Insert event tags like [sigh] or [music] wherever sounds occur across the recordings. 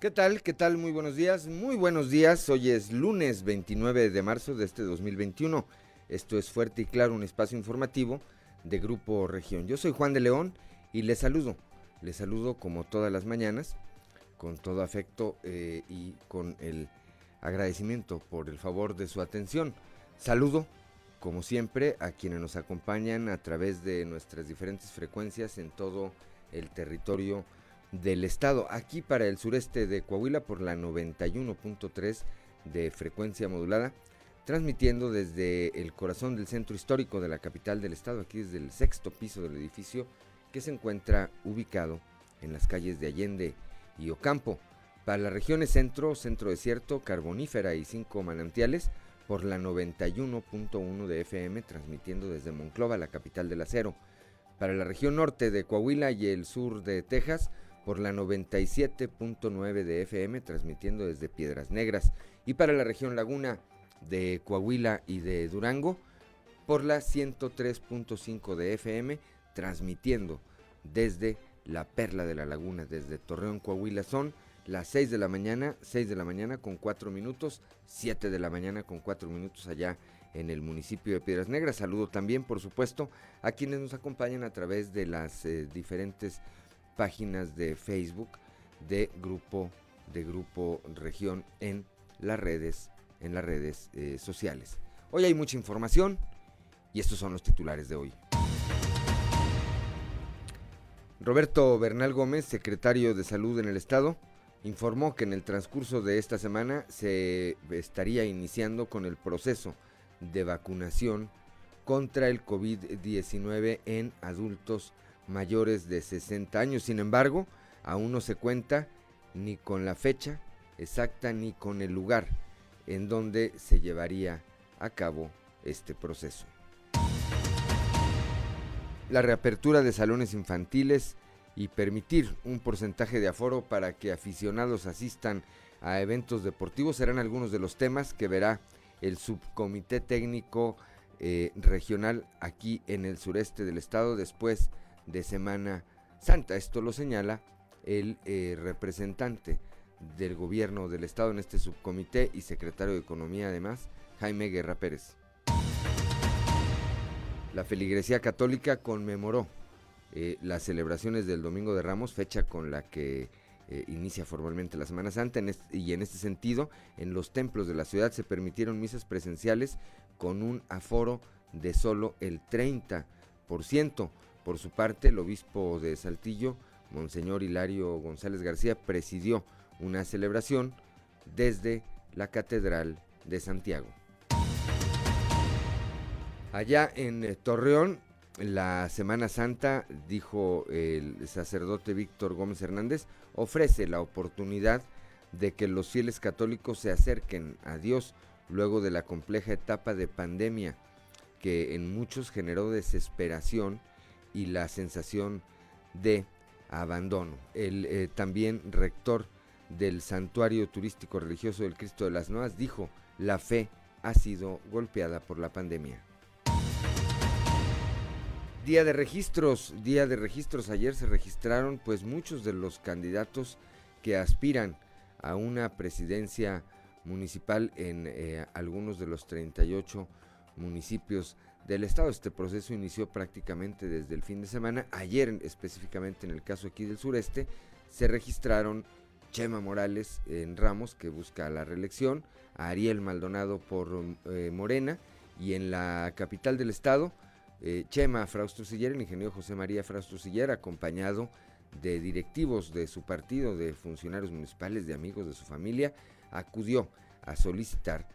¿Qué tal? ¿Qué tal? Muy buenos días. Muy buenos días. Hoy es lunes 29 de marzo de este 2021. Esto es Fuerte y Claro, un espacio informativo de Grupo Región. Yo soy Juan de León y les saludo. Les saludo como todas las mañanas, con todo afecto eh, y con el agradecimiento por el favor de su atención. Saludo, como siempre, a quienes nos acompañan a través de nuestras diferentes frecuencias en todo el territorio del estado. Aquí para el sureste de Coahuila por la 91.3 de frecuencia modulada, transmitiendo desde el corazón del centro histórico de la capital del estado, aquí desde el sexto piso del edificio que se encuentra ubicado en las calles de Allende y Ocampo. Para las regiones centro, centro desierto, carbonífera y cinco manantiales, por la 91.1 de FM, transmitiendo desde Monclova, la capital del acero. Para la región norte de Coahuila y el sur de Texas, por la 97.9 de FM, transmitiendo desde Piedras Negras. Y para la región laguna de Coahuila y de Durango, por la 103.5 de FM, transmitiendo desde la Perla de la Laguna, desde Torreón, Coahuila. Son las 6 de la mañana, 6 de la mañana con 4 minutos, 7 de la mañana con 4 minutos allá en el municipio de Piedras Negras. Saludo también, por supuesto, a quienes nos acompañan a través de las eh, diferentes páginas de Facebook de Grupo de Grupo Región en las redes, en las redes eh, sociales. Hoy hay mucha información y estos son los titulares de hoy. Roberto Bernal Gómez, secretario de Salud en el Estado, informó que en el transcurso de esta semana se estaría iniciando con el proceso de vacunación contra el COVID-19 en adultos mayores de 60 años. Sin embargo, aún no se cuenta ni con la fecha exacta ni con el lugar en donde se llevaría a cabo este proceso. La reapertura de salones infantiles y permitir un porcentaje de aforo para que aficionados asistan a eventos deportivos serán algunos de los temas que verá el subcomité técnico eh, regional aquí en el sureste del estado después de Semana Santa. Esto lo señala el eh, representante del gobierno del estado en este subcomité y secretario de Economía además, Jaime Guerra Pérez. La feligresía católica conmemoró eh, las celebraciones del Domingo de Ramos, fecha con la que eh, inicia formalmente la Semana Santa, y en este sentido, en los templos de la ciudad se permitieron misas presenciales con un aforo de solo el 30%. Por su parte, el obispo de Saltillo, Monseñor Hilario González García, presidió una celebración desde la Catedral de Santiago. Allá en eh, Torreón, la Semana Santa, dijo el sacerdote Víctor Gómez Hernández, ofrece la oportunidad de que los fieles católicos se acerquen a Dios luego de la compleja etapa de pandemia que en muchos generó desesperación y la sensación de abandono. El eh, también rector del Santuario Turístico Religioso del Cristo de las Noas dijo, la fe ha sido golpeada por la pandemia. Día de registros, día de registros. Ayer se registraron pues muchos de los candidatos que aspiran a una presidencia municipal en eh, algunos de los 38 municipios del estado. Este proceso inició prácticamente desde el fin de semana. Ayer específicamente en el caso aquí del sureste se registraron Chema Morales en Ramos que busca la reelección, Ariel Maldonado por eh, Morena y en la capital del estado eh, Chema Frausto Siller, el ingeniero José María Frausto Siller, acompañado de directivos de su partido, de funcionarios municipales, de amigos de su familia, acudió a solicitar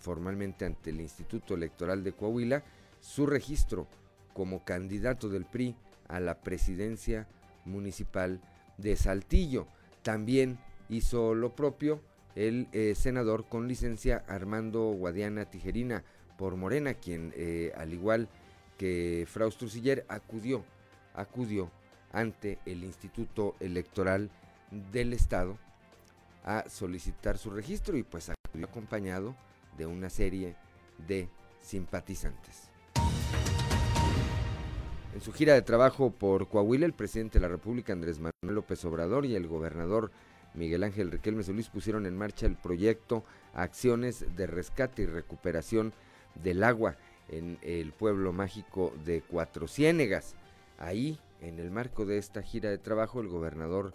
formalmente ante el Instituto Electoral de Coahuila su registro como candidato del PRI a la presidencia municipal de Saltillo. También hizo lo propio el eh, senador con licencia Armando Guadiana Tijerina por Morena, quien eh, al igual que Frausto Siller acudió, acudió ante el Instituto Electoral del Estado a solicitar su registro y pues acudió acompañado de una serie de simpatizantes. En su gira de trabajo por Coahuila, el presidente de la República, Andrés Manuel López Obrador, y el gobernador Miguel Ángel Riquelme Solís pusieron en marcha el proyecto Acciones de Rescate y Recuperación del Agua en el pueblo mágico de Cuatro Ciénegas. Ahí, en el marco de esta gira de trabajo, el gobernador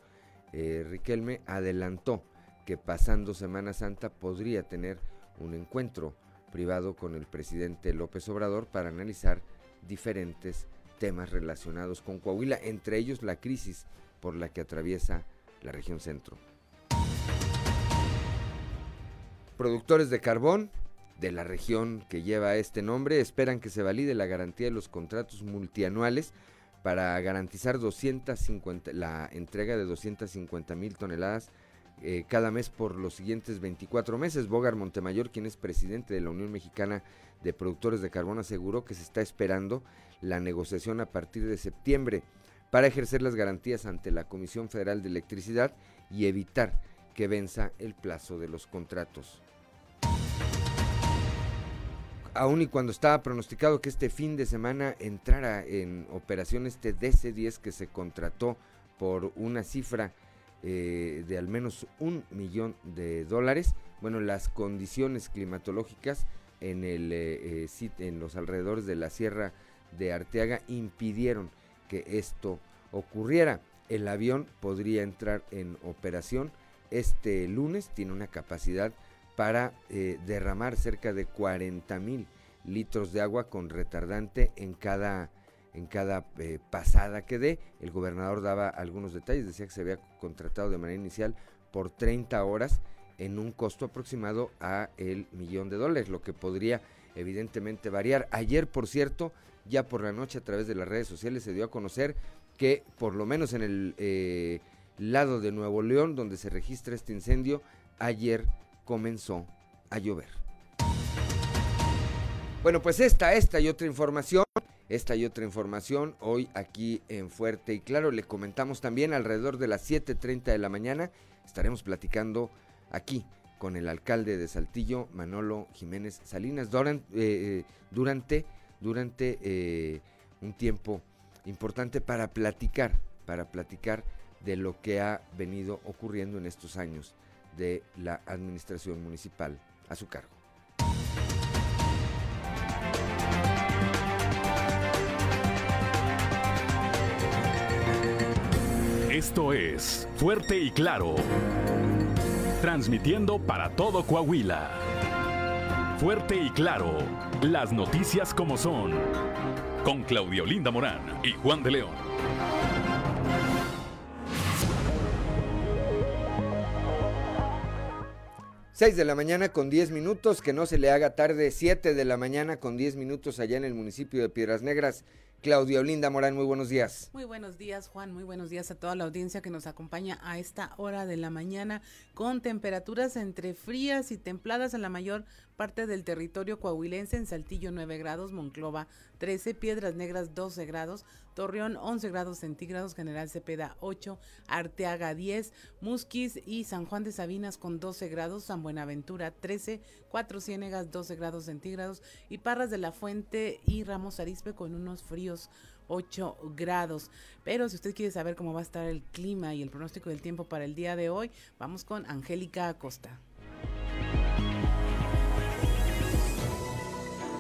eh, Riquelme adelantó que pasando Semana Santa podría tener un encuentro privado con el presidente López Obrador para analizar diferentes temas relacionados con Coahuila, entre ellos la crisis por la que atraviesa la región centro. Productores de carbón de la región que lleva este nombre esperan que se valide la garantía de los contratos multianuales para garantizar 250, la entrega de 250 mil toneladas eh, cada mes por los siguientes 24 meses. Bogar Montemayor, quien es presidente de la Unión Mexicana de Productores de Carbón, aseguró que se está esperando la negociación a partir de septiembre para ejercer las garantías ante la Comisión Federal de Electricidad y evitar que venza el plazo de los contratos. Aun y cuando estaba pronosticado que este fin de semana entrara en operación este DC-10 que se contrató por una cifra eh, de al menos un millón de dólares, bueno, las condiciones climatológicas en, el, eh, eh, en los alrededores de la Sierra de Arteaga impidieron que esto ocurriera. El avión podría entrar en operación este lunes, tiene una capacidad para eh, derramar cerca de 40 mil litros de agua con retardante en cada, en cada eh, pasada que dé. El gobernador daba algunos detalles, decía que se había contratado de manera inicial por 30 horas en un costo aproximado a el millón de dólares, lo que podría evidentemente variar. Ayer, por cierto, ya por la noche a través de las redes sociales se dio a conocer que por lo menos en el eh, lado de Nuevo León, donde se registra este incendio, ayer comenzó a llover. Bueno, pues esta, esta y otra información, esta y otra información hoy aquí en Fuerte y Claro. Le comentamos también alrededor de las 7.30 de la mañana. Estaremos platicando aquí con el alcalde de Saltillo, Manolo Jiménez Salinas, durante, eh, durante, durante eh, un tiempo importante para platicar, para platicar de lo que ha venido ocurriendo en estos años de la administración municipal a su cargo. Esto es Fuerte y Claro, transmitiendo para todo Coahuila. Fuerte y Claro, las noticias como son, con Claudio Linda Morán y Juan de León. 6 de la mañana con 10 minutos, que no se le haga tarde, 7 de la mañana con 10 minutos allá en el municipio de Piedras Negras. Claudia Olinda Morán, muy buenos días. Muy buenos días, Juan. Muy buenos días a toda la audiencia que nos acompaña a esta hora de la mañana con temperaturas entre frías y templadas en la mayor parte del territorio coahuilense, en Saltillo 9 grados, Monclova 13, Piedras Negras 12 grados, Torreón 11 grados centígrados, General Cepeda 8, Arteaga 10, Musquis y San Juan de Sabinas con 12 grados, San Buenaventura 13, Cuatro Ciénegas 12 grados centígrados y Parras de la Fuente y Ramos Arispe con unos fríos 8 grados. Pero si usted quiere saber cómo va a estar el clima y el pronóstico del tiempo para el día de hoy, vamos con Angélica Acosta.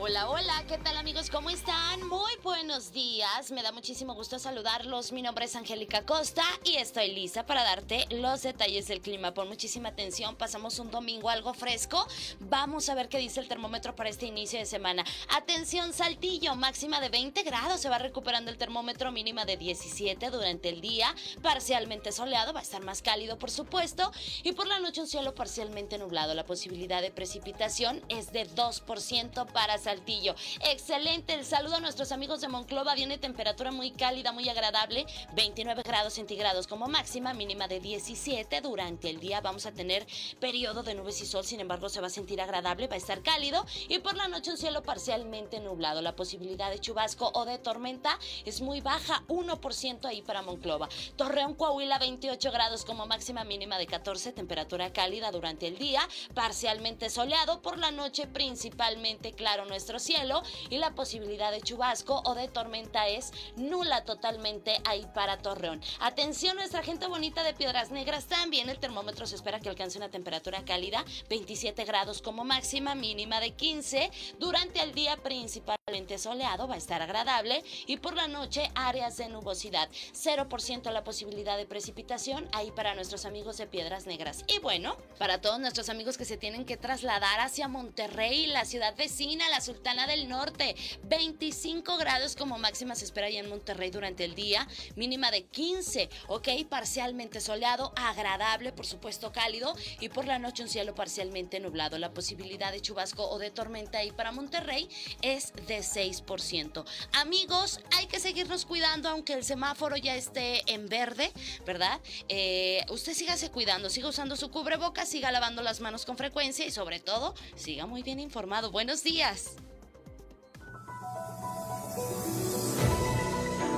Hola, hola, ¿qué tal amigos? ¿Cómo están? Muy buenos días. Me da muchísimo gusto saludarlos. Mi nombre es Angélica Costa y estoy lista para darte los detalles del clima. Por muchísima atención, pasamos un domingo algo fresco. Vamos a ver qué dice el termómetro para este inicio de semana. Atención, Saltillo, máxima de 20 grados. Se va recuperando el termómetro mínima de 17 durante el día. Parcialmente soleado, va a estar más cálido, por supuesto. Y por la noche un cielo parcialmente nublado. La posibilidad de precipitación es de 2% para Saltillo Saltillo. Excelente, el saludo a nuestros amigos de Monclova. Viene temperatura muy cálida, muy agradable, 29 grados centígrados como máxima, mínima de 17. Durante el día vamos a tener periodo de nubes y sol, sin embargo se va a sentir agradable, va a estar cálido y por la noche un cielo parcialmente nublado. La posibilidad de chubasco o de tormenta es muy baja, 1% ahí para Monclova. Torreón, Coahuila, 28 grados como máxima mínima de 14, temperatura cálida durante el día, parcialmente soleado, por la noche principalmente claro nuestro cielo y la posibilidad de chubasco o de tormenta es nula totalmente ahí para Torreón. Atención nuestra gente bonita de Piedras Negras, también el termómetro se espera que alcance una temperatura cálida, 27 grados como máxima, mínima de 15. Durante el día principalmente soleado, va a estar agradable y por la noche áreas de nubosidad. 0% la posibilidad de precipitación ahí para nuestros amigos de Piedras Negras. Y bueno, para todos nuestros amigos que se tienen que trasladar hacia Monterrey, la ciudad vecina, la Sultana del Norte, 25 grados como máxima se espera ahí en Monterrey durante el día, mínima de 15, ok, parcialmente soleado, agradable, por supuesto cálido y por la noche un cielo parcialmente nublado. La posibilidad de chubasco o de tormenta ahí para Monterrey es de 6%. Amigos, hay que seguirnos cuidando aunque el semáforo ya esté en verde, ¿verdad? Eh, usted sígase cuidando, siga usando su cubreboca, siga lavando las manos con frecuencia y sobre todo, siga muy bien informado. Buenos días.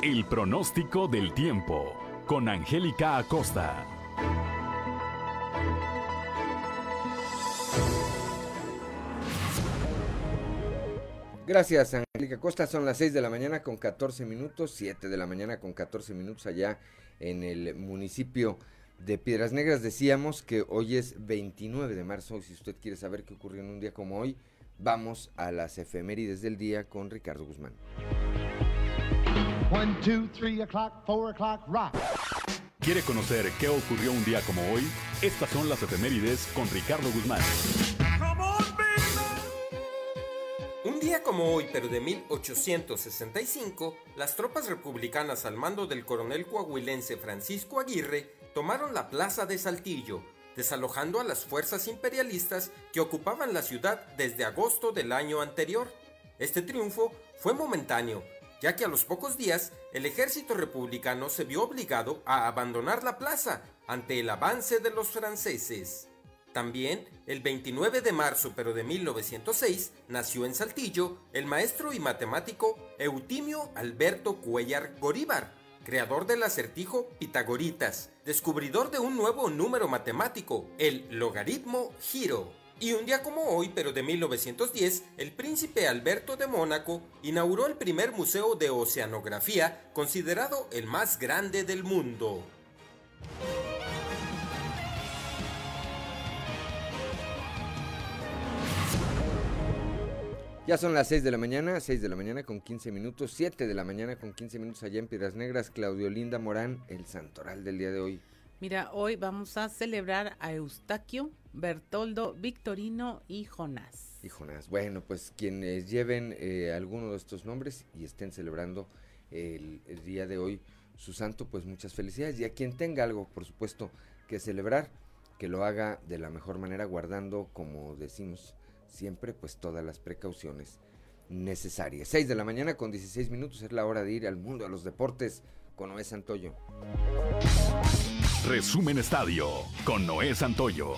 El pronóstico del tiempo con Angélica Acosta. Gracias, Angélica Costa. Son las 6 de la mañana con 14 minutos, 7 de la mañana con 14 minutos allá en el municipio de Piedras Negras. Decíamos que hoy es 29 de marzo y si usted quiere saber qué ocurrió en un día como hoy, vamos a las efemérides del día con Ricardo Guzmán. 1, 2, 3 o'clock, 4 o'clock, rock. ¿Quiere conocer qué ocurrió un día como hoy? Estas son las efemérides con Ricardo Guzmán. Un día como hoy, pero de 1865, las tropas republicanas al mando del coronel coahuilense Francisco Aguirre tomaron la plaza de Saltillo, desalojando a las fuerzas imperialistas que ocupaban la ciudad desde agosto del año anterior. Este triunfo fue momentáneo, ya que a los pocos días el ejército republicano se vio obligado a abandonar la plaza ante el avance de los franceses. También, el 29 de marzo pero de 1906, nació en Saltillo el maestro y matemático Eutimio Alberto Cuellar Goríbar, creador del acertijo Pitagoritas, descubridor de un nuevo número matemático, el logaritmo giro. Y un día como hoy, pero de 1910, el príncipe Alberto de Mónaco inauguró el primer museo de oceanografía, considerado el más grande del mundo. Ya son las 6 de la mañana, 6 de la mañana con 15 minutos, 7 de la mañana con 15 minutos allá en Piedras Negras. Claudio Linda Morán, el santoral del día de hoy. Mira, hoy vamos a celebrar a Eustaquio, Bertoldo, Victorino y Jonás. Y Jonás. Bueno, pues quienes lleven eh, alguno de estos nombres y estén celebrando el, el día de hoy su santo, pues muchas felicidades. Y a quien tenga algo, por supuesto, que celebrar, que lo haga de la mejor manera, guardando, como decimos, siempre pues todas las precauciones necesarias. 6 de la mañana con 16 minutos es la hora de ir al mundo, a los deportes con Noé Santoyo. Resumen Estadio con Noé Santoyo.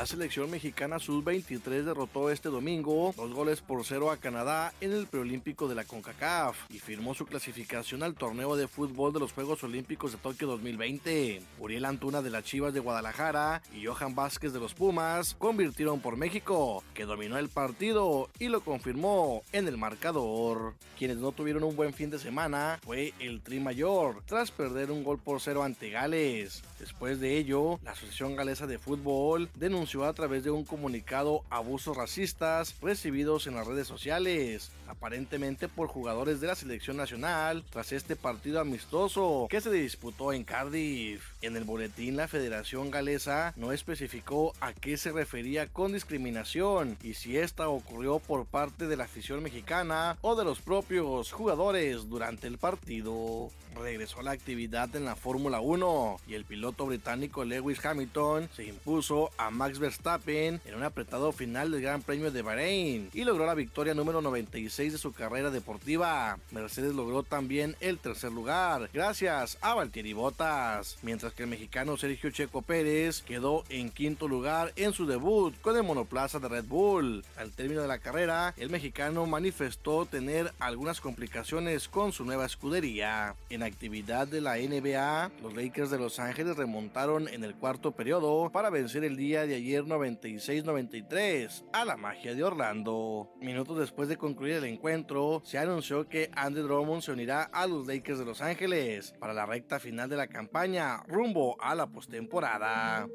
La selección mexicana sub-23 derrotó este domingo dos goles por cero a Canadá en el preolímpico de la CONCACAF y firmó su clasificación al torneo de fútbol de los Juegos Olímpicos de Tokio 2020. Uriel Antuna de las Chivas de Guadalajara y Johan Vázquez de los Pumas convirtieron por México, que dominó el partido y lo confirmó en el marcador. Quienes no tuvieron un buen fin de semana fue el Tri Mayor, tras perder un gol por cero ante Gales. Después de ello, la Asociación Galesa de Fútbol denunció a través de un comunicado abusos racistas recibidos en las redes sociales, aparentemente por jugadores de la selección nacional, tras este partido amistoso que se disputó en Cardiff. En el boletín la Federación Galesa no especificó a qué se refería con discriminación y si esta ocurrió por parte de la afición mexicana o de los propios jugadores durante el partido. Regresó a la actividad en la Fórmula 1 y el piloto británico Lewis Hamilton se impuso a Max Verstappen en un apretado final del Gran Premio de Bahrein y logró la victoria número 96 de su carrera deportiva. Mercedes logró también el tercer lugar gracias a Valtteri Bottas, mientras que el mexicano Sergio Checo Pérez quedó en quinto lugar en su debut con el monoplaza de Red Bull. Al término de la carrera, el mexicano manifestó tener algunas complicaciones con su nueva escudería. En actividad de la NBA, los Lakers de Los Ángeles remontaron en el cuarto periodo para vencer el día de ayer 96-93 a la magia de Orlando. Minutos después de concluir el encuentro, se anunció que Andy Drummond se unirá a los Lakers de Los Ángeles para la recta final de la campaña rumbo a la postemporada.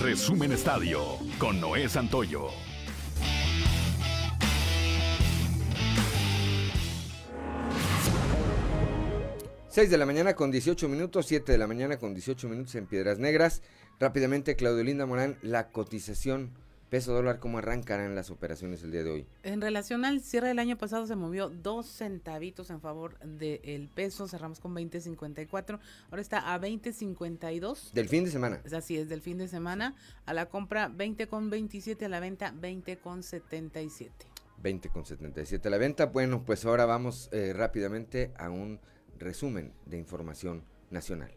Resumen Estadio con Noé Santoyo. 6 de la mañana con 18 minutos, 7 de la mañana con 18 minutos en Piedras Negras. Rápidamente, Claudio Linda Morán, la cotización peso dólar, ¿cómo arrancarán las operaciones el día de hoy? En relación al cierre del año pasado se movió dos centavitos en favor del peso, cerramos con 20.54, ahora está a 20.52. Del fin de semana. Es así, es del fin de semana, a la compra 20.27, a la venta 20.77. 20.77 a la venta, bueno, pues ahora vamos eh, rápidamente a un resumen de información nacional.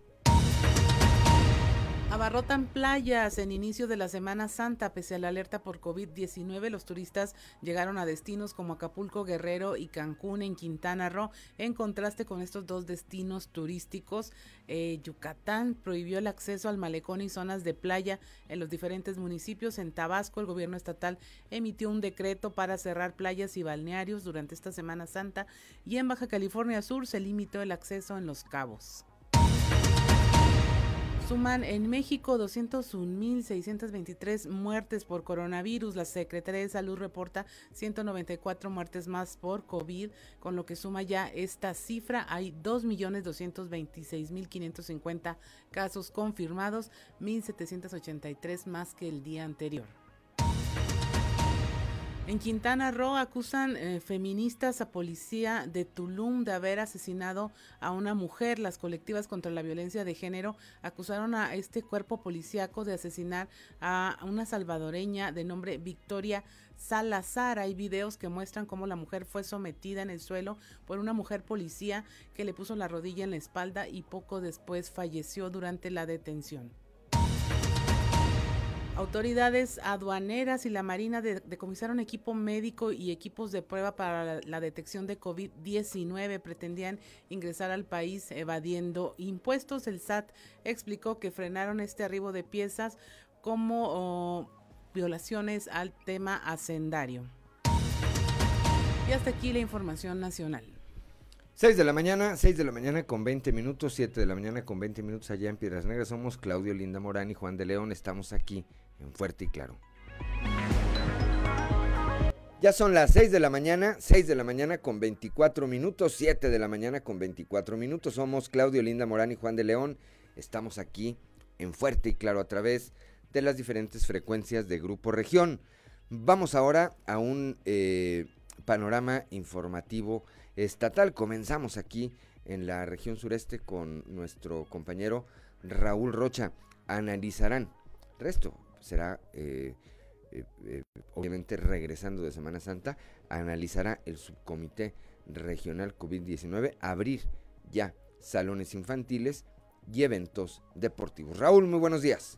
Abarrotan playas en inicio de la Semana Santa. Pese a la alerta por COVID-19, los turistas llegaron a destinos como Acapulco, Guerrero y Cancún en Quintana Roo. En contraste con estos dos destinos turísticos, eh, Yucatán prohibió el acceso al malecón y zonas de playa en los diferentes municipios. En Tabasco, el gobierno estatal emitió un decreto para cerrar playas y balnearios durante esta Semana Santa. Y en Baja California Sur se limitó el acceso en Los Cabos. Suman en México 201.623 muertes por coronavirus. La Secretaría de Salud reporta 194 muertes más por COVID, con lo que suma ya esta cifra. Hay 2.226.550 casos confirmados, 1.783 más que el día anterior. En Quintana Roo acusan eh, feministas a policía de Tulum de haber asesinado a una mujer. Las colectivas contra la violencia de género acusaron a este cuerpo policíaco de asesinar a una salvadoreña de nombre Victoria Salazar. Hay videos que muestran cómo la mujer fue sometida en el suelo por una mujer policía que le puso la rodilla en la espalda y poco después falleció durante la detención. Autoridades aduaneras y la Marina decomisaron equipo médico y equipos de prueba para la, detección de COVID-19. Pretendían ingresar al país evadiendo impuestos. El SAT explicó que frenaron este arribo de piezas como oh, violaciones al tema hacendario. Y hasta aquí la información nacional. 6 de la mañana, 6 de la mañana con 20 minutos, 7 de la mañana con 20 minutos allá en Piedras Negras. Somos Claudio Linda Morán y Juan de León. Estamos aquí en Fuerte y Claro. Ya son las 6 de la mañana, 6 de la mañana con 24 minutos, 7 de la mañana con 24 minutos. Somos Claudio Linda Morán y Juan de León. Estamos aquí en Fuerte y Claro a través de las diferentes frecuencias de Grupo Región. Vamos ahora a un eh, panorama informativo estatal. Comenzamos aquí en la región sureste con nuestro compañero Raúl Rocha. Analizarán resto será eh, eh, eh, obviamente regresando de Semana Santa, analizará el subcomité regional COVID-19 abrir ya salones infantiles y eventos deportivos. Raúl, muy buenos días.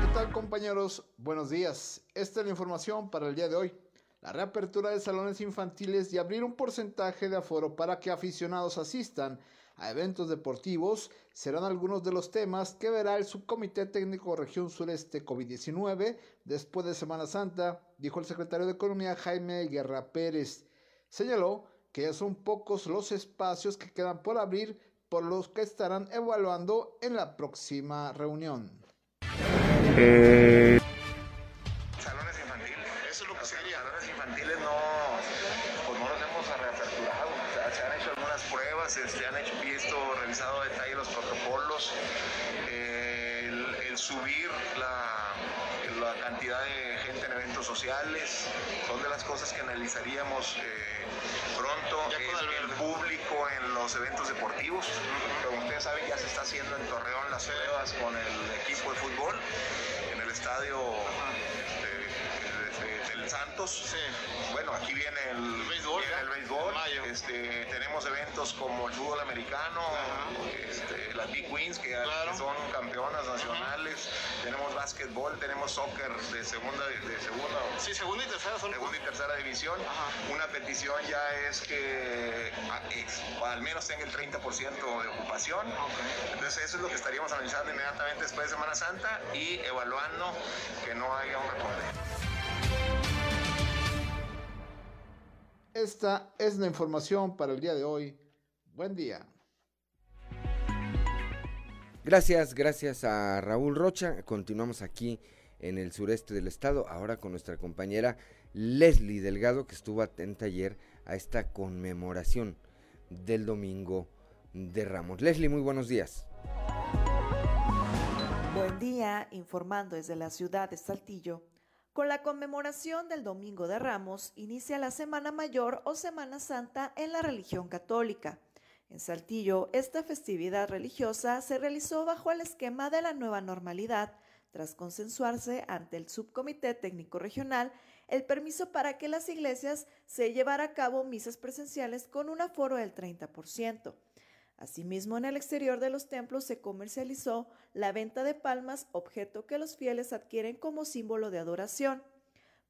¿Qué tal compañeros? Buenos días. Esta es la información para el día de hoy. La reapertura de salones infantiles y abrir un porcentaje de aforo para que aficionados asistan a eventos deportivos serán algunos de los temas que verá el Subcomité Técnico Región Sureste COVID-19 después de Semana Santa, dijo el secretario de Economía Jaime Guerra Pérez. Señaló que ya son pocos los espacios que quedan por abrir por los que estarán evaluando en la próxima reunión. Eh, sociales, son de las cosas que analizaríamos eh, pronto, el, público en los eventos deportivos, como ustedes saben ya se está haciendo en Torreón las pruebas con el equipo de fútbol, en el estadio Santos. Bueno, aquí viene el béisbol. el béisbol. Este, tenemos eventos como el fútbol americano, este, las Big Wings, que, son campeonas nacionales. Tenemos básquetbol, tenemos soccer de segunda, de segunda, sí, segunda y tercera segunda y tercera división. Una petición ya es que al menos tenga el 30% de ocupación. Entonces eso es lo que estaríamos analizando inmediatamente después de Semana Santa y evaluando que no haya un recorte. Esta es la información para el día de hoy. Buen día. Gracias, gracias a Raúl Rocha. Continuamos aquí en el sureste del estado, ahora con nuestra compañera Leslie Delgado, que estuvo atenta ayer a esta conmemoración del domingo de Ramos. Leslie, muy buenos días. Buen día, informando desde la ciudad de Saltillo. Con la conmemoración del Domingo de Ramos inicia la Semana Mayor o Semana Santa en la religión católica. En Saltillo, esta festividad religiosa se realizó bajo el esquema de la nueva normalidad, tras consensuarse ante el Subcomité Técnico Regional el permiso para que las iglesias se llevara a cabo misas presenciales con un aforo del 30%. Asimismo, en el exterior de los templos se comercializó la venta de palmas, objeto que los fieles adquieren como símbolo de adoración.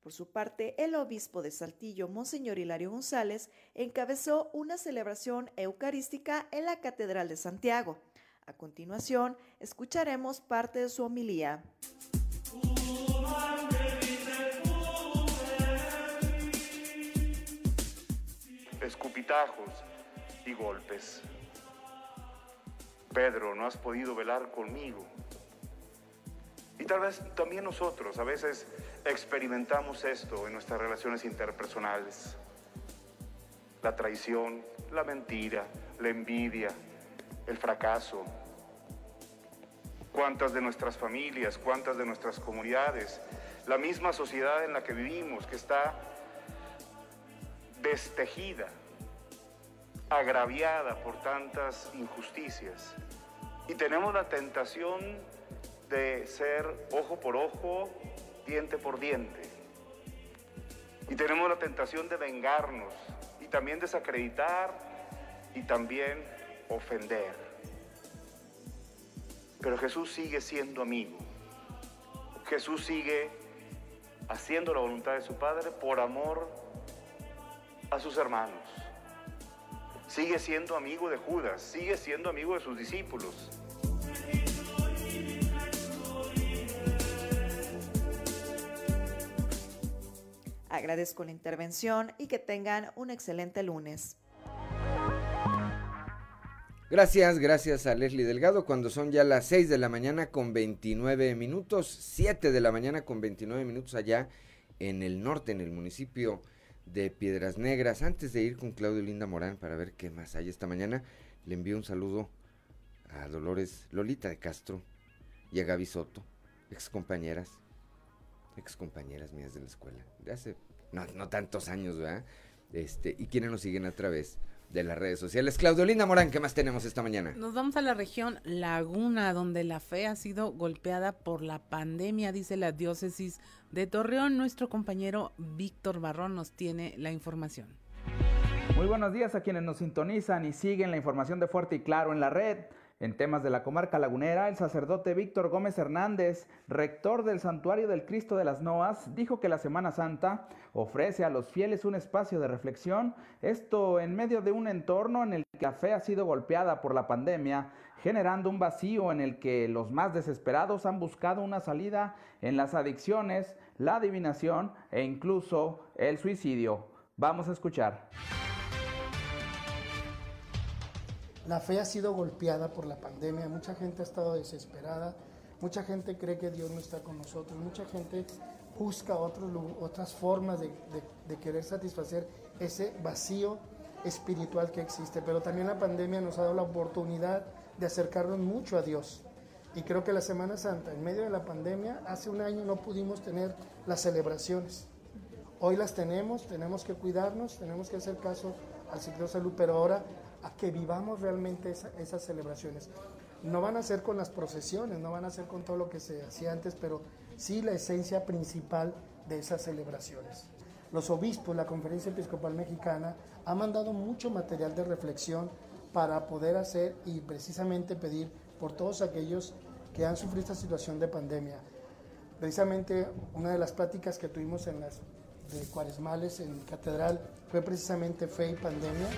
Por su parte, el obispo de Saltillo, Monseñor Hilario González, encabezó una celebración eucarística en la Catedral de Santiago. A continuación, escucharemos parte de su homilía. Escupitajos y golpes Pedro, no has podido velar conmigo. Y tal vez también nosotros a veces experimentamos esto en nuestras relaciones interpersonales. La traición, la mentira, la envidia, el fracaso. ¿Cuántas de nuestras familias, cuántas de nuestras comunidades, la misma sociedad en la que vivimos, que está destejida agraviada por tantas injusticias. Y tenemos la tentación de ser ojo por ojo, diente por diente. Y tenemos la tentación de vengarnos y también desacreditar y también ofender. Pero Jesús sigue siendo amigo. Jesús sigue haciendo la voluntad de su Padre por amor a sus hermanos sigue siendo amigo de Judas, sigue siendo amigo de sus discípulos. Agradezco la intervención y que tengan un excelente lunes. Gracias, gracias a Leslie Delgado. Cuando son ya las 6 de la mañana con 29 minutos, 7 de la mañana con 29 minutos allá en el norte, en el municipio de Piedras Negras. Antes de ir con Claudio Linda Morán para ver qué más hay esta mañana, le envío un saludo a Dolores Lolita de Castro y a Gaby Soto, ex compañeras, ex compañeras mías de la escuela, de hace no, no tantos años, ¿verdad? Este, y quienes nos siguen a través de las redes sociales. Claudio Linda Morán, ¿qué más tenemos esta mañana? Nos vamos a la región Laguna, donde la fe ha sido golpeada por la pandemia, dice la diócesis de Torreón. Nuestro compañero Víctor Barrón nos tiene la información. Muy buenos días a quienes nos sintonizan y siguen la información de Fuerte y Claro en la red. En temas de la comarca lagunera, el sacerdote Víctor Gómez Hernández, rector del Santuario del Cristo de las Noas, dijo que la Semana Santa ofrece a los fieles un espacio de reflexión, esto en medio de un entorno en el que la fe ha sido golpeada por la pandemia, generando un vacío en el que los más desesperados han buscado una salida en las adicciones, la adivinación e incluso el suicidio. Vamos a escuchar. La fe ha sido golpeada por la pandemia, mucha gente ha estado desesperada, mucha gente cree que Dios no está con nosotros, mucha gente busca otras formas de, querer satisfacer ese vacío espiritual que existe, pero también la pandemia nos ha dado la oportunidad de acercarnos mucho a Dios. Y creo que la Semana Santa, en medio de la pandemia, hace un año no pudimos tener las celebraciones. Hoy las tenemos, tenemos que cuidarnos, tenemos que hacer caso al ciclo de salud, pero ahora a que vivamos realmente esas celebraciones. No van a ser con las procesiones, no van a ser con todo lo que se hacía antes, pero sí la esencia principal de esas celebraciones. Los obispos, la Conferencia Episcopal Mexicana, ha mandado mucho material de reflexión para poder hacer y precisamente pedir por todos aquellos que han sufrido esta situación de pandemia. Precisamente una de las pláticas que tuvimos en las de Cuaresmales en Catedral fue precisamente fe y pandemia.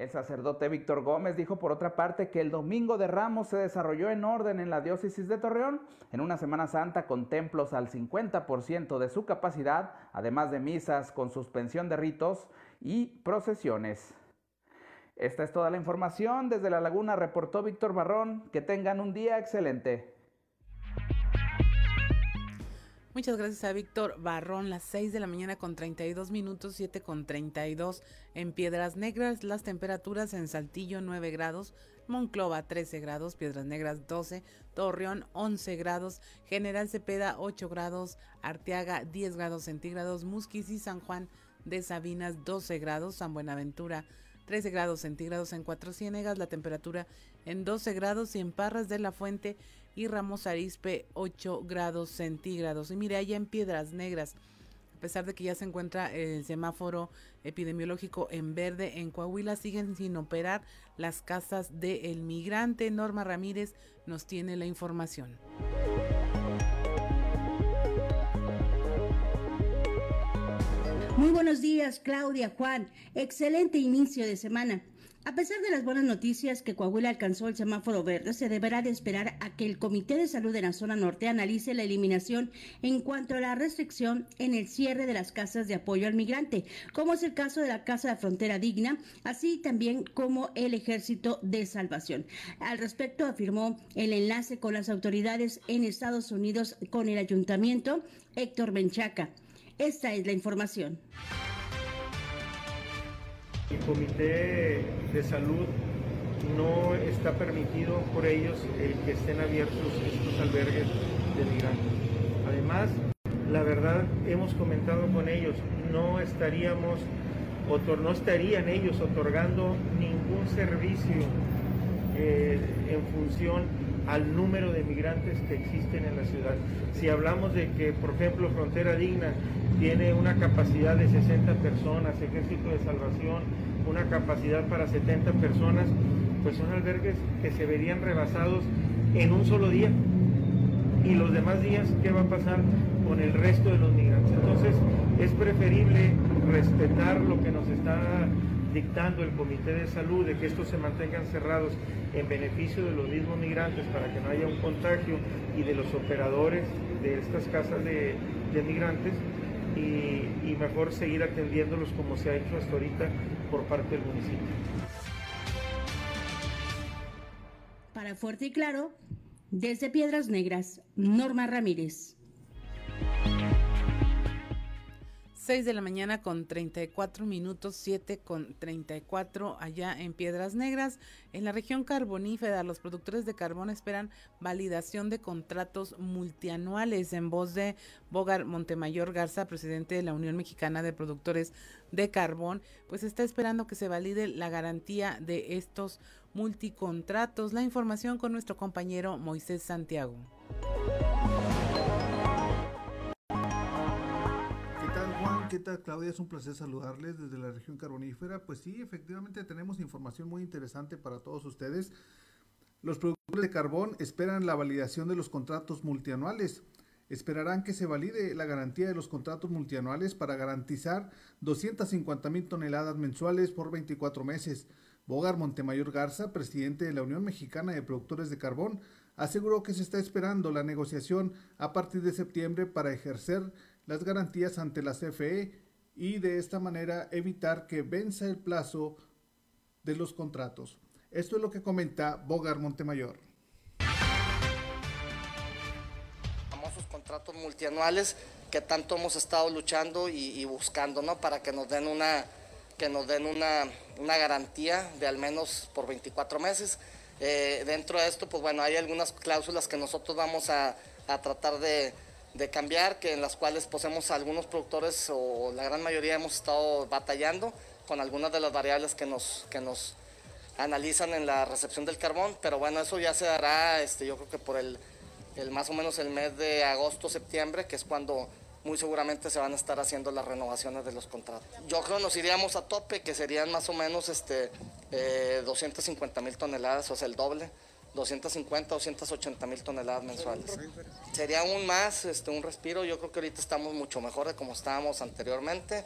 El sacerdote Víctor Gómez dijo por otra parte que el Domingo de Ramos se desarrolló en orden en la diócesis de Torreón, en una Semana Santa con templos al 50% de su capacidad, además de misas con suspensión de ritos y procesiones. Esta es toda la información. Desde La Laguna reportó Víctor Barrón. Que tengan un día excelente. Muchas gracias a Víctor Barrón, las 6 de la mañana con 32 minutos, 7 con 32 en Piedras Negras, las temperaturas en Saltillo 9 grados, Monclova 13 grados, Piedras Negras 12, Torreón 11 grados, General Cepeda 8 grados, Arteaga 10 grados centígrados, Musquis y San Juan de Sabinas 12 grados, San Buenaventura 13 grados centígrados en Cuatro Ciénegas, la temperatura en 12 grados y en Parras de la Fuente y Ramos Arispe 8 grados centígrados. Y mire, allá en Piedras Negras, a pesar de que ya se encuentra el semáforo epidemiológico en verde en Coahuila, siguen sin operar las casas del migrante. Norma Ramírez nos tiene la información. Muy buenos días, Claudia, Juan. Excelente inicio de semana. A pesar de las buenas noticias que Coahuila alcanzó el semáforo verde, se deberá de esperar a que el Comité de Salud de la zona norte analice la eliminación en cuanto a la restricción en el cierre de las casas de apoyo al migrante, como es el caso de la Casa de Frontera Digna, así también como el Ejército de Salvación. Al respecto, afirmó el enlace con las autoridades en Estados Unidos con el ayuntamiento, Héctor Menchaca. Esta es la información. El comité de salud no está permitido por ellos que estén abiertos estos albergues de migrantes. Además, la verdad, hemos comentado con ellos, no estaríamos, no estarían ellos otorgando ningún servicio eh, en función al número de migrantes que existen en la ciudad. Si hablamos de que, por ejemplo, Frontera Digna tiene una capacidad de 60 personas, Ejército de Salvación una capacidad para 70 personas, pues son albergues que se verían rebasados en un solo día. Y los demás días, ¿qué va a pasar con el resto de los migrantes? Entonces, es preferible respetar lo que nos está dictando el Comité de Salud de que estos se mantengan cerrados en beneficio de los mismos migrantes para que no haya un contagio y de los operadores de estas casas de, migrantes y, y, mejor seguir atendiéndolos como se ha hecho hasta ahorita por parte del municipio. Para Fuerte y Claro, desde Piedras Negras, Norma Ramírez. 6 de la mañana con 34 minutos, 7 con 34 allá en Piedras Negras. En la región carbonífera, los productores de carbón esperan validación de contratos multianuales. En voz de Bogar Montemayor Garza, presidente de la Unión Mexicana de Productores de Carbón, pues está esperando que se valide la garantía de estos multicontratos. La información con nuestro compañero Moisés Santiago. ¿Qué tal Claudia? Es un placer saludarles desde la región carbonífera. Pues sí, efectivamente tenemos información muy interesante para todos ustedes. Los productores de carbón esperan la validación de los contratos multianuales. Esperarán que se valide la garantía de los contratos multianuales para garantizar 250 mil toneladas mensuales por 24 meses. Bogar Montemayor Garza, presidente de la Unión Mexicana de Productores de Carbón, aseguró que se está esperando la negociación a partir de septiembre para ejercer las garantías ante la CFE y de esta manera evitar que venza el plazo de los contratos. Esto es lo que comenta Bogar Montemayor. Famosos contratos multianuales que tanto hemos estado luchando y, buscando, ¿no? Para que nos den una, que nos den una, garantía de al menos por 24 meses. Eh, dentro de esto, pues bueno, hay algunas cláusulas que nosotros vamos a, tratar de, cambiar, que en las cuales pues algunos productores o la gran mayoría hemos estado batallando con algunas de las variables que nos, que nos analizan en la recepción del carbón, pero bueno, eso ya se dará, este, yo creo que por el, el más o menos el mes de agosto, septiembre, que es cuando muy seguramente se van a estar haciendo las renovaciones de los contratos. Yo creo que nos iríamos a tope, que serían más o menos este, 250 eh, mil toneladas, o sea, el doble. 250, 280 mil toneladas mensuales. Sería aún más este, un respiro, yo creo que ahorita estamos mucho mejor de como estábamos anteriormente,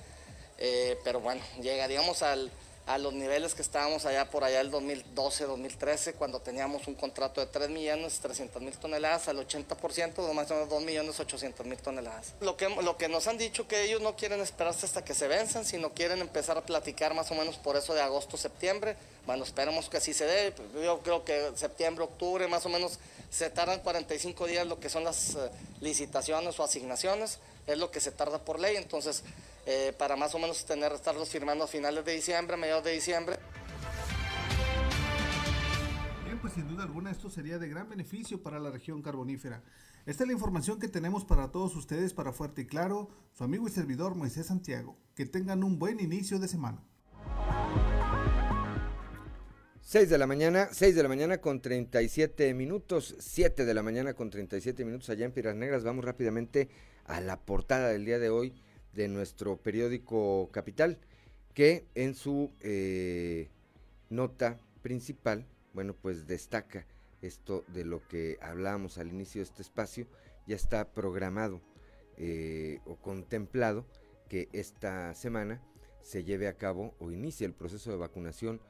eh, pero bueno, llegaríamos al, a los niveles que estábamos allá por allá el 2012, 2013, cuando teníamos un contrato de 3 millones 300 mil toneladas al 80%, de más o menos 2 millones 800 mil toneladas. Lo que, lo que nos han dicho que ellos no quieren esperarse hasta que se venzan, sino quieren empezar a platicar más o menos por eso de agosto, septiembre. Bueno, esperemos que así se dé. Yo creo que septiembre, octubre, más o menos se tardan 45 días lo que son las eh, licitaciones o asignaciones, es lo que se tarda por ley, entonces eh, para más o menos tener, estarlos firmando a finales de diciembre, mediados de diciembre. Bien, pues sin duda alguna esto sería de gran beneficio para la región carbonífera. Esta es la información que tenemos para todos ustedes para Fuerte y Claro, su amigo y servidor Moisés Santiago. Que tengan un buen inicio de semana. 6 de la mañana, 6 de la mañana con 37 minutos, 7 de la mañana con 37 minutos allá en Piras Negras. Vamos rápidamente a la portada del día de hoy de nuestro periódico Capital, que en su eh, nota principal, bueno, pues destaca esto de lo que hablábamos al inicio de este espacio, ya está programado eh, o contemplado que esta semana se lleve a cabo o inicie el proceso de vacunación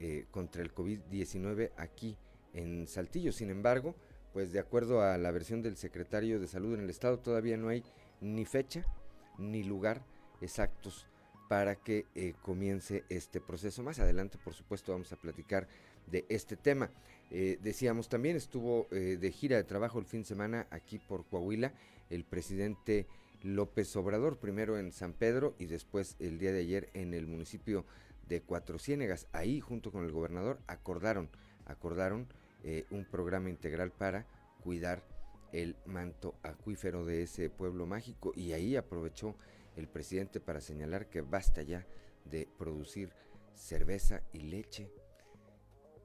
eh, contra el COVID-19 aquí en Saltillo. Sin embargo, pues de acuerdo a la versión del secretario de Salud en el Estado, todavía no hay ni fecha ni lugar exactos para que eh, comience este proceso. Más adelante, por supuesto, vamos a platicar de este tema. Eh, decíamos también, estuvo de gira de trabajo el fin de semana aquí por Coahuila el presidente López Obrador, primero en San Pedro y después el día de ayer en el municipio de Cuatro Ciénegas. Ahí, junto con el gobernador, acordaron, acordaron un programa integral para cuidar el manto acuífero de ese pueblo mágico y ahí aprovechó el presidente para señalar que basta ya de producir cerveza y leche.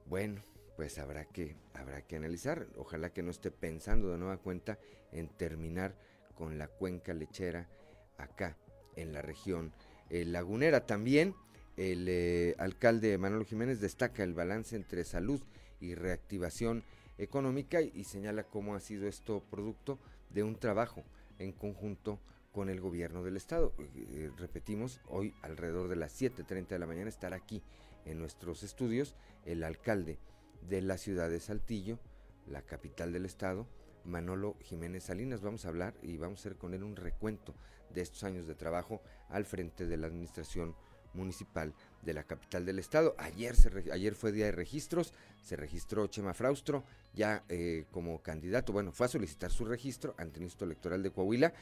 Bueno, pues habrá que habrá que analizar, ojalá que no esté pensando de nueva cuenta en terminar con la cuenca lechera acá en la región lagunera. También el eh, alcalde Manuel Jiménez destaca el balance entre salud y reactivación económica y, señala cómo ha sido esto producto de un trabajo en conjunto con el gobierno del estado. Eh, eh, repetimos, hoy alrededor de las 7.30 de la mañana estará aquí en nuestros estudios el alcalde de la ciudad de Saltillo, la capital del estado, Manolo Jiménez Salinas. Vamos a hablar y vamos a hacer con él un recuento de estos años de trabajo al frente de la administración municipal de la capital del estado. Ayer, ayer fue día de registros, se registró Chema Fraustro ya eh, como candidato, bueno, fue a solicitar su registro ante el Instituto Electoral de Coahuila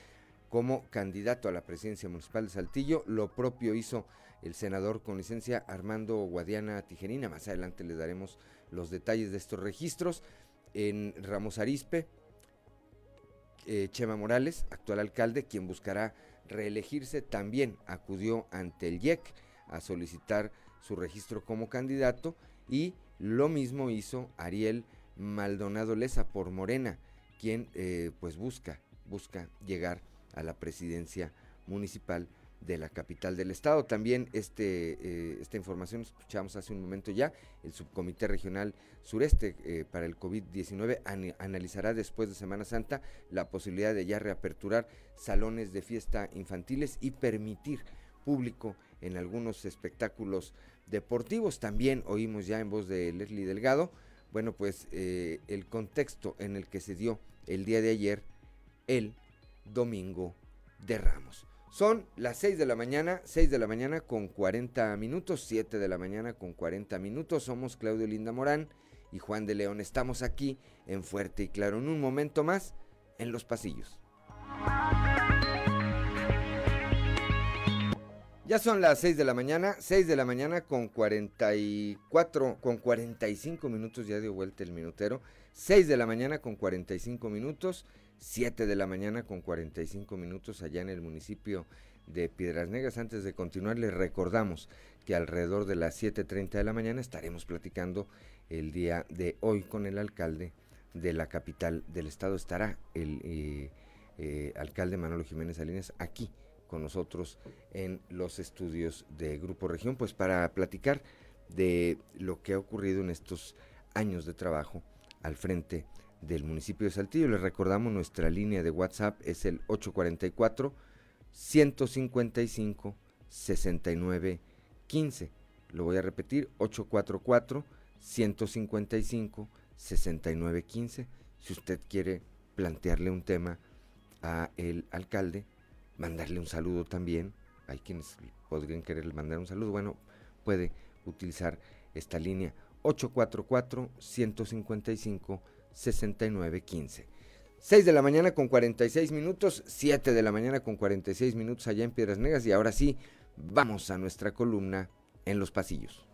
como candidato a la presidencia municipal de Saltillo. Lo propio hizo el senador con licencia Armando Guadiana Tijerina. Más adelante le daremos los detalles de estos registros. En Ramos Arispe, eh, Chema Morales, actual alcalde, quien buscará reelegirse, también acudió ante el IEC a solicitar su registro como candidato y lo mismo hizo Ariel Maldonado Leza por Morena, quien eh, pues busca, busca llegar a la presidencia municipal de la capital del estado. También este, eh, esta información escuchamos hace un momento ya, el subcomité regional sureste eh, para el COVID-19 analizará después de Semana Santa la posibilidad de ya reaperturar salones de fiesta infantiles y permitir público en algunos espectáculos deportivos. También oímos ya en voz de Leslie Delgado, bueno, pues eh, el contexto en el que se dio el día de ayer el domingo de Ramos. Son las 6 de la mañana, 6 de la mañana con 40 minutos, 7 de la mañana con 40 minutos. Somos Claudio Linda Morán y Juan de León. Estamos aquí en Fuerte y Claro en un momento más en los pasillos. Ya son las 6 de la mañana, 6 de la mañana con 44, con 45 minutos, ya dio vuelta el minutero. 6 de la mañana con 45 minutos, 7 de la mañana con 45 minutos allá en el municipio de Piedras Negras. Antes de continuar, les recordamos que alrededor de las 7.30 de la mañana estaremos platicando el día de hoy con el alcalde de la capital del estado. Estará el eh, eh, alcalde Manolo Jiménez Salinas aquí con nosotros en los estudios de Grupo Región, pues para platicar de lo que ha ocurrido en estos años de trabajo al frente del municipio de Saltillo. Les recordamos nuestra línea de WhatsApp es el 844 155 69 15. Lo voy a repetir, 844 155 69 15. Si usted quiere plantearle un tema a el alcalde, mandarle un saludo también. Hay quienes podrían querer mandar un saludo. Bueno, puede utilizar esta línea 844-155-6915. 6 de la mañana con 46 minutos, 7 de la mañana con 46 minutos allá en Piedras Negras y ahora sí, vamos a nuestra columna en los pasillos.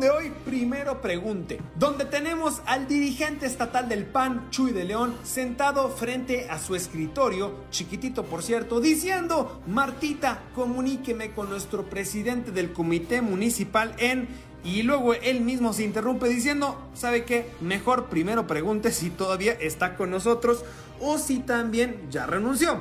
De hoy, primero pregunte, donde tenemos al dirigente estatal del PAN, Chuy de León, sentado frente a su escritorio, chiquitito por cierto, diciendo, Martita, comuníqueme con nuestro presidente del comité municipal en... Y luego él mismo se interrumpe diciendo, ¿sabe qué? Mejor primero pregunte si todavía está con nosotros o si también ya renunció.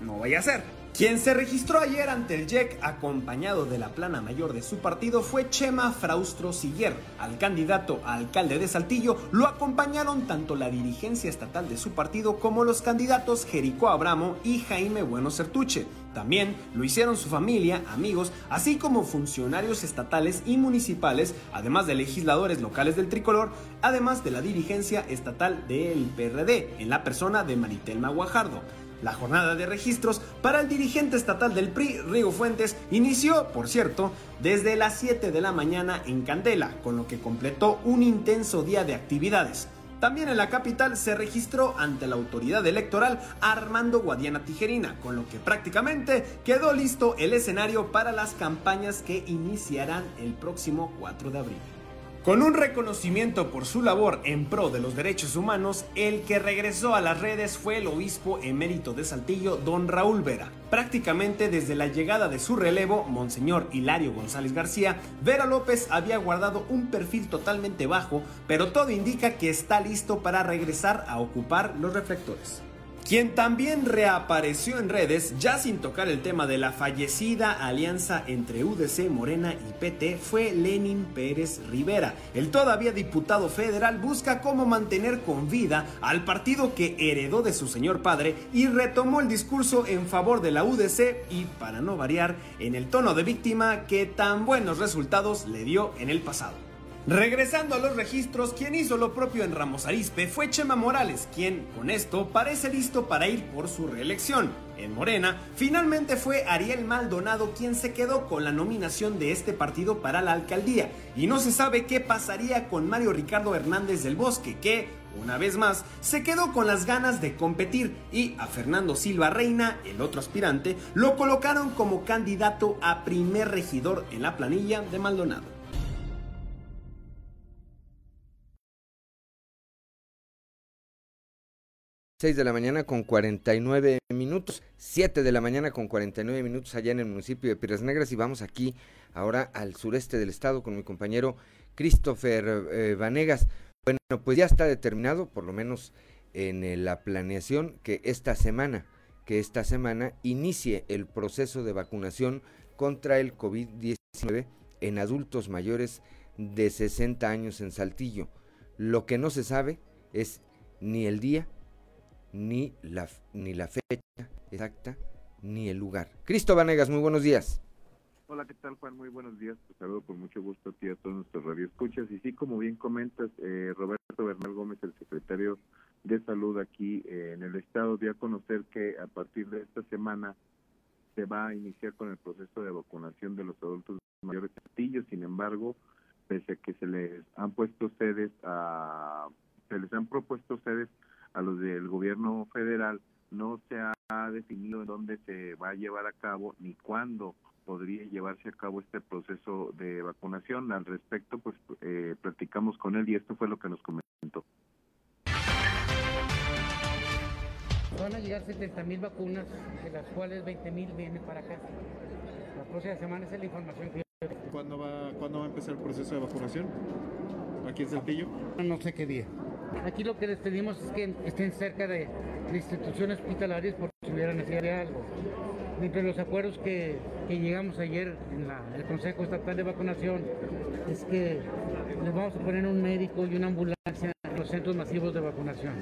No vaya a ser. Quien se registró ayer ante el JEC acompañado de la plana mayor de su partido fue Chema Fraustro Siller. Al candidato a alcalde de Saltillo lo acompañaron tanto la dirigencia estatal de su partido como los candidatos Jerico Abramo y Jaime Bueno Certuche. También lo hicieron su familia, amigos, así como funcionarios estatales y municipales, además de legisladores locales del tricolor, además de la dirigencia estatal del PRD, en la persona de Maritelma Guajardo. La jornada de registros para el dirigente estatal del PRI, Rigo Fuentes, inició, por cierto, desde las 7 de la mañana en Candela, con lo que completó un intenso día de actividades. También en la capital se registró ante la autoridad electoral Armando Guadiana Tijerina, con lo que prácticamente quedó listo el escenario para las campañas que iniciarán el próximo 4 de abril. Con un reconocimiento por su labor en pro de los derechos humanos, el que regresó a las redes fue el obispo emérito de Saltillo, don Raúl Vera. Prácticamente desde la llegada de su relevo, Monseñor Hilario González García, Vera López había guardado un perfil totalmente bajo, pero todo indica que está listo para regresar a ocupar los reflectores. Quien también reapareció en redes, ya sin tocar el tema de la fallecida alianza entre UDC, Morena y PT, fue Lenin Pérez Rivera. El todavía diputado federal busca cómo mantener con vida al partido que heredó de su señor padre y retomó el discurso en favor de la UDC y, para no variar, en el tono de víctima que tan buenos resultados le dio en el pasado. Regresando a los registros, quien hizo lo propio en Ramos Arizpe fue Chema Morales, quien con esto parece listo para ir por su reelección. En Morena, finalmente fue Ariel Maldonado quien se quedó con la nominación de este partido para la alcaldía. Y no se sabe qué pasaría con Mario Ricardo Hernández del Bosque, que, una vez más, se quedó con las ganas de competir y a Fernando Silva Reina, el otro aspirante, lo colocaron como candidato a primer regidor en la planilla de Maldonado. 6 de la mañana con 49 minutos, 7 de la mañana con 49 minutos allá en el municipio de Piedras Negras y vamos aquí ahora al sureste del estado con mi compañero Christopher eh, Vanegas. Bueno, pues ya está determinado, por lo menos en eh, la planeación, que esta semana, que esta semana inicie el proceso de vacunación contra el COVID-19 en adultos mayores de 60 años en Saltillo. Lo que no se sabe es ni el día ni la, ni la fecha exacta, ni el lugar. Cristo Vanegas, muy buenos días. Hola, ¿qué tal Juan? Muy buenos días. Te saludo con mucho gusto a ti a todos nuestros radioescuchas. Y sí, como bien comentas, eh, Roberto Bernal Gómez, el secretario de Salud aquí eh, en el Estado, dio a conocer que a partir de esta semana se va a iniciar con el proceso de vacunación de los adultos mayores Sin embargo, pese a que se les han puesto sedes a, se les han propuesto sedes a los del gobierno federal, no se ha definido en dónde se va a llevar a cabo ni cuándo podría llevarse a cabo este proceso de vacunación. Al respecto, pues eh, platicamos con él y esto fue lo que nos comentó. Van a llegar 70 mil vacunas, de las cuales 20 mil vienen para acá. La próxima semana es la información que yo ¿Cuándo va, ¿Cuándo va a empezar el proceso de vacunación? ¿Aquí en Saltillo? No sé qué día. Aquí lo que les pedimos es que estén cerca de, instituciones hospitalarias por si hubiera necesidad de algo. Entre los acuerdos que, que llegamos ayer en el Consejo Estatal de Vacunación es que les vamos a poner un médico y una ambulancia en los centros masivos de vacunación.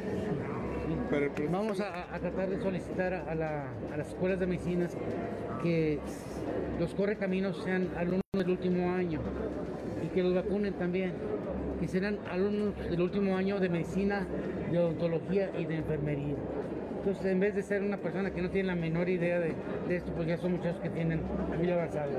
Vamos a, tratar de solicitar a, las escuelas de medicinas que los correcaminos sean alumnos del último año y que los vacunen también, que serán alumnos del último año de medicina, de odontología y de enfermería. Entonces, en vez de ser una persona que no tiene la menor idea de, esto, pues ya son muchos que tienen muy avanzado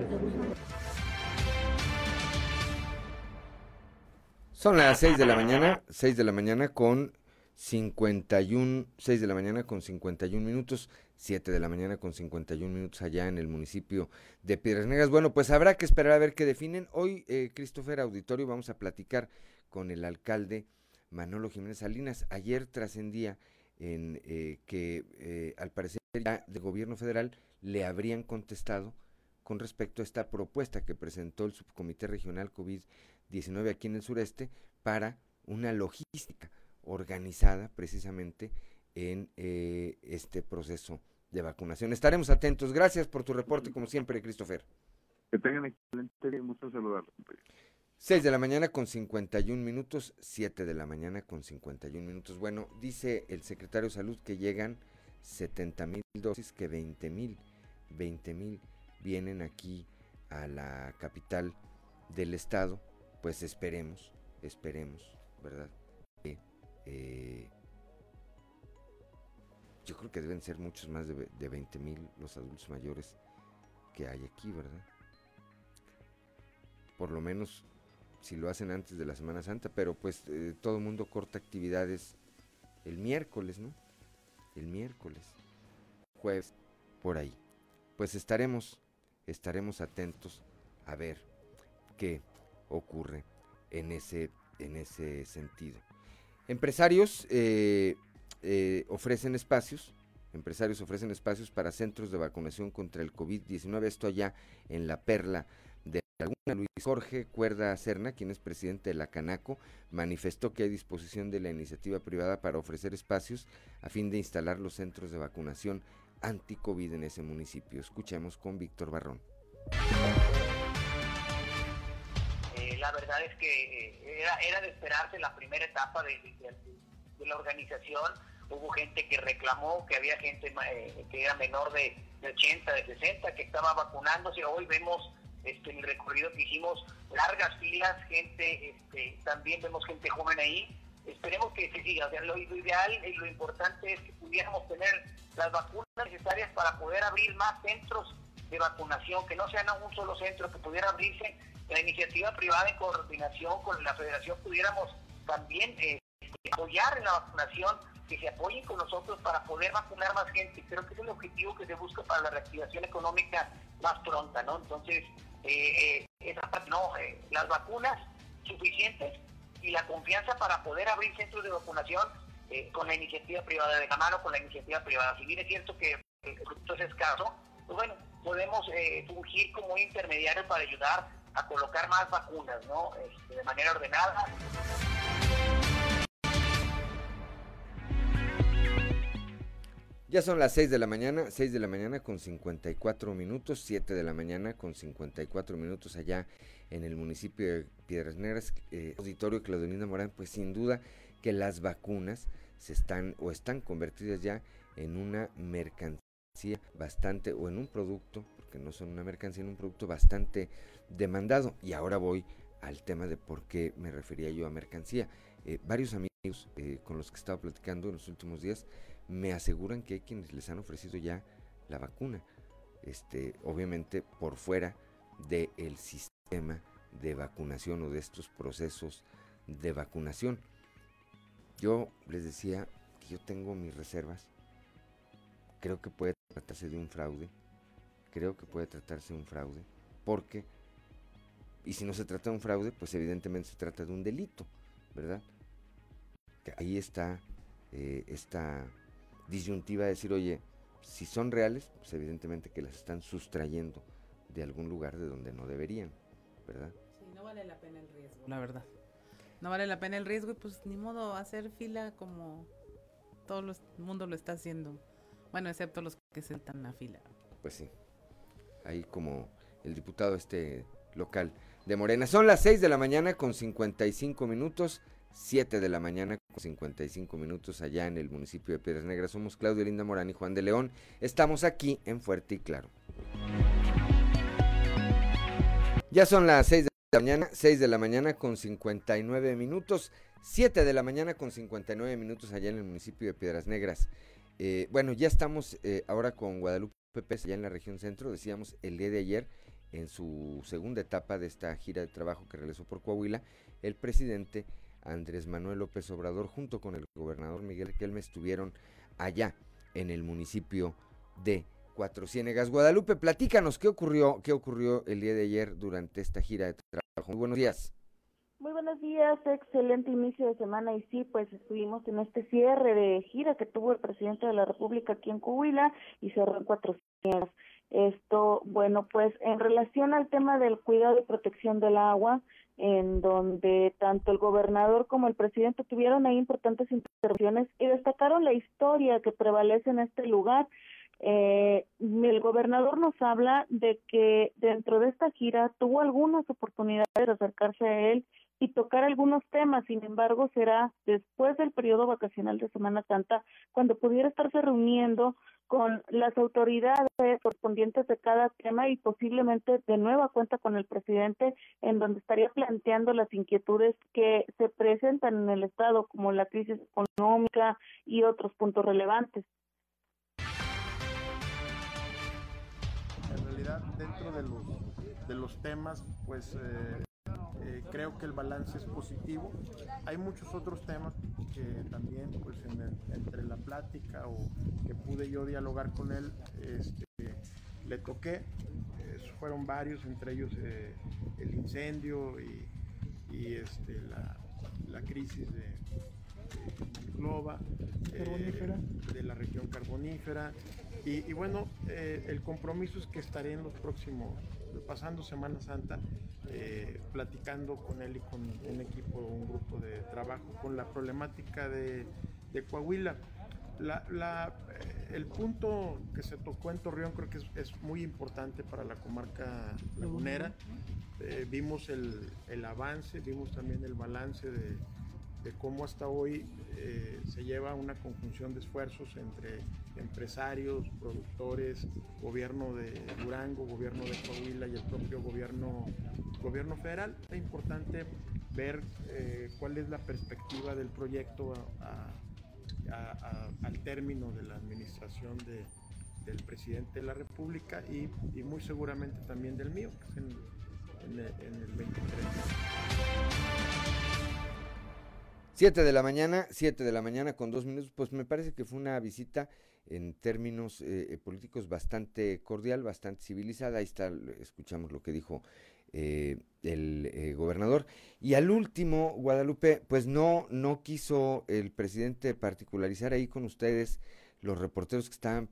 Son las 6 de la mañana, 6 de la mañana con 51, 6 de la mañana con 51 minutos, 7 de la mañana con 51 minutos allá en el municipio de Piedras Negras. Bueno, pues habrá que esperar a ver qué definen. Hoy, eh, Christopher Auditorio, vamos a platicar con el alcalde Manolo Jiménez Salinas. Ayer trascendía en eh, que eh, al parecer ya del gobierno federal le habrían contestado con respecto a esta propuesta que presentó el subcomité regional COVID-19 aquí en el sureste para una logística organizada precisamente en eh, este proceso de vacunación. Estaremos atentos. Gracias por tu reporte, como siempre, Christopher. Que tengan excelente día, mucho saludarlos. 6 de la mañana con 51 minutos, 7 de la mañana con 51 minutos. Bueno, dice el secretario de Salud que llegan 70 mil dosis, que 20 mil, 20 mil vienen aquí a la capital del estado. Pues esperemos, esperemos, ¿verdad? Eh, yo creo que deben ser muchos más de, de 20 mil los adultos mayores que hay aquí, ¿verdad? Por lo menos si lo hacen antes de la Semana Santa, pero pues eh, todo el mundo corta actividades el miércoles, ¿no? El miércoles, jueves, por ahí. Pues estaremos, estaremos atentos a ver qué ocurre en ese, en ese sentido. Empresarios eh, eh, ofrecen espacios, empresarios ofrecen espacios para centros de vacunación contra el COVID-19, esto allá en la Perla de Laguna. Luis Jorge Cuerda Cerna, quien es presidente de la Canaco, manifestó que hay disposición de la iniciativa privada para ofrecer espacios a fin de instalar los centros de vacunación anti-COVID en ese municipio. Escuchemos con Víctor Barrón la verdad es que eh, era, era de esperarse la primera etapa de, la organización. Hubo gente que reclamó que había gente eh, que era menor de, 80, de 60, que estaba vacunándose. Hoy vemos este, el recorrido que hicimos largas filas, gente, este, también vemos gente joven ahí. Esperemos que se siga. lo, ideal y lo importante es que pudiéramos tener las vacunas necesarias para poder abrir más centros de vacunación, que no sean un solo centro, que pudiera abrirse la iniciativa privada en coordinación con la federación pudiéramos también eh, apoyar en la vacunación, que se apoyen con nosotros para poder vacunar más gente. Creo que es el objetivo que se busca para la reactivación económica más pronta, ¿no? Entonces, eh, eh no, eh, las vacunas suficientes y la confianza para poder abrir centros de vacunación con la iniciativa privada de la mano, con la iniciativa privada. Si bien es cierto que el producto es escaso, pues bueno, podemos fungir como intermediario para ayudar a colocar más vacunas, ¿no? Este, de manera ordenada. Ya son las 6 de la mañana, 6 de la mañana con 54 minutos, 7 de la mañana con 54 minutos allá en el municipio de Piedras Negras, eh, auditorio Claudelina Morán, pues sin duda que las vacunas se están o están convertidas ya en una mercancía bastante o en un producto, porque no son una mercancía, en un producto bastante demandado. Y ahora voy al tema de por qué me refería yo a mercancía. Eh, varios amigos eh, con los que he estado platicando en los últimos días me aseguran que hay quienes les han ofrecido ya la vacuna. Este, obviamente por fuera del sistema de vacunación o de estos procesos de vacunación. Yo les decía que yo tengo mis reservas. Creo que puede tratarse de un fraude. Creo que puede tratarse de un fraude. Porque, y si no se trata de un fraude, pues evidentemente se trata de un delito, ¿verdad? ahí está eh, esta disyuntiva de decir, oye, si son reales, pues evidentemente que las están sustrayendo de algún lugar de donde no deberían, ¿verdad? Sí, no vale la pena el riesgo, la verdad. No vale la pena el riesgo y pues ni modo hacer fila como todo el mundo lo está haciendo. Bueno, excepto los que se están la fila. Pues sí. Ahí como el diputado este local de Morena. Son las 6 de la mañana con 55 minutos. 7 de la mañana con 55 minutos allá en el municipio de Piedras Negras. Somos Claudio Linda Morán y Juan de León. Estamos aquí en Fuerte y Claro. Ya son las 6 de la mañana, 6 de la mañana con 59 minutos, 7 de la mañana con 59 minutos allá en el municipio de Piedras Negras. Eh, bueno, ya estamos eh, ahora con Guadalupe Pérez allá en la región centro, decíamos el día de ayer, en su segunda etapa de esta gira de trabajo que realizó por Coahuila, el presidente Andrés Manuel López Obrador junto con el gobernador Miguel Kelme estuvieron allá en el municipio de Cuatro Ciénegas. Guadalupe, platícanos qué ocurrió, qué ocurrió el día de ayer durante esta gira de trabajo. Muy buenos días. Muy buenos días, excelente inicio de semana y sí, pues estuvimos en este cierre de gira que tuvo el presidente de la República aquí en Coahuila y cerró en Cuatro Ciénegas. Esto, bueno, pues en relación al tema del cuidado y protección del agua, en donde tanto el gobernador como el presidente tuvieron ahí importantes intervenciones y destacaron la historia que prevalece en este lugar. Eh, el gobernador nos habla de que dentro de esta gira tuvo algunas oportunidades de acercarse a él y tocar algunos temas. Sin embargo, será después del periodo vacacional de Semana Santa cuando pudiera estarse reuniendo con las autoridades correspondientes de cada tema y posiblemente de nueva cuenta con el presidente en donde estaría planteando las inquietudes que se presentan en el Estado como la crisis económica y otros puntos relevantes. En realidad, dentro de los, de los temas, pues eh, eh, creo que el balance es positivo. Hay muchos otros temas que también, pues, entre la plática o que pude yo dialogar con él, este, le toqué. fueron varios, entre ellos eh, el incendio y, este, la, crisis de, de Glova, eh, de la región carbonífera. Y, bueno, el compromiso es que estaré en los próximos, pasando Semana Santa, eh, platicando con él y con un equipo, un grupo de trabajo con la problemática de, Coahuila. La, eh, el punto que se tocó en Torreón creo que es, muy importante para la comarca lagunera. Eh, vimos el, el, avance, vimos también el balance de, de cómo hasta hoy eh, se lleva una conjunción de esfuerzos entre empresarios, productores, gobierno de Durango, gobierno de Coahuila y el propio gobierno, gobierno federal. Es importante ver eh, cuál es la perspectiva del proyecto al término de la administración del presidente de la República y, muy seguramente también del mío, en, en el 23. 7 de la mañana, 7 de la mañana con dos minutos, pues me parece que fue una visita en términos eh, eh, políticos bastante cordial, bastante civilizada. Ahí está, escuchamos lo que dijo eh, el gobernador. Y al último, Guadalupe, pues no, no quiso el presidente particularizar ahí con ustedes, los reporteros que estaban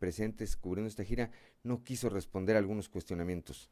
presentes cubriendo esta gira, no quiso responder algunos cuestionamientos.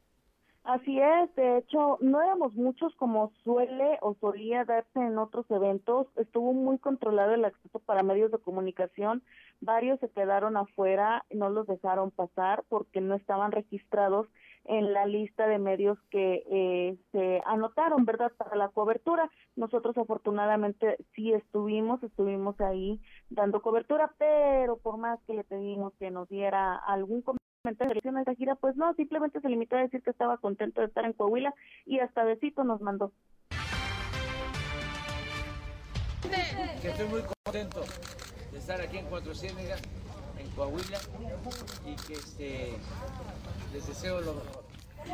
Así es, de hecho, no éramos muchos como suele o solía darse en otros eventos. Estuvo muy controlado el acceso para medios de comunicación. Varios se quedaron afuera, no los dejaron pasar porque no estaban registrados en la lista de medios que eh, se anotaron, ¿verdad?, para la cobertura. Nosotros afortunadamente sí estuvimos, estuvimos ahí dando cobertura, pero por más que le pedimos que nos diera algún comentario, en esta gira, pues no, simplemente se limitó a decir que estaba contento de estar en Coahuila y hasta besito nos mandó. Que estoy muy contento de estar aquí en Cuatro Ciénegas, en Coahuila, y que este, les deseo lo mejor.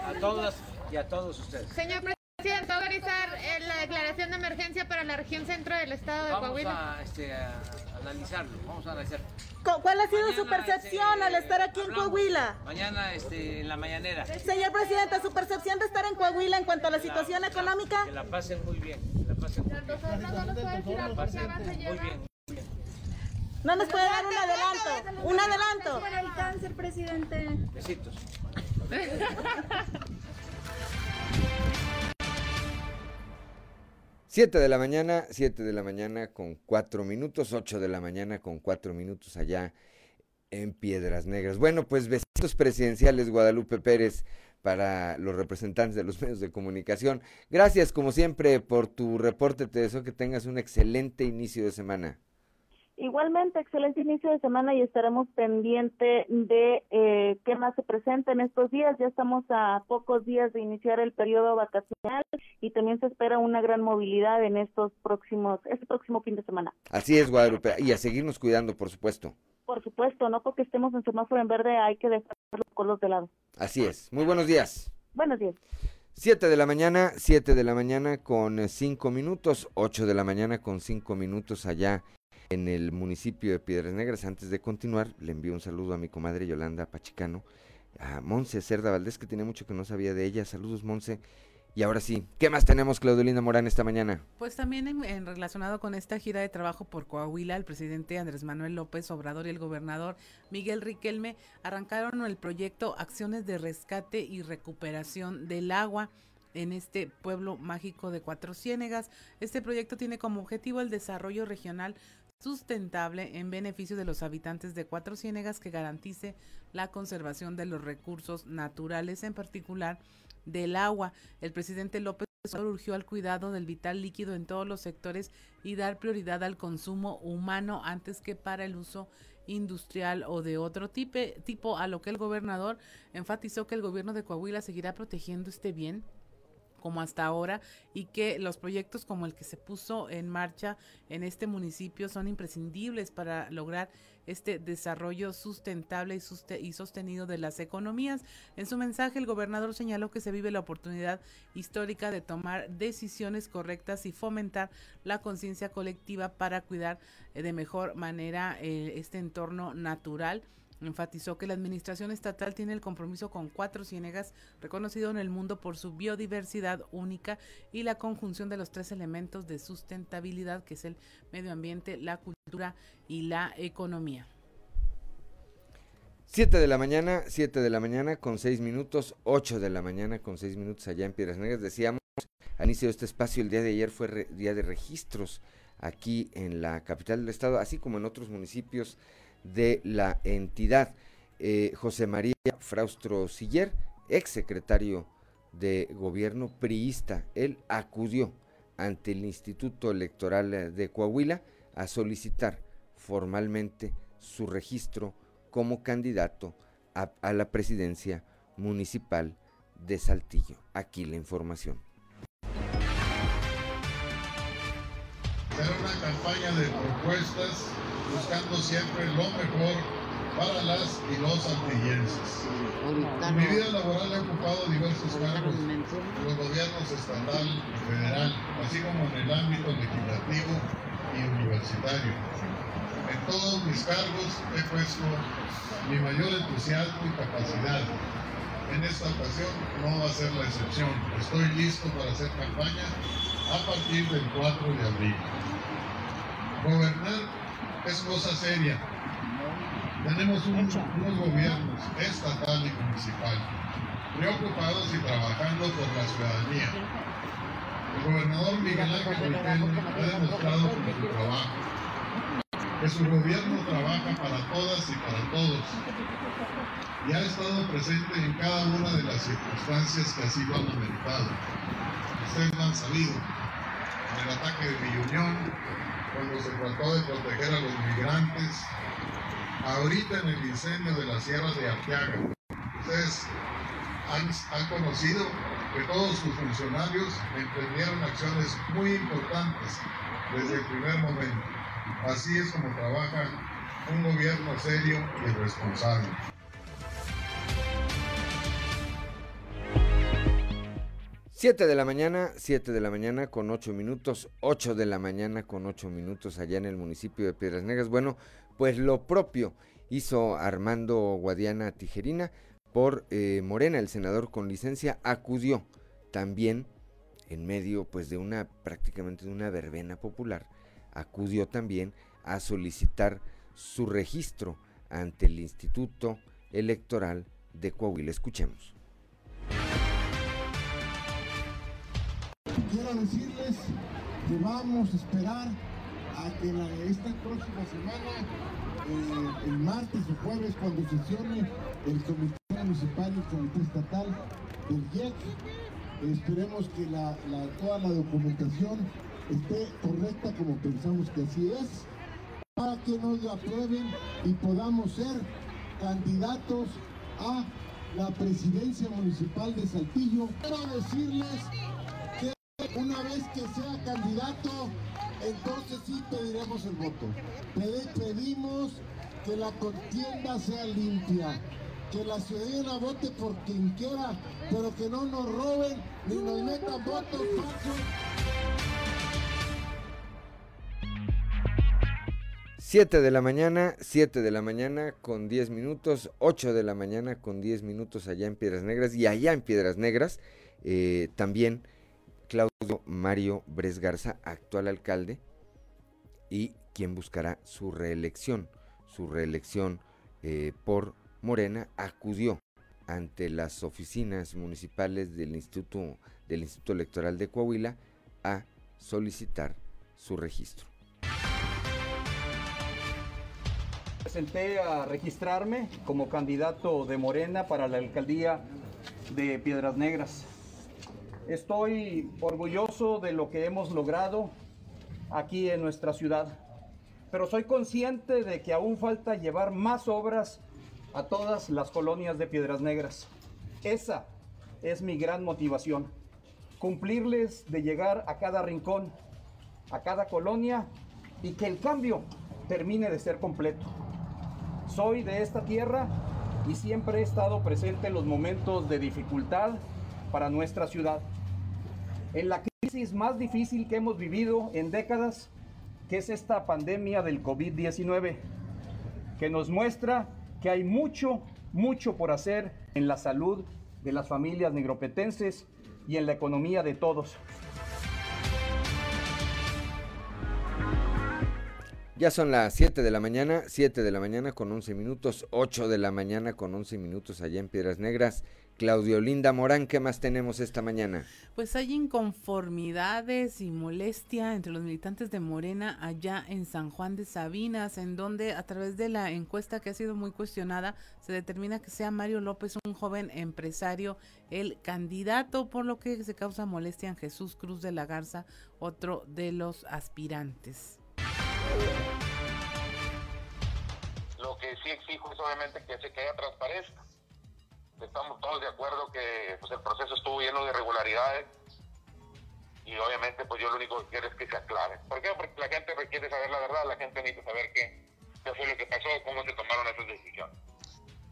a todas y a todos ustedes. Señor presidente, ¿va a autorizar eh, la declaración de emergencia para la región centro del estado de Vamos Coahuila? a, este, a analizarlo, vamos a analizarlo. ¿Cuál ha sido su Mañana, percepción este, al estar aquí en hablamos. Coahuila? Mañana este, en la mañanera. Señor presidente, su percepción de estar en Coahuila en cuanto a la situación económica. Que la pasen muy bien, que la pasen muy bien. Que la pasen muy bien. No nos puede dar un adelanto, un adelanto. Para el cáncer, presidente. Besitos. [laughs] Siete de la mañana, siete de la mañana con cuatro minutos, ocho de la mañana con cuatro minutos allá en Piedras Negras. Bueno, pues besitos presidenciales Guadalupe Pérez para los representantes de los [laughs] medios de comunicación. Gracias como siempre por tu reporte, te deseo que tengas un excelente inicio de semana. Igualmente, excelente inicio de semana y estaremos pendiente de eh, qué más se presenta en estos días. Ya estamos a pocos días de iniciar el periodo vacacional y también se espera una gran movilidad en estos próximos, este próximo fin de semana. Así es, Guadalupe, y a seguirnos cuidando, por supuesto. Por supuesto, no porque estemos en semáforo en verde hay que dejar los colos de lado. Así es. Muy buenos días. Buenos días. Siete de la mañana, siete de la mañana con cinco minutos, ocho de la mañana con cinco minutos allá en el municipio de Piedras Negras. Antes de continuar, le envío un saludo a mi comadre Yolanda Pachicano, a Monse Cerda Valdés, que tenía mucho que no sabía de ella. Saludos, Monse. Y ahora sí, ¿qué más tenemos, Claudelina Morán, esta mañana? Pues también en relacionado con esta gira de trabajo por Coahuila, el presidente Andrés Manuel López Obrador y el gobernador Miguel Riquelme arrancaron el proyecto Acciones de Rescate y Recuperación del Agua en este pueblo mágico de Cuatro Ciénegas. Este proyecto tiene como objetivo el desarrollo regional sustentable en beneficio de los habitantes de Cuatro Ciénegas que garantice la conservación de los recursos naturales, en particular del agua. El presidente López urgió al cuidado del vital líquido en todos los sectores y dar prioridad al consumo humano antes que para el uso industrial o de otro tipo, tipo a lo que el gobernador enfatizó que el gobierno de Coahuila seguirá protegiendo este bien como hasta ahora y que los proyectos como el que se puso en marcha en este municipio son imprescindibles para lograr este desarrollo sustentable y, sostenido de las economías. En su mensaje, el gobernador señaló que se vive la oportunidad histórica de tomar decisiones correctas y fomentar la conciencia colectiva para cuidar eh, de mejor manera eh, este entorno natural. Enfatizó que la administración estatal tiene el compromiso con Cuatro Ciénegas, reconocido en el mundo por su biodiversidad única y la conjunción de los tres elementos de sustentabilidad, que es el medio ambiente, la cultura y la economía. Siete de la mañana, siete de la mañana con seis minutos, ocho de la mañana con seis minutos allá en Piedras Negras. Decíamos al inicio de este espacio, el día de ayer fue día de registros aquí en la capital del estado, así como en otros municipios de la entidad. Eh, José María Fraustro Siller, ex secretario de gobierno priista, él acudió ante el Instituto Electoral de Coahuila a solicitar formalmente su registro como candidato a la presidencia municipal de Saltillo. Aquí la información. Será una campaña de propuestas buscando siempre lo mejor para las y los saltillenses. En mi vida laboral he ocupado diversos cargos en los gobiernos estatal y federal, así como en el ámbito legislativo y universitario. En todos mis cargos he puesto mi mayor entusiasmo y capacidad. En esta ocasión no va a ser la excepción. Estoy listo para hacer campaña a partir del 4 de abril. Gobernar es cosa seria. Tenemos un, unos gobiernos estatal y municipal preocupados y trabajando por la ciudadanía. El gobernador Miguel Ángel Riquelme ha demostrado con su trabajo que su gobierno trabaja para todas y para todos y ha estado presente en cada una de las circunstancias que así lo han ameritado. Ustedes lo han sabido, en el ataque de mi Unión, cuando se trató de proteger a los migrantes, ahorita en el incendio de las sierras de Arteaga. Ustedes han, han conocido que todos sus funcionarios emprendieron acciones muy importantes desde el primer momento. Así es como trabaja un gobierno serio y responsable. 7 de la mañana, 7 de la mañana con 8 minutos, 8 de la mañana con 8 minutos allá en el municipio de Piedras Negras. Bueno, pues lo propio hizo Armando Guadiana Tijerina por eh, Morena, el senador con licencia, acudió también en medio pues de una prácticamente de una verbena popular, acudió también a solicitar su registro ante el Instituto Electoral de Coahuila. Escuchemos. Quiero decirles que vamos a esperar a que esta próxima semana, eh, el martes o jueves, cuando sesione el Comité Municipal y el Comité Estatal del IEC, esperemos que toda la documentación esté correcta como pensamos que así es, para que nos lo aprueben y podamos ser candidatos a la presidencia municipal de Saltillo. Quiero decirles una vez que sea candidato, entonces sí pediremos el voto. Pedimos que la contienda sea limpia, que la ciudadanía vote por quien quiera, pero que no nos roben ni nos metan votos falsos. 7 de la mañana, 7 de la mañana con 10 minutos, 8 de la mañana con 10 minutos allá en Piedras Negras y allá en Piedras Negras eh, también Claudio Mario Bresgarza, actual alcalde y quien buscará su reelección, su reelección eh, por Morena, acudió ante las oficinas municipales del Instituto Electoral de Coahuila a solicitar su registro. Presenté a registrarme como candidato de Morena para la alcaldía de Piedras Negras. Estoy orgulloso de lo que hemos logrado aquí en nuestra ciudad, pero soy consciente de que aún falta llevar más obras a todas las colonias de Piedras Negras. Esa es mi gran motivación, cumplirles de llegar a cada rincón, a cada colonia y que el cambio termine de ser completo. Soy de esta tierra y siempre he estado presente en los momentos de dificultad para nuestra ciudad. En la crisis más difícil que hemos vivido en décadas, que es esta pandemia del COVID-19, que nos muestra que hay mucho, mucho por hacer en la salud de las familias negropetenses y en la economía de todos. Ya son las 7 de la mañana, 7 de la mañana con 11 minutos, 8 de la mañana con 11 minutos allá en Piedras Negras. Claudio Linda Morán, ¿qué más tenemos esta mañana? Pues hay inconformidades y molestia entre los militantes de Morena allá en San Juan de Sabinas, en donde a través de la encuesta que ha sido muy cuestionada, se determina que sea Mario López, un joven empresario, el candidato, por lo que se causa molestia en Jesús Cruz de la Garza, otro de los aspirantes. Lo que sí exijo es obviamente que se haya transparencia. Estamos todos de acuerdo que pues, el proceso estuvo lleno de irregularidades y obviamente pues yo lo único que quiero es que se aclare. ¿Por qué? Porque la gente requiere saber la verdad, la gente necesita saber qué, qué fue lo que pasó, cómo se tomaron esas decisiones.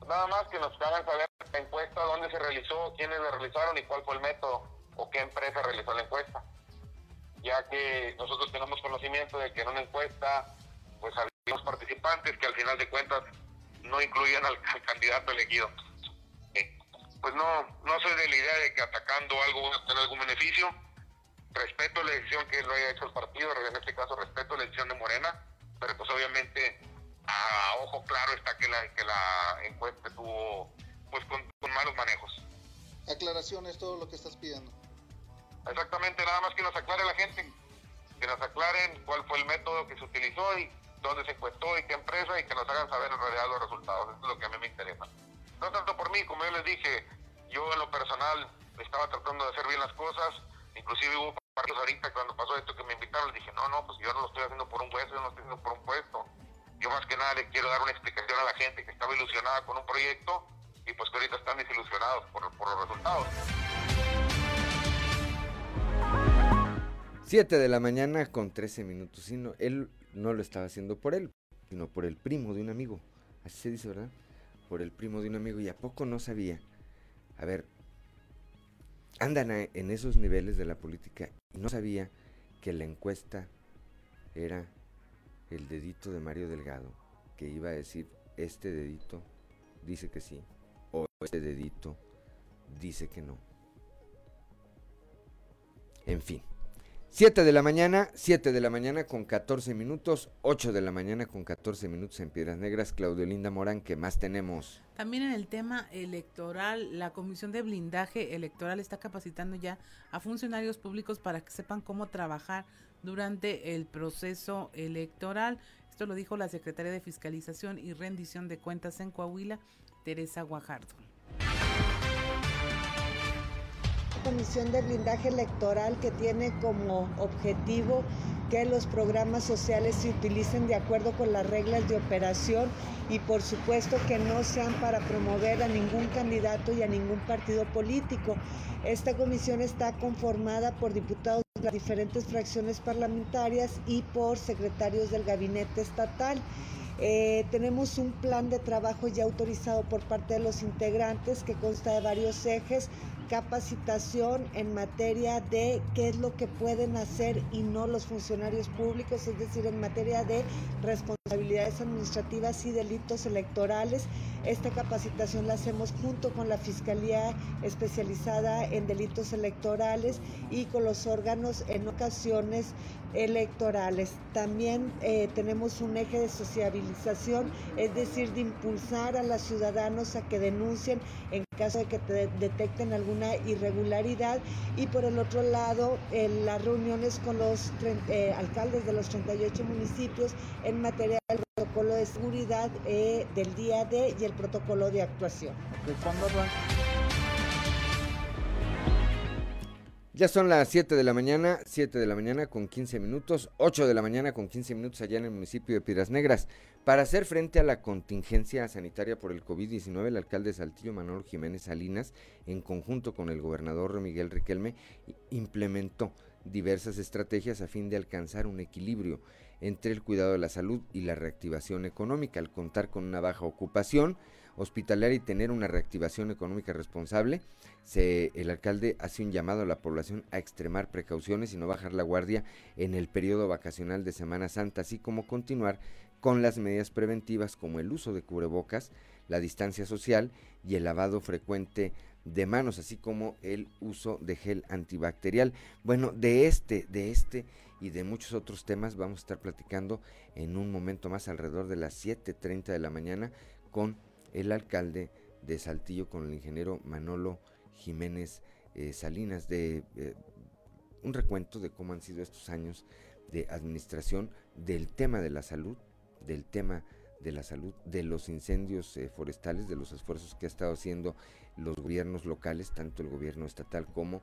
Nada más que nos hagan saber la encuesta, dónde se realizó, quiénes la realizaron y cuál fue el método o qué empresa realizó la encuesta ya que nosotros tenemos conocimiento de que en una encuesta pues había participantes que al final de cuentas no incluían al, candidato elegido. Pues no, no soy de la idea de que atacando algo va a tener algún beneficio. Respeto la elección que lo haya hecho el partido, en este caso respeto la elección de Morena, pero pues obviamente a ojo claro está que la, que la encuesta estuvo pues con, con malos manejos. Aclaraciones, todo lo que estás pidiendo. Exactamente, nada más que nos aclare la gente, que nos aclaren cuál fue el método que se utilizó y dónde se encuestó y qué empresa y que nos hagan saber en realidad los resultados. Eso es lo que a mí me interesa. No tanto por mí, como yo les dije, yo en lo personal estaba tratando de hacer bien las cosas, inclusive hubo partidos ahorita cuando pasó esto que me invitaron, les dije, no, no, pues yo no lo estoy haciendo por un puesto, yo no lo estoy haciendo por un puesto. Yo más que nada le quiero dar una explicación a la gente que estaba ilusionada con un proyecto y pues que ahorita están desilusionados por, los resultados. 7 de la mañana con 13 minutos. sino él no lo estaba haciendo por él, sino por el primo de un amigo. Así se dice, ¿verdad? Por el primo de un amigo. ¿Y a poco no sabía? A ver, andan en esos niveles de la política y no sabía que la encuesta era el dedito de Mario Delgado, que iba a decir, este dedito dice que sí, o este dedito dice que no. En fin. 7 de la mañana, 7 de la mañana con 14 minutos, 8 de la mañana con 14 minutos en Piedras Negras. Claudio Linda Morán, ¿qué más tenemos? También en el tema electoral, la Comisión de Blindaje Electoral está capacitando ya a funcionarios públicos para que sepan cómo trabajar durante el proceso electoral. Esto lo dijo la secretaria de Fiscalización y Rendición de Cuentas en Coahuila, Teresa Guajardo. Comisión de Blindaje Electoral que tiene como objetivo que los programas sociales se utilicen de acuerdo con las reglas de operación y por supuesto que no sean para promover a ningún candidato y a ningún partido político. Esta comisión está conformada por diputados de las diferentes fracciones parlamentarias y por secretarios del gabinete estatal. Eh, tenemos un plan de trabajo ya autorizado por parte de los integrantes que consta de varios ejes, capacitación en materia de qué es lo que pueden hacer y no los funcionarios públicos, es decir, en materia de responsabilidades administrativas y delitos electorales. Esta capacitación la hacemos junto con la Fiscalía especializada en delitos electorales y con los órganos en ocasiones electorales. También eh, tenemos un eje de sociabilización, es decir, de impulsar a los ciudadanos a que denuncien en caso de que detecten alguna irregularidad. Y por el otro lado, las reuniones con los eh, alcaldes de los 38 municipios en materia del protocolo de seguridad eh, del día D y el protocolo de actuación. Ya son las 7 de la mañana, 7 de la mañana con 15 minutos, 8 de la mañana con 15 minutos allá en el municipio de Piedras Negras. Para hacer frente a la contingencia sanitaria por el COVID-19, el alcalde de Saltillo, Manuel Jiménez Salinas, en conjunto con el gobernador Miguel Riquelme, implementó diversas estrategias a fin de alcanzar un equilibrio entre el cuidado de la salud y la reactivación económica. Al contar con una baja ocupación, hospitalaria y tener una reactivación económica responsable, el alcalde hace un llamado a la población a extremar precauciones y no bajar la guardia en el periodo vacacional de Semana Santa, así como continuar con las medidas preventivas como el uso de cubrebocas, la distancia social y el lavado frecuente de manos, así como el uso de gel antibacterial. Bueno, de este, de este y de muchos otros temas vamos a estar platicando en un momento más alrededor de las 7.30 de la mañana con el alcalde de Saltillo con el ingeniero Manolo Jiménez eh, Salinas de eh, un recuento de cómo han sido estos años de administración del tema de la salud, del tema de la salud, de los incendios eh, forestales, de los esfuerzos que ha estado haciendo los gobiernos locales, tanto el gobierno estatal como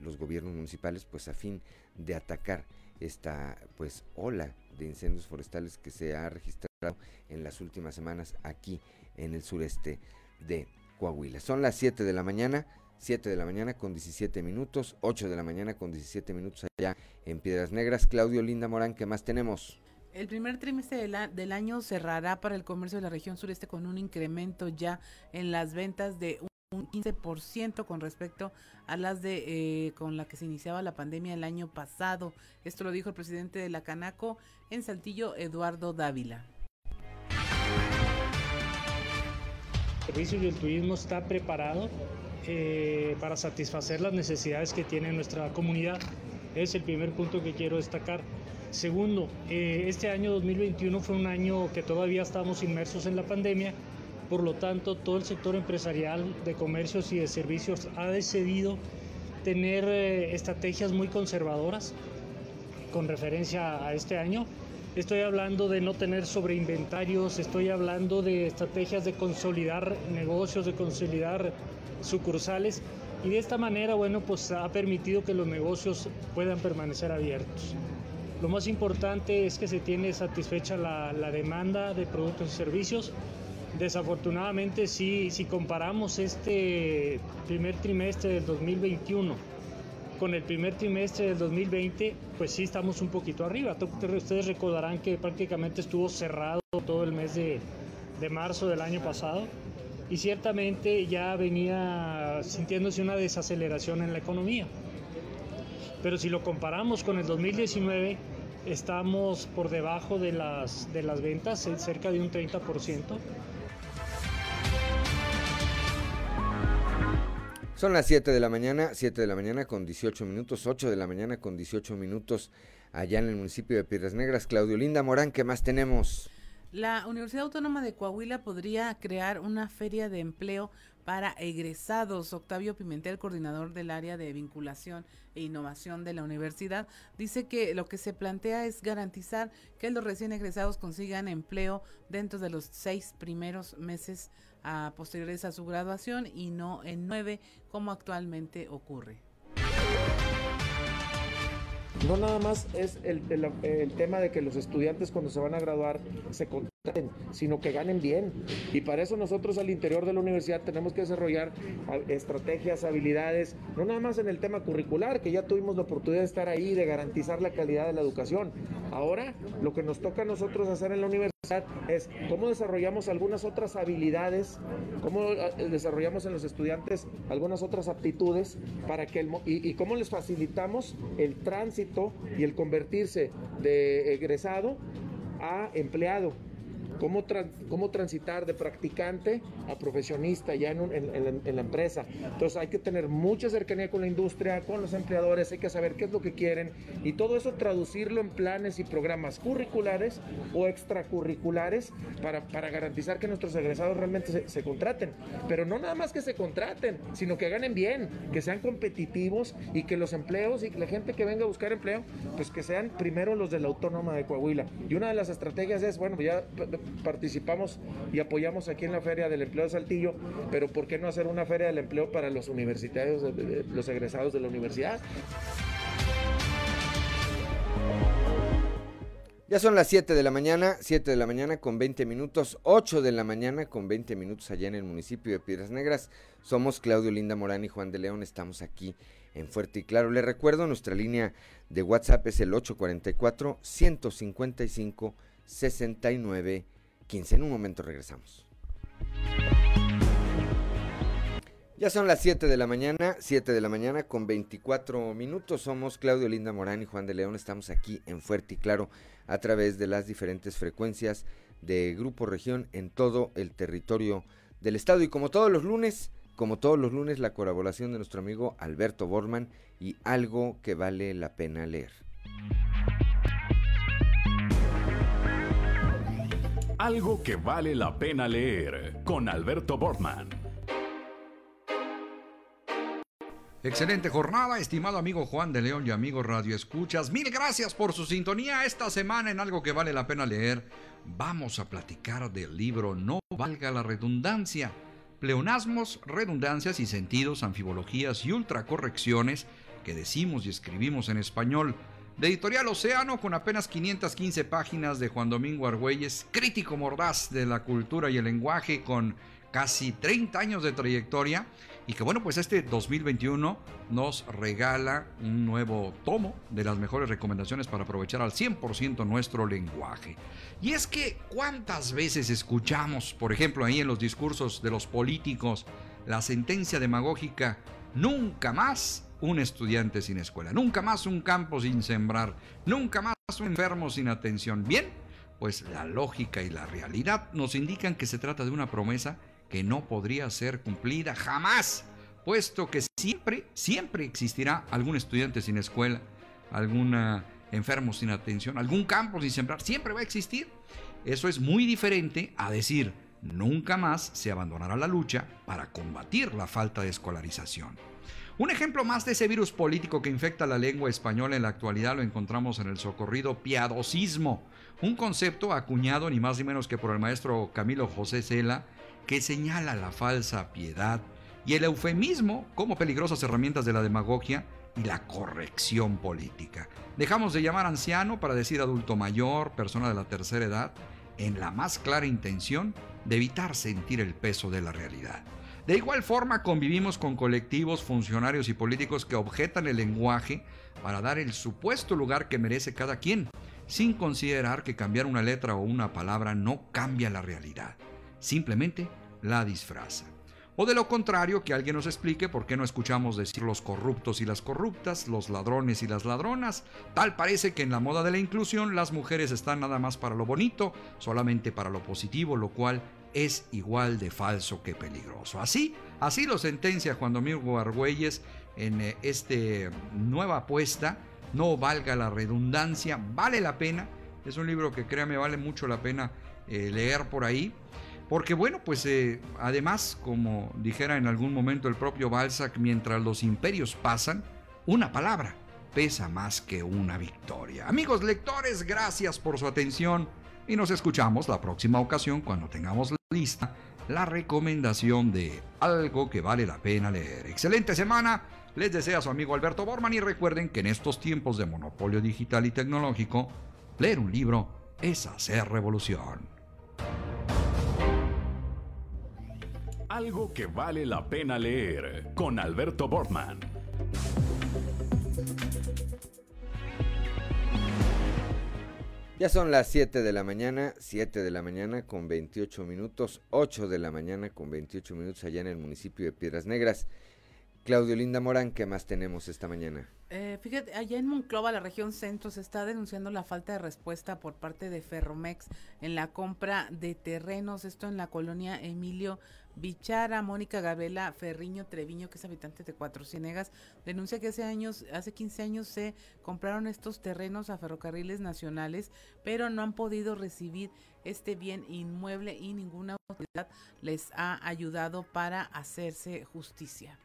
los gobiernos municipales, pues a fin de atacar esta pues ola de incendios forestales que se ha registrado en las últimas semanas aquí en el sureste de Coahuila. Son las 7 de la mañana, 7 de la mañana con 17 minutos, 8 de la mañana con 17 minutos allá en Piedras Negras. Claudio Linda Morán, ¿qué más tenemos? El primer trimestre del, año cerrará para el comercio de la región sureste con un incremento ya en las ventas de un 15% con respecto a las de eh, con la que se iniciaba la pandemia el año pasado. Esto lo dijo el presidente de la Canaco en Saltillo, Eduardo Dávila. El servicio y el turismo está preparado eh, para satisfacer las necesidades que tiene nuestra comunidad. Es el primer punto que quiero destacar. Segundo, eh, este año 2021 fue un año que todavía estamos inmersos en la pandemia, por lo tanto todo el sector empresarial de comercios y de servicios ha decidido tener eh, estrategias muy conservadoras con referencia a este año Estoy hablando de no tener sobreinventarios, estoy hablando de estrategias de consolidar negocios, de consolidar sucursales y de esta manera, bueno, pues ha permitido que los negocios puedan permanecer abiertos. Lo más importante es que se tiene satisfecha la, la demanda de productos y servicios. Desafortunadamente, si, si comparamos este primer trimestre del 2021 con el primer trimestre del 2020, pues sí estamos un poquito arriba. Ustedes recordarán que prácticamente estuvo cerrado todo el mes de, marzo del año pasado. y ciertamente ya venía sintiéndose una desaceleración en la economía. Pero si lo comparamos con el 2019, estamos por debajo de las, de las ventas, cerca de un 30%. Son las 7 de la mañana, 7 de la mañana con 18 minutos, 8 de la mañana con 18 minutos allá en el municipio de Piedras Negras. Claudio Linda Morán, ¿qué más tenemos? La Universidad Autónoma de Coahuila podría crear una feria de empleo para egresados. Octavio Pimentel, coordinador del área de vinculación e innovación de la universidad, dice que lo que se plantea es garantizar que los recién egresados consigan empleo dentro de los seis primeros meses a posteriores a su graduación y no en nueve como actualmente ocurre. No nada más es el, tema de que los estudiantes cuando se van a graduar se contraten, sino que ganen bien. Y para eso nosotros al interior de la universidad tenemos que desarrollar estrategias, habilidades, no nada más en el tema curricular, que ya tuvimos la oportunidad de estar ahí, de garantizar la calidad de la educación. Ahora lo que nos toca a nosotros hacer en la universidad es cómo desarrollamos algunas otras habilidades, cómo eh, desarrollamos en los estudiantes algunas otras aptitudes para que el, y, y cómo les facilitamos el tránsito y el convertirse de egresado a empleado cómo, cómo transitar de practicante a profesionista ya en, en, la empresa. Entonces hay que tener mucha cercanía con la industria, con los empleadores, hay que saber qué es lo que quieren y todo eso traducirlo en planes y programas curriculares o extracurriculares para, para garantizar que nuestros egresados realmente se, se contraten. Pero no nada más que se contraten, sino que ganen bien, que sean competitivos y que los empleos y la gente que venga a buscar empleo, pues que sean primero los de la Autónoma de Coahuila. Y una de las estrategias es, bueno, ya participamos y apoyamos aquí en la Feria del Empleo de Saltillo, pero ¿por qué no hacer una Feria del Empleo para los universitarios, los egresados de la universidad? Ya son las 7 de la mañana, 7 de la mañana con 20 minutos, 8 de la mañana con 20 minutos allá en el municipio de Piedras Negras. Somos Claudio Linda Morán y Juan de León, estamos aquí en Fuerte y Claro. Le recuerdo, nuestra línea de WhatsApp es el 844 155 69 15. En un momento regresamos. Ya son las 7 de la mañana, 7 de la mañana con 24 minutos. Somos Claudio Linda Morán y Juan de León. Estamos aquí en Fuerte y Claro a través de las diferentes frecuencias de Grupo Región en todo el territorio del estado. Y como todos los lunes, como todos los lunes, la colaboración de nuestro amigo Alberto Borman y algo que vale la pena leer. Algo que vale la pena leer con Alberto Bortman. Excelente jornada, estimado amigo Juan de León y amigo Radio Escuchas. Mil gracias por su sintonía esta semana en algo que vale la pena leer. Vamos a platicar del libro No valga la redundancia. Pleonasmos, redundancias y sentidos, anfibologías y ultracorrecciones que decimos y escribimos en español de Editorial Océano, con apenas 515 páginas de Juan Domingo Argüelles, crítico mordaz de la cultura y el lenguaje, con casi 30 años de trayectoria, y que bueno, pues este 2021 nos regala un nuevo tomo de las mejores recomendaciones para aprovechar al 100% nuestro lenguaje. Y es que, ¿cuántas veces escuchamos, por ejemplo, ahí en los discursos de los políticos, la sentencia demagógica, nunca más un estudiante sin escuela, nunca más un campo sin sembrar, nunca más un enfermo sin atención. Bien, pues la lógica y la realidad nos indican que se trata de una promesa que no podría ser cumplida jamás, puesto que siempre, siempre existirá algún estudiante sin escuela, algún enfermo sin atención, algún campo sin sembrar, siempre va a existir. Eso es muy diferente a decir, nunca más se abandonará la lucha para combatir la falta de escolarización. Un ejemplo más de ese virus político que infecta la lengua española en la actualidad lo encontramos en el socorrido piadosismo, un concepto acuñado ni más ni menos que por el maestro Camilo José Cela, que señala la falsa piedad y el eufemismo como peligrosas herramientas de la demagogia y la corrección política. Dejamos de llamar anciano para decir adulto mayor, persona de la tercera edad, en la más clara intención de evitar sentir el peso de la realidad. De igual forma convivimos con colectivos, funcionarios y políticos que objetan el lenguaje para dar el supuesto lugar que merece cada quien, sin considerar que cambiar una letra o una palabra no cambia la realidad. Simplemente la disfraza. O de lo contrario, que alguien nos explique por qué no escuchamos decir los corruptos y las corruptas, los ladrones y las ladronas. Tal parece que en la moda de la inclusión las mujeres están nada más para lo bonito, solamente para lo positivo, lo cual es igual de falso que peligroso. Así, así lo sentencia Juan Domingo Argüelles en eh, este nueva apuesta. No valga la redundancia, vale la pena. Es un libro que créame vale mucho la pena eh, leer por ahí. Porque bueno, pues eh, además, como dijera en algún momento el propio Balzac, mientras los imperios pasan, una palabra pesa más que una victoria. Amigos lectores, gracias por su atención y nos escuchamos la próxima ocasión cuando tengamos lista la recomendación de algo que vale la pena leer. Excelente semana, les desea su amigo Alberto Borman y recuerden que en estos tiempos de monopolio digital y tecnológico, leer un libro es hacer revolución. Algo que vale la pena leer con Alberto Bortman. Ya son las 7 de la mañana, 7 de la mañana con 28 minutos, 8 de la mañana con 28 minutos allá en el municipio de Piedras Negras. Claudio Linda Morán, ¿qué más tenemos esta mañana? Eh, fíjate, allá en Monclova, la región centro, se está denunciando la falta de respuesta por parte de Ferromex en la compra de terrenos, esto en la colonia Emilio Bichara, Mónica Gabela Ferriño Treviño, que es habitante de Cuatro Ciénegas, denuncia que hace años, hace 15 años se compraron estos terrenos a ferrocarriles nacionales, pero no han podido recibir este bien inmueble y ninguna autoridad les ha ayudado para hacerse justicia.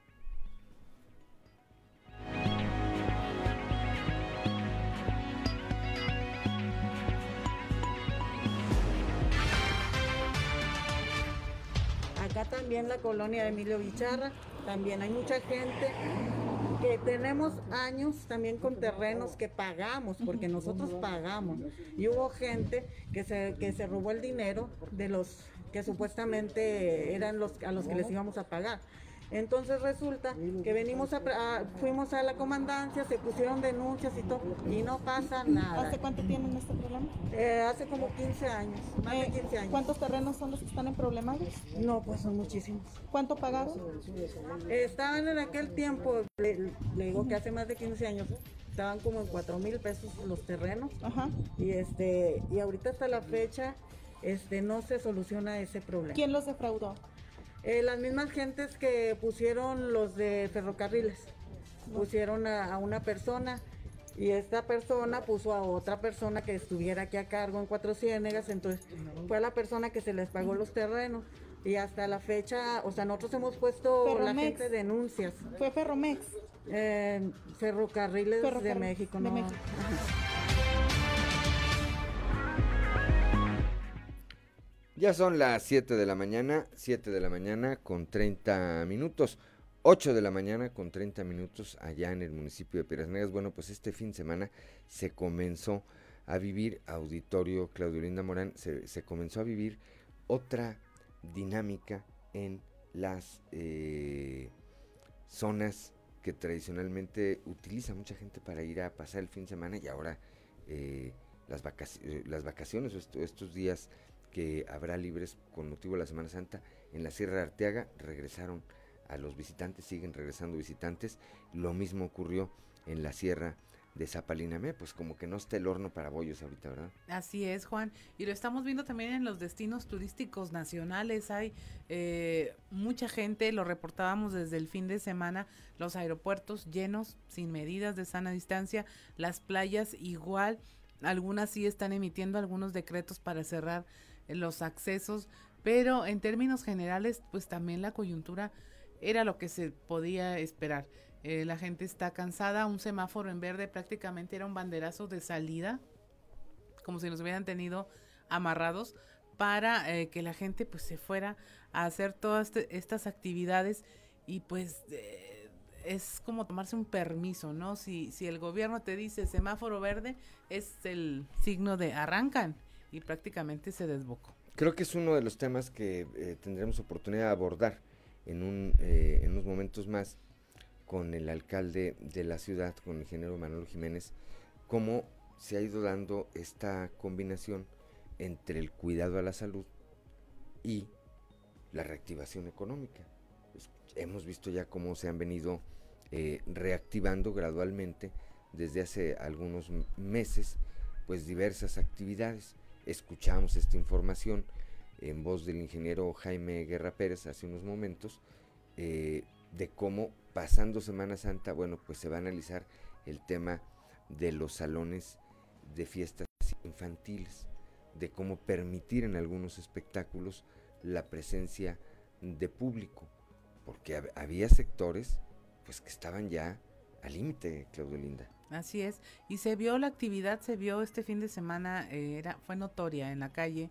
También la colonia de Emilio Bicharra, también hay mucha gente que tenemos años también con terrenos que pagamos, porque nosotros pagamos. Y hubo gente que se, que se robó el dinero de los que supuestamente eran los a los que les íbamos a pagar. Entonces resulta que venimos a, fuimos a la comandancia, se pusieron denuncias y todo, y no pasa nada. ¿Hace cuánto tienen este problema? Eh, hace como 15 años, más de 15 años. ¿Cuántos terrenos son los que están en problemas? No, pues son muchísimos. ¿Cuánto pagaron? estaban en aquel tiempo, le, digo que hace más de 15 años, estaban como en 4 mil pesos los terrenos. Ajá. Y este, y ahorita hasta la fecha, este, no se soluciona ese problema. ¿Quién los defraudó? Eh, las mismas gentes que pusieron los de ferrocarriles, pusieron a, una persona y esta persona puso a otra persona que estuviera aquí a cargo en Cuatro Ciénegas, entonces fue a la persona que se les pagó los terrenos y hasta la fecha, o sea, nosotros hemos puesto la gente denuncias. ¿Fue Ferromex? Eh, ferrocarriles de México, no. Ya son las 7 de la mañana, 7 de la mañana con 30 minutos, 8 de la mañana con 30 minutos allá en el municipio de Piedras Negras. Bueno, pues este fin de semana se comenzó a vivir, auditorio Claudio Linda Morán, se, comenzó a vivir otra dinámica en las eh, zonas que tradicionalmente utiliza mucha gente para ir a pasar el fin de semana y ahora eh, las, eh, las vacaciones, estos días que habrá libres con motivo de la Semana Santa en la Sierra de Arteaga. Regresaron a los visitantes, siguen regresando visitantes. Lo mismo ocurrió en la Sierra de Zapalinamé, pues como que no está el horno para bollos ahorita, ¿verdad? Así es, Juan. Y lo estamos viendo también en los destinos turísticos nacionales. Hay eh, mucha gente, lo reportábamos desde el fin de semana, los aeropuertos llenos, sin medidas de sana distancia, las playas igual. Algunas sí están emitiendo algunos decretos para cerrar los accesos, pero en términos generales, pues también la coyuntura era lo que se podía esperar. Eh, la gente está cansada, un semáforo en verde prácticamente era un banderazo de salida, como si nos hubieran tenido amarrados para eh, que la gente pues se fuera a hacer todas estas actividades y pues eh, es como tomarse un permiso, ¿no? Si, si el gobierno te dice semáforo verde, es el signo de arrancan y prácticamente se desbocó. Creo que es uno de los temas que eh, tendremos oportunidad de abordar en, un, eh, en unos momentos más con el alcalde de la ciudad, con el ingeniero Manuel Jiménez, cómo se ha ido dando esta combinación entre el cuidado a la salud y la reactivación económica. Hemos visto ya cómo se han venido eh, reactivando gradualmente desde hace algunos meses, pues diversas actividades. Escuchamos esta información en voz del ingeniero Jaime Guerra Pérez hace unos momentos, eh, de cómo pasando Semana Santa, bueno, pues se va a analizar el tema de los salones de fiestas infantiles, de cómo permitir en algunos espectáculos la presencia de público, porque había sectores pues que estaban ya al límite, Claudio Linda. Así es, y se vio la actividad, se vio este fin de semana, eh, era, fue notoria en la calle,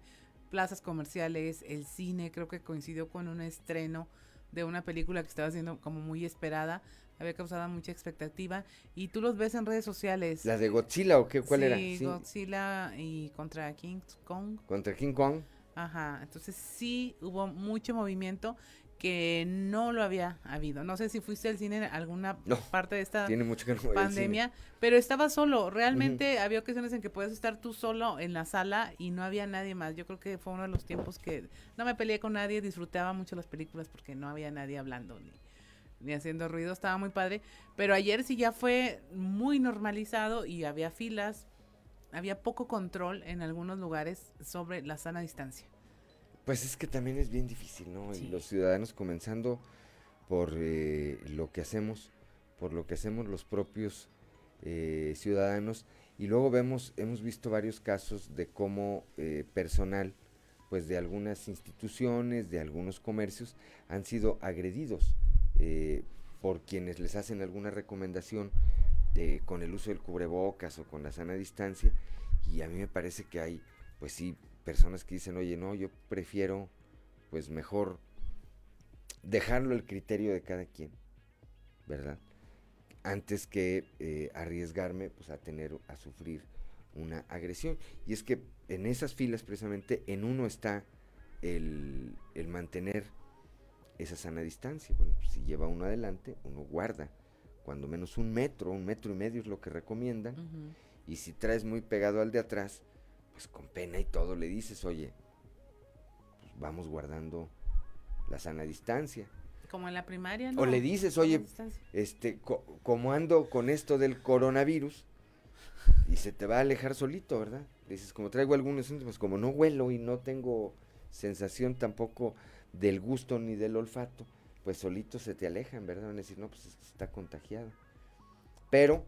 plazas comerciales, el cine, creo que coincidió con un estreno de una película que estaba siendo como muy esperada, había causado mucha expectativa y tú los ves en redes sociales. ¿La de Godzilla o qué? ¿Cuál era? Sí, Godzilla y contra King Kong. Contra King Kong. Ajá, entonces sí hubo mucho movimiento que no lo había habido. No sé si fuiste al cine en alguna parte de esta pandemia, pero estaba solo. Realmente había ocasiones en que puedes estar tú solo en la sala y no había nadie más. Yo creo que fue uno de los tiempos que no me peleé con nadie, disfrutaba mucho las películas porque no había nadie hablando ni, ni haciendo ruido, estaba muy padre. Pero ayer sí ya fue muy normalizado y había filas, había poco control en algunos lugares sobre la sana distancia. Pues es que también es bien difícil, ¿no? Y los ciudadanos comenzando por eh, lo que hacemos, por lo que hacemos los propios eh, ciudadanos. Y luego vemos, hemos visto varios casos de cómo eh, personal, pues de algunas instituciones, de algunos comercios, han sido agredidos por quienes les hacen alguna recomendación con el uso del cubrebocas o con la sana distancia. Y a mí me parece que hay, pues sí, personas que dicen, oye, no, yo prefiero, pues mejor dejarlo al criterio de cada quien, ¿verdad? Antes que eh, arriesgarme pues, a tener, a sufrir una agresión. Y es que en esas filas, precisamente, en uno está el, mantener esa sana distancia. Bueno, pues, si lleva uno adelante, uno guarda cuando menos un metro, un metro y medio es lo que recomiendan. Y si traes muy pegado al de atrás, pues con pena y todo le dices, oye, pues vamos guardando la sana distancia. Como en la primaria, ¿no? O le dices, oye, este, como ando con esto del coronavirus, y se te va a alejar solito, ¿verdad? dices, como traigo algunos síntomas, como no huelo y no tengo sensación tampoco del gusto ni del olfato, pues solito se te alejan, ¿verdad? Van a decir, no, pues está contagiado. Pero,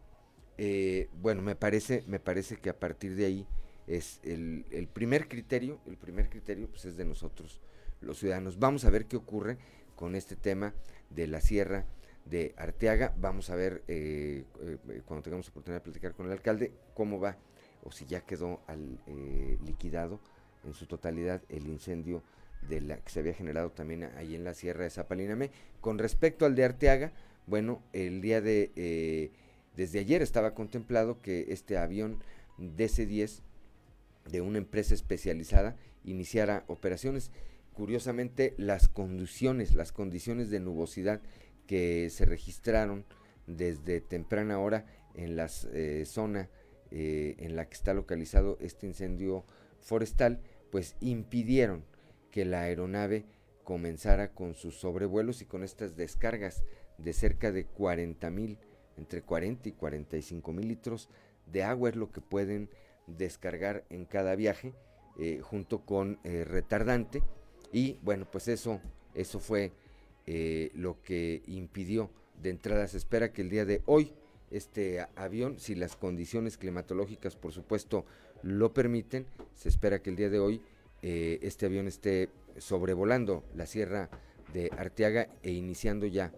eh, bueno, me parece, me parece que a partir de ahí es el, el, primer criterio, el primer criterio pues es de nosotros los ciudadanos. Vamos a ver qué ocurre con este tema de la sierra de Arteaga. Vamos a ver eh, eh, cuando tengamos oportunidad de platicar con el alcalde cómo va o si ya quedó al, eh, liquidado en su totalidad el incendio de la que se había generado también ahí en la sierra de Zapalinamé. Con respecto al de Arteaga, bueno, el día de desde ayer estaba contemplado que este avión DC-10 de una empresa especializada iniciara operaciones. Curiosamente, las condiciones, las condiciones de nubosidad que se registraron desde temprana hora en la eh, zona eh, en la que está localizado este incendio forestal, pues impidieron que la aeronave comenzara con sus sobrevuelos y con estas descargas de cerca de 40 mil, entre 40 y 45 mil litros de agua es lo que pueden descargar en cada viaje eh, junto con eh, retardante. Y bueno pues eso eso fue eh, lo que impidió de entrada se espera que el día de hoy este avión si las condiciones climatológicas por supuesto lo permiten se espera que el día de hoy este avión esté sobrevolando la sierra de Arteaga e iniciando ya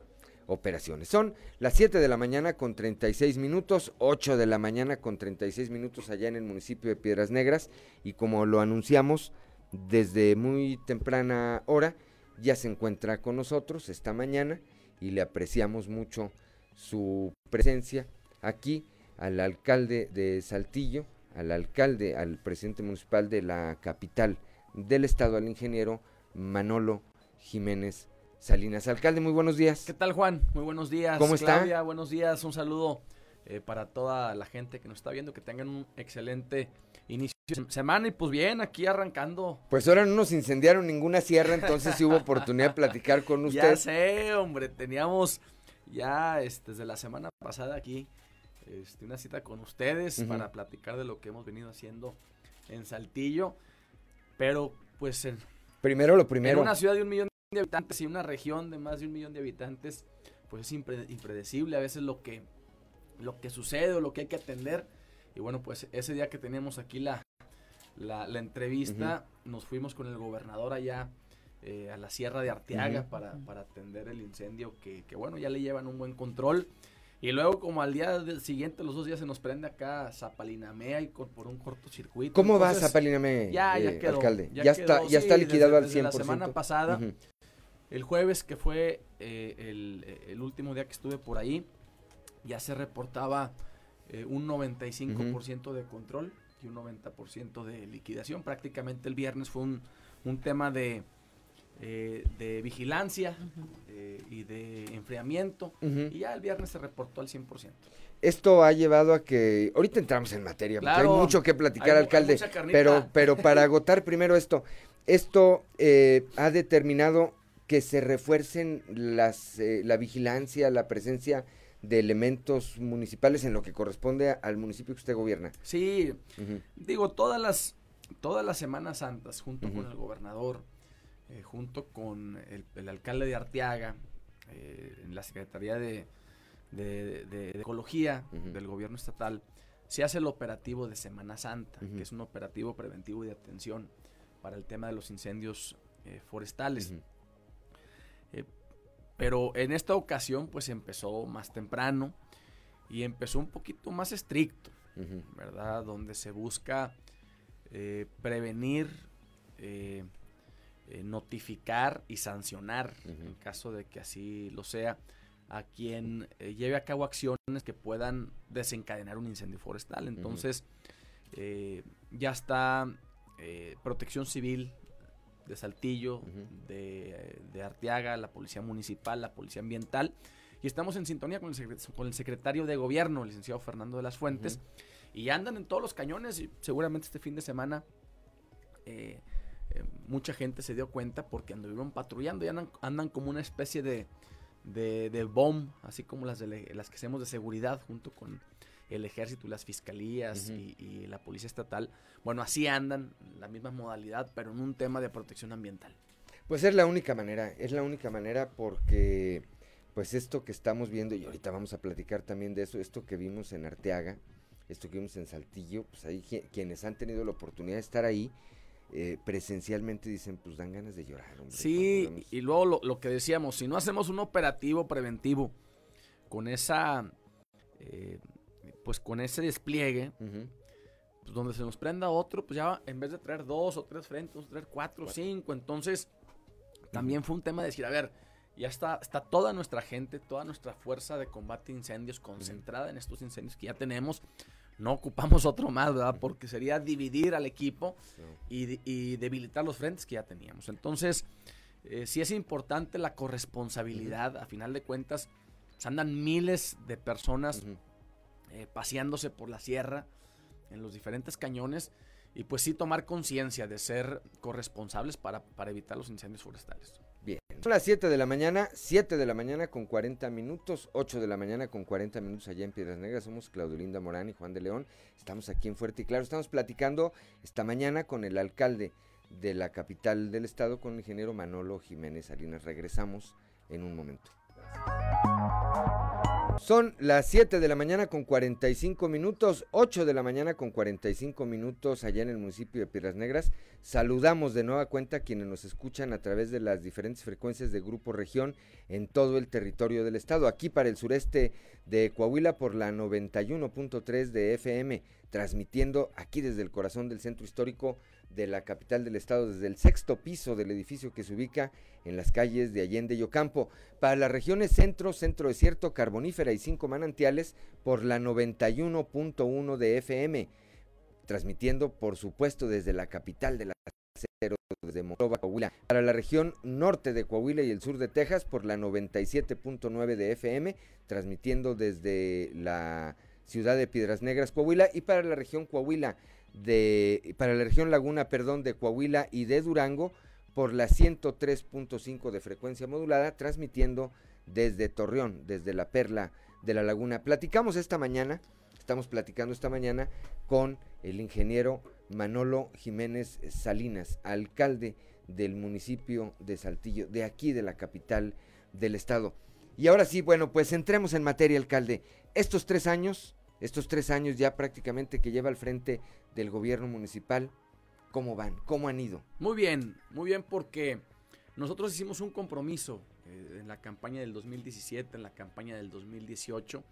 operaciones. Son las 7 de la mañana con 36 minutos, 8 de la mañana con 36 minutos allá en el municipio de Piedras Negras y como lo anunciamos desde muy temprana hora, ya se encuentra con nosotros esta mañana y le apreciamos mucho su presencia aquí al alcalde de Saltillo, al alcalde, al presidente municipal de la capital del estado, al ingeniero Manolo Jiménez Salinas. Alcalde, muy buenos días. ¿Qué tal, Juan? Muy buenos días. ¿Cómo está? Claudia, buenos días. Un saludo eh, para toda la gente que nos está viendo. Que tengan un excelente inicio semana y pues bien, aquí arrancando. Pues ahora no nos incendiaron ninguna sierra, entonces sí hubo oportunidad de platicar con [laughs] usted. Ya sé, hombre, teníamos ya este, desde la semana pasada aquí este, una cita con ustedes para platicar de lo que hemos venido haciendo en Saltillo, pero pues en, primero lo primero. En una ciudad de un millón de habitantes y una región de más de un millón de habitantes, pues es impredecible a veces lo que, lo que sucede o lo que hay que atender. Y bueno, pues ese día que tenemos aquí la, la, entrevista, nos fuimos con el gobernador allá eh, a la Sierra de Arteaga para, para, atender el incendio que, que, bueno, ya le llevan un buen control. Y luego como al día siguiente, los dos días se nos prende acá Zapalinamea y por un cortocircuito. ¿Cómo va Zapalinamea, ya, ya eh, quedó, alcalde? Ya, está, ya está liquidado al 100%. la semana pasada, el jueves que fue eh, el, el, último día que estuve por ahí, ya se reportaba un 95% de control y un 90% de liquidación. Prácticamente el viernes fue un, un tema de, eh, de vigilancia eh, y de enfriamiento y ya el viernes se reportó al 100%. Esto ha llevado a que, ahorita entramos en materia, porque hay mucho que platicar, alcalde, pero, pero para [laughs] agotar primero esto, esto eh, ha determinado que se refuercen las, la vigilancia, la presencia de elementos municipales en lo que corresponde al municipio que usted gobierna. Sí, digo, todas las, todas las Semanas Santas, junto con el gobernador, eh, junto con el, alcalde de Arteaga, eh, en la Secretaría de, Ecología del gobierno estatal, se hace el operativo de Semana Santa, que es un operativo preventivo y de atención para el tema de los incendios eh, forestales. Pero en esta ocasión pues empezó más temprano y empezó un poquito más estricto, ¿verdad? Donde se busca eh, prevenir, eh, eh, notificar y sancionar, en caso de que así lo sea, a quien lleve a cabo acciones que puedan desencadenar un incendio forestal. Entonces, ya está Protección Civil de Saltillo, de, Arteaga, la Policía Municipal, la Policía Ambiental. Y estamos en sintonía con el, con el secretario de Gobierno, el licenciado Fernando de las Fuentes. Y andan en todos los cañones y seguramente este fin de semana eh, eh, mucha gente se dio cuenta porque anduvieron patrullando y andan, andan como una especie de, de, de bomb, así como las, de, las que hacemos de seguridad junto con el ejército y las fiscalías y, la policía estatal, bueno, así andan, la misma modalidad, pero en un tema de protección ambiental. Pues es la única manera, es la única manera porque pues esto que estamos viendo, y ahorita vamos a platicar también de eso, esto que vimos en Arteaga, esto que vimos en Saltillo, pues ahí quienes han tenido la oportunidad de estar ahí, eh, presencialmente dicen, pues dan ganas de llorar. sí, y luego lo, lo, que decíamos, si no hacemos un operativo preventivo con esa eh, pues con ese despliegue, pues donde se nos prenda otro, pues ya en vez de traer dos o tres frentes, vamos a traer cuatro o cinco. Entonces, también fue un tema de decir, a ver, ya está, está toda nuestra gente, toda nuestra fuerza de combate a incendios concentrada en estos incendios que ya tenemos. No ocupamos otro más, ¿verdad? Porque sería dividir al equipo y, debilitar los frentes que ya teníamos. Entonces, eh, sí es importante la corresponsabilidad. A final de cuentas, pues, andan miles de personas eh, paseándose por la sierra, en los diferentes cañones, y pues sí tomar conciencia de ser corresponsables para, para evitar los incendios forestales. Bien, son las 7 de la mañana, 7 de la mañana con 40 minutos, 8 de la mañana con 40 minutos allá en Piedras Negras. Somos Claudio Linda Morán y Juan de León. Estamos aquí en Fuerte y Claro. Estamos platicando esta mañana con el alcalde de la capital del estado, con el ingeniero Manolo Jiménez Salinas. Regresamos en un momento. Son las 7 de la mañana con 45 minutos, 8 de la mañana con 45 minutos allá en el municipio de Piedras Negras. Saludamos de nueva cuenta a quienes nos escuchan a través de las diferentes frecuencias de Grupo Región en todo el territorio del estado. Aquí para el sureste de Coahuila por la 91.3 de FM, transmitiendo aquí desde el corazón del centro histórico de la capital del estado desde el sexto piso del edificio que se ubica en las calles de Allende y Ocampo. Para las regiones centro, centro desierto, carbonífera y cinco manantiales por la 91.1 de FM, transmitiendo por supuesto desde la capital de la desde Monclova, Coahuila. Para la región norte de Coahuila y el sur de Texas por la 97.9 de FM, transmitiendo desde la ciudad de Piedras Negras, Coahuila. Y para la región Coahuila para la región Laguna, perdón, de Coahuila y de Durango por la 103.5 de frecuencia modulada, transmitiendo desde Torreón, desde la Perla de la Laguna. Platicamos esta mañana, estamos platicando esta mañana con el ingeniero Manolo Jiménez Salinas, alcalde del municipio de Saltillo, de aquí de la capital del estado. Y ahora sí, bueno, pues entremos en materia, alcalde. Estos tres años, estos tres años ya prácticamente que lleva al frente del gobierno municipal, ¿cómo van? ¿Cómo han ido? Muy bien, muy bien porque nosotros hicimos un compromiso eh, en la campaña del 2017, en la campaña del 2018.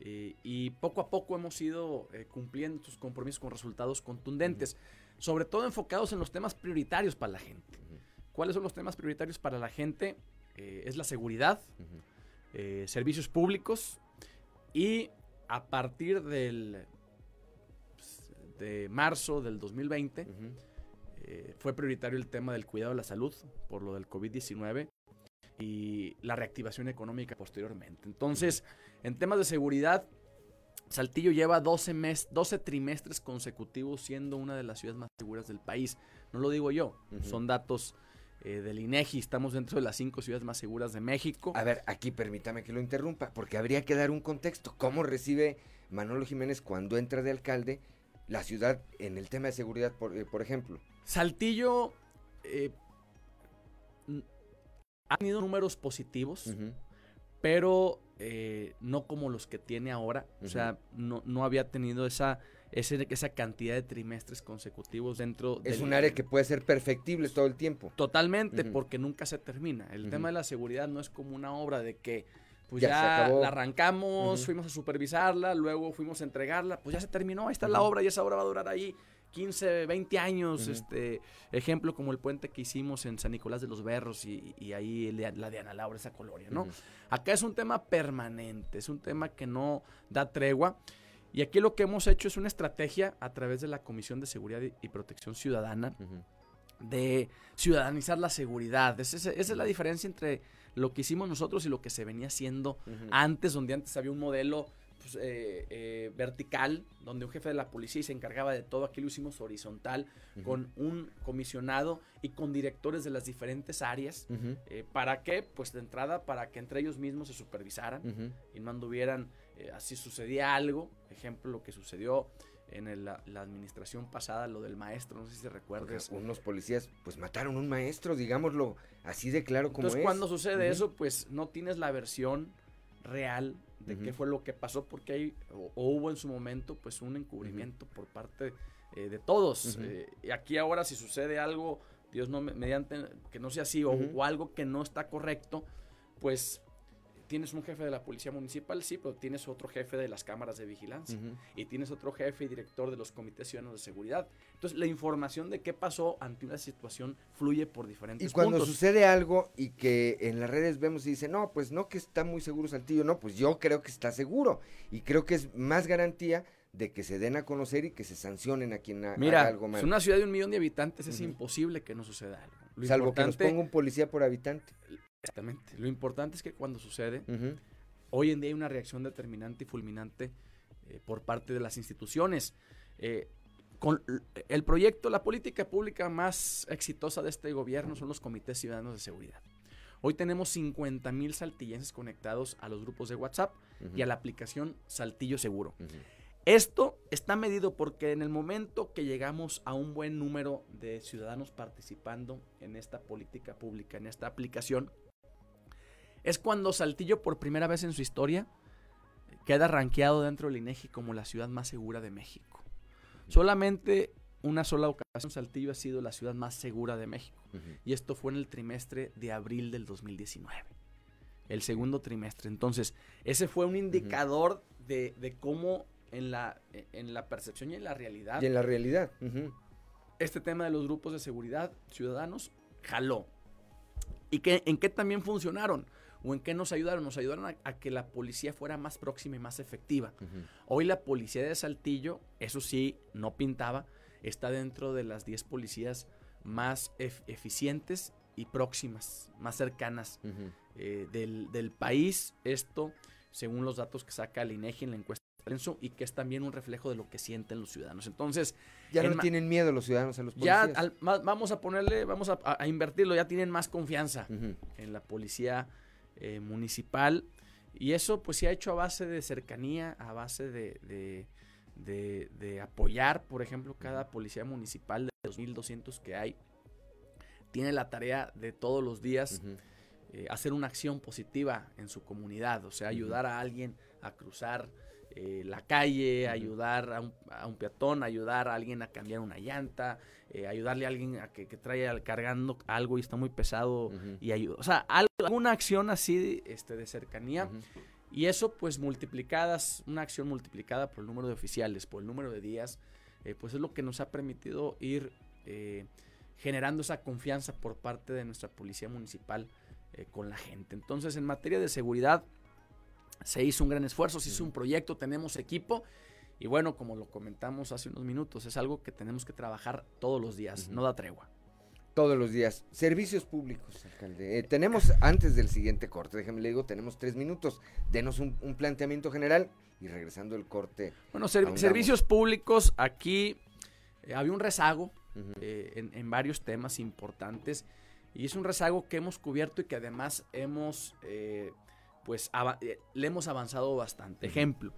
Eh, y poco a poco hemos ido eh, cumpliendo estos compromisos con resultados contundentes, sobre todo enfocados en los temas prioritarios para la gente. ¿Cuáles son los temas prioritarios para la gente? es la seguridad, servicios públicos y a partir del pues, de marzo del 2020 fue prioritario el tema del cuidado de la salud por lo del COVID-19 y la reactivación económica posteriormente. Entonces, en temas de seguridad, Saltillo lleva 12, mes, 12 trimestres consecutivos siendo una de las ciudades más seguras del país. No lo digo yo, son datos eh, del INEGI. Estamos dentro de las cinco ciudades más seguras de México. A ver, aquí permítame que lo interrumpa, porque habría que dar un contexto. ¿Cómo recibe Manolo Jiménez cuando entra de alcalde la ciudad en el tema de seguridad, por, eh, ejemplo? Saltillo eh, ha tenido números positivos, pero eh, no como los que tiene ahora. O sea, no, no había tenido esa, esa cantidad de trimestres consecutivos dentro Es un área que puede ser perfectible todo el tiempo. Totalmente, porque nunca se termina. El tema de la seguridad no es como una obra de que pues ya, la arrancamos, fuimos a supervisarla, luego fuimos a entregarla, pues ya se terminó, ahí está la obra y esa obra va a durar ahí 15, 20 años, este ejemplo como el puente que hicimos en San Nicolás de los Berros y, ahí la de Ana Laura, esa colonia, ¿no? Acá es un tema permanente, es un tema que no da tregua. Y aquí lo que hemos hecho es una estrategia a través de la Comisión de Seguridad y Protección Ciudadana de ciudadanizar la seguridad. esa es la diferencia entre lo que hicimos nosotros y lo que se venía haciendo antes, donde antes había un modelo pues, eh, eh, vertical, donde un jefe de la policía se encargaba de todo. Aquí lo hicimos horizontal, con un comisionado y con directores de las diferentes áreas. Eh, ¿Para qué? Pues de entrada, para que entre ellos mismos se supervisaran y no anduvieran, así sucedía algo. Ejemplo, lo que sucedió en la, administración pasada, lo del maestro, no sé si se recuerda. Unos policías, pues mataron a un maestro, digámoslo así de claro como Entonces, cuando sucede eso, pues no tienes la versión real de qué fue lo que pasó, porque hay, o, hubo en su momento, pues un encubrimiento por parte eh, de todos. Eh, y aquí ahora, si sucede algo, Dios no, mediante, que no sea así, o, algo que no está correcto, pues tienes un jefe de la policía municipal, sí, pero tienes otro jefe de las cámaras de vigilancia y tienes otro jefe y director de los comités ciudadanos de seguridad. Entonces, la información de qué pasó ante una situación fluye por diferentes Y cuando sucede algo y que en las redes vemos y dice, no, pues no que está muy seguro Saltillo, no, pues yo creo que está seguro y creo que es más garantía de que se den a conocer y que se sancionen a quien Mira, algo mal. Es una ciudad de un millón de habitantes, es imposible que no suceda algo. Salvo que nos ponga un policía por habitante. Exactamente. Lo importante es que cuando sucede, hoy en día hay una reacción determinante y fulminante eh, por parte de las instituciones. Eh, con el proyecto, la política pública más exitosa de este gobierno son los comités ciudadanos de seguridad. Hoy tenemos 50 mil saltillenses conectados a los grupos de WhatsApp y a la aplicación Saltillo Seguro. Esto está medido porque en el momento que llegamos a un buen número de ciudadanos participando en esta política pública, en esta aplicación, es cuando Saltillo por primera vez en su historia queda rankeado dentro del INEGI como la ciudad más segura de México. Solamente una sola ocasión Saltillo ha sido la ciudad más segura de México. Y esto fue en el trimestre de abril del 2019. El segundo trimestre. Entonces, ese fue un indicador de, cómo en la, en la percepción y en la realidad. Y en la realidad. Este tema de los grupos de seguridad ciudadanos jaló. ¿Y que, en qué también funcionaron? ¿O en qué nos ayudaron? Nos ayudaron a, que la policía fuera más próxima y más efectiva. Hoy la policía de Saltillo, eso sí, no pintaba, está dentro de las 10 policías más eficientes y próximas, más cercanas eh, del, país. Esto, según los datos que saca el INEGI en la encuesta y que es también un reflejo de lo que sienten los ciudadanos. Entonces, ya no tienen miedo los ciudadanos a los policías. Ya vamos a ponerle, vamos a, invertirlo, ya tienen más confianza en la policía eh, municipal. Y eso pues se ha hecho a base de cercanía, a base de, de, apoyar, por ejemplo, cada policía municipal de 2.200 que hay. Tiene la tarea de todos los días eh, hacer una acción positiva en su comunidad, o sea, ayudar a alguien a cruzar eh, la calle, ayudar a un, a un, peatón, ayudar a alguien a cambiar una llanta, eh, ayudarle a alguien a que, que traiga cargando algo y está muy pesado y ayuda. O sea, alguna acción así este, de cercanía. Y eso, pues multiplicadas, una acción multiplicada por el número de oficiales, por el número de días, eh, pues es lo que nos ha permitido ir generando esa confianza por parte de nuestra policía municipal con la gente. Entonces, en materia de seguridad, se hizo un gran esfuerzo, se hizo un proyecto, tenemos equipo. Y bueno, como lo comentamos hace unos minutos, es algo que tenemos que trabajar todos los días, no da tregua. Todos los días. Servicios públicos, alcalde. Eh, tenemos, antes del siguiente corte, déjeme le digo, tenemos tres minutos. Denos un, planteamiento general y regresando el corte. Bueno, servicios públicos, aquí eh, había un rezago eh, en, en, varios temas importantes y es un rezago que hemos cubierto y que además hemos pues eh, le hemos avanzado bastante. Ejemplo,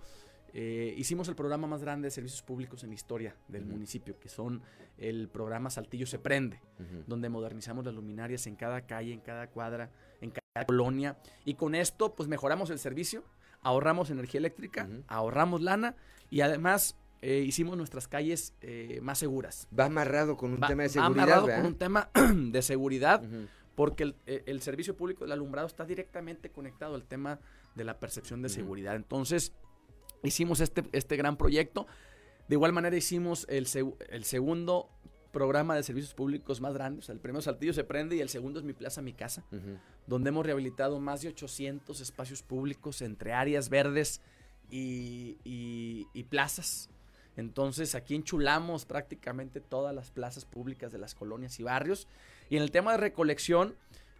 eh, hicimos el programa más grande de servicios públicos en la historia del municipio, que son el programa Saltillo se prende, donde modernizamos las luminarias en cada calle, en cada cuadra, en cada colonia, y con esto pues mejoramos el servicio, ahorramos energía eléctrica, ahorramos lana y además eh, hicimos nuestras calles más seguras. Va amarrado con un tema de seguridad. Va amarrado con un tema [clears throat] de seguridad porque eh, el, servicio público del alumbrado está directamente conectado al tema de la percepción de seguridad. Entonces, hicimos este, este gran proyecto. De igual manera hicimos el, el segundo programa de servicios públicos más grande. O sea, el primero Saltillo se prende y el segundo es Mi Plaza, Mi Casa, donde hemos rehabilitado más de 800 espacios públicos entre áreas verdes y, y plazas. Entonces aquí enchulamos prácticamente todas las plazas públicas de las colonias y barrios y en el tema de recolección,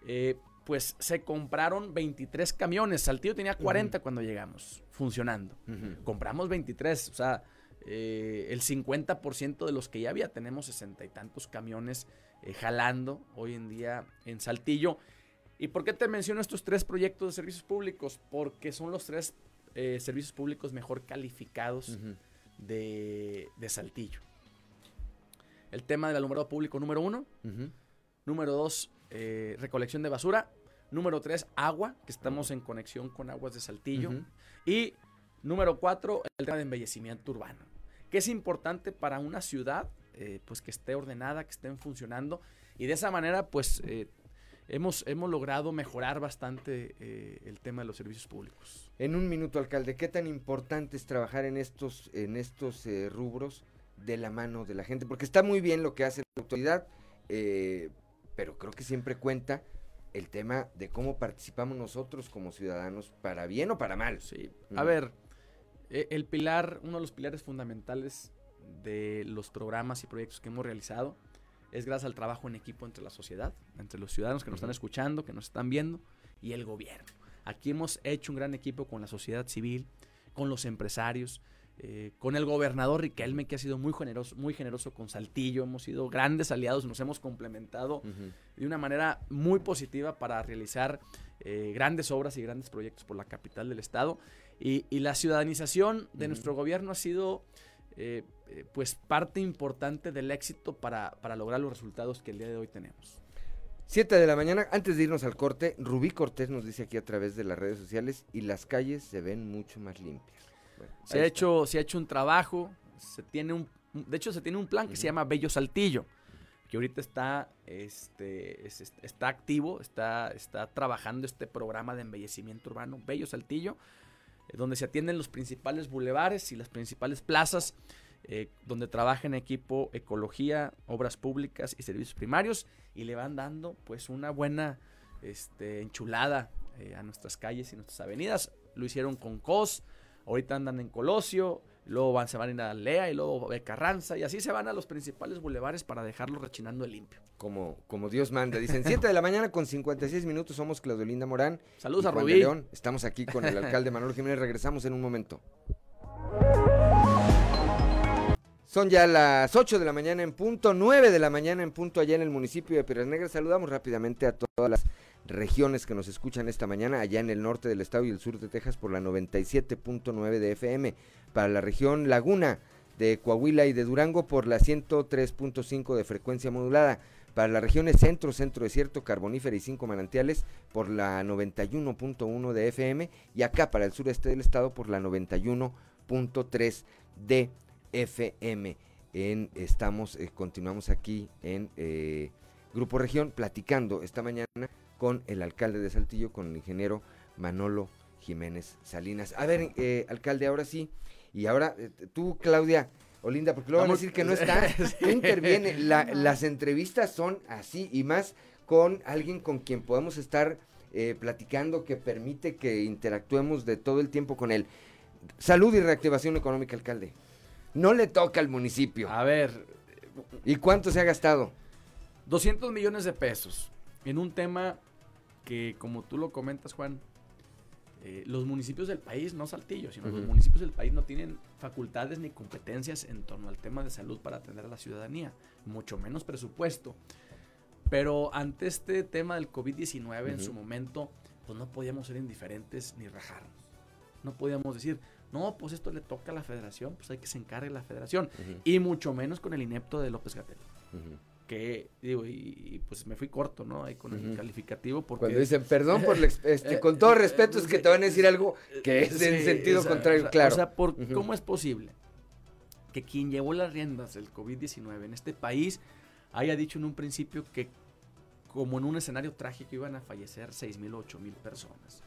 eh, pues se compraron 23 camiones. Saltillo tenía 40 cuando llegamos, funcionando. Compramos 23, o sea, eh, el 50% de los que ya había. Tenemos sesenta y tantos camiones eh, jalando hoy en día en Saltillo. ¿Y por qué te menciono estos tres proyectos de servicios públicos? Porque son los tres servicios públicos mejor calificados de, Saltillo. El tema del alumbrado público número uno. Número dos, eh, recolección de basura. Número tres, agua, que estamos en conexión con aguas de Saltillo. Y número cuatro, el tema de embellecimiento urbano, que es importante para una ciudad, eh, pues que esté ordenada, que estén funcionando. Y de esa manera, pues eh, hemos, hemos logrado mejorar bastante el tema de los servicios públicos. En un minuto, alcalde, ¿qué tan importante es trabajar en estos, en estos rubros de la mano de la gente? Porque está muy bien lo que hace la autoridad, pero creo que siempre cuenta el tema de cómo participamos nosotros como ciudadanos, para bien o para mal. Sí. A ver, e, el pilar, uno de los pilares fundamentales de los programas y proyectos que hemos realizado es gracias al trabajo en equipo entre la sociedad, entre los ciudadanos que nos están escuchando, que nos están viendo y el gobierno. Aquí hemos hecho un gran equipo con la sociedad civil, con los empresarios, eh, con el gobernador Riquelme, que ha sido muy generoso, muy generoso con Saltillo, hemos sido grandes aliados, nos hemos complementado de una manera muy positiva para realizar eh, grandes obras y grandes proyectos por la capital del estado. Y, la ciudadanización de nuestro gobierno ha sido eh, pues parte importante del éxito para, para lograr los resultados que el día de hoy tenemos. Siete de la mañana, antes de irnos al corte, Rubí Cortés nos dice aquí a través de las redes sociales y las calles se ven mucho más limpias se, ha hecho, se ha hecho un trabajo, se tiene un, de hecho se tiene un plan que se llama Bello Saltillo, que ahorita está, este, está activo, está, está trabajando este programa de embellecimiento urbano, Bello Saltillo, eh, donde se atienden los principales bulevares y las principales plazas, eh, donde trabaja en equipo ecología, obras públicas y servicios primarios, y le van dando pues una buena este, enchulada eh, a nuestras calles y nuestras avenidas. Lo hicieron con COS, Ahorita andan en Colosio, luego van, se van a ir a Lea y luego a Carranza y así se van a los principales bulevares para dejarlo rechinando limpio. Como, como Dios manda. Dicen [laughs] 7 de la mañana con 56 minutos. Somos Claudio Morán. Saludos a Rubí. Estamos aquí con el alcalde Manuel Jiménez. Regresamos en un momento. Son ya las 8 de la mañana en punto, 9 de la mañana en punto allá en el municipio de Piedras Negras. Saludamos rápidamente a todas las regiones que nos escuchan esta mañana, allá en el norte del estado y el sur de Texas por la 97.9 de FM. Para la región Laguna de Coahuila y de Durango por la 103.5 de frecuencia modulada. Para las regiones centro, centro desierto, carbonífera y cinco manantiales por la 91.1 de FM. Y acá para el sureste del estado por la 91.3 de FM. En, estamos, eh, continuamos aquí en eh, Grupo Región platicando esta mañana con el alcalde de Saltillo, con el ingeniero Manolo Jiménez Salinas. A ver, eh, alcalde, ahora sí. Y ahora tú, Claudia Olinda, porque luego van a decir que no [laughs] está. Tú interviene. las entrevistas son así y más con alguien con quien podemos estar platicando que permite que interactuemos de todo el tiempo con él. Salud y reactivación económica, alcalde. No le toca al municipio. A ver. ¿Y cuánto se ha gastado? 200 millones de pesos. En un tema que, como tú lo comentas, Juan, eh, los municipios del país, no Saltillo, sino los municipios del país no tienen facultades ni competencias en torno al tema de salud para atender a la ciudadanía, mucho menos presupuesto. Pero ante este tema del COVID-19 en su momento, pues no podíamos ser indiferentes ni rajarnos. No podíamos decir, no, pues esto le toca a la federación, pues hay que se encargue la federación. Y mucho menos con el inepto de López Gatel. Que, digo, y, pues me fui corto, ¿no? Ahí con el calificativo. Porque... Cuando dicen, perdón por [laughs] este, con todo respeto, es que te van a decir algo que es en sentido contrario, claro. O sea, por, ¿cómo es posible que quien llevó las riendas del COVID-19 en este país haya dicho en un principio que como en un escenario trágico iban a fallecer 6 mil, 8 mil personas?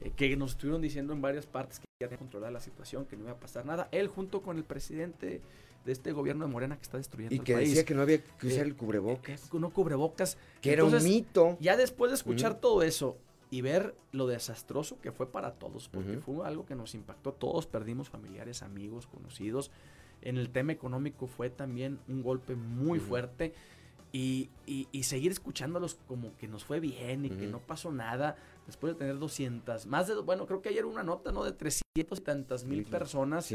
Eh, que nos estuvieron diciendo en varias partes que ya tenía controlada la situación, que no iba a pasar nada. Él junto con el presidente de este gobierno de Morena que está destruyendo y que decía que no había que usar el cubrebocas. no cubrebocas. Que era un mito. Ya después de escuchar todo eso y ver lo desastroso que fue para todos, porque fue algo que nos impactó. Todos perdimos familiares, amigos, conocidos. En el tema económico fue también un golpe muy fuerte. Y, y, seguir escuchándolos como que nos fue bien y que no pasó nada, después de tener 200, más de, bueno, creo que ayer una nota, ¿no? De 300 y tantas mil personas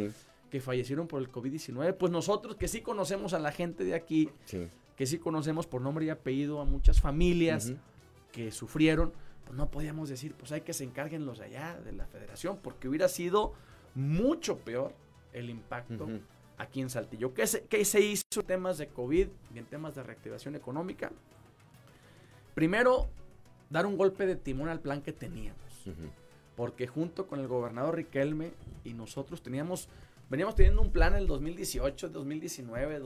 que fallecieron por el COVID-19. Pues nosotros que sí conocemos a la gente de aquí, que sí conocemos por nombre y apellido a muchas familias que sufrieron, pues no podíamos decir, pues hay que se encarguen los de allá, de la federación, porque hubiera sido mucho peor el impacto aquí en Saltillo. ¿Qué se, ¿Qué se hizo en temas de COVID y en temas de reactivación económica? Primero, dar un golpe de timón al plan que teníamos. Porque junto con el gobernador Riquelme y nosotros teníamos, veníamos teniendo un plan en el 2018, 2019,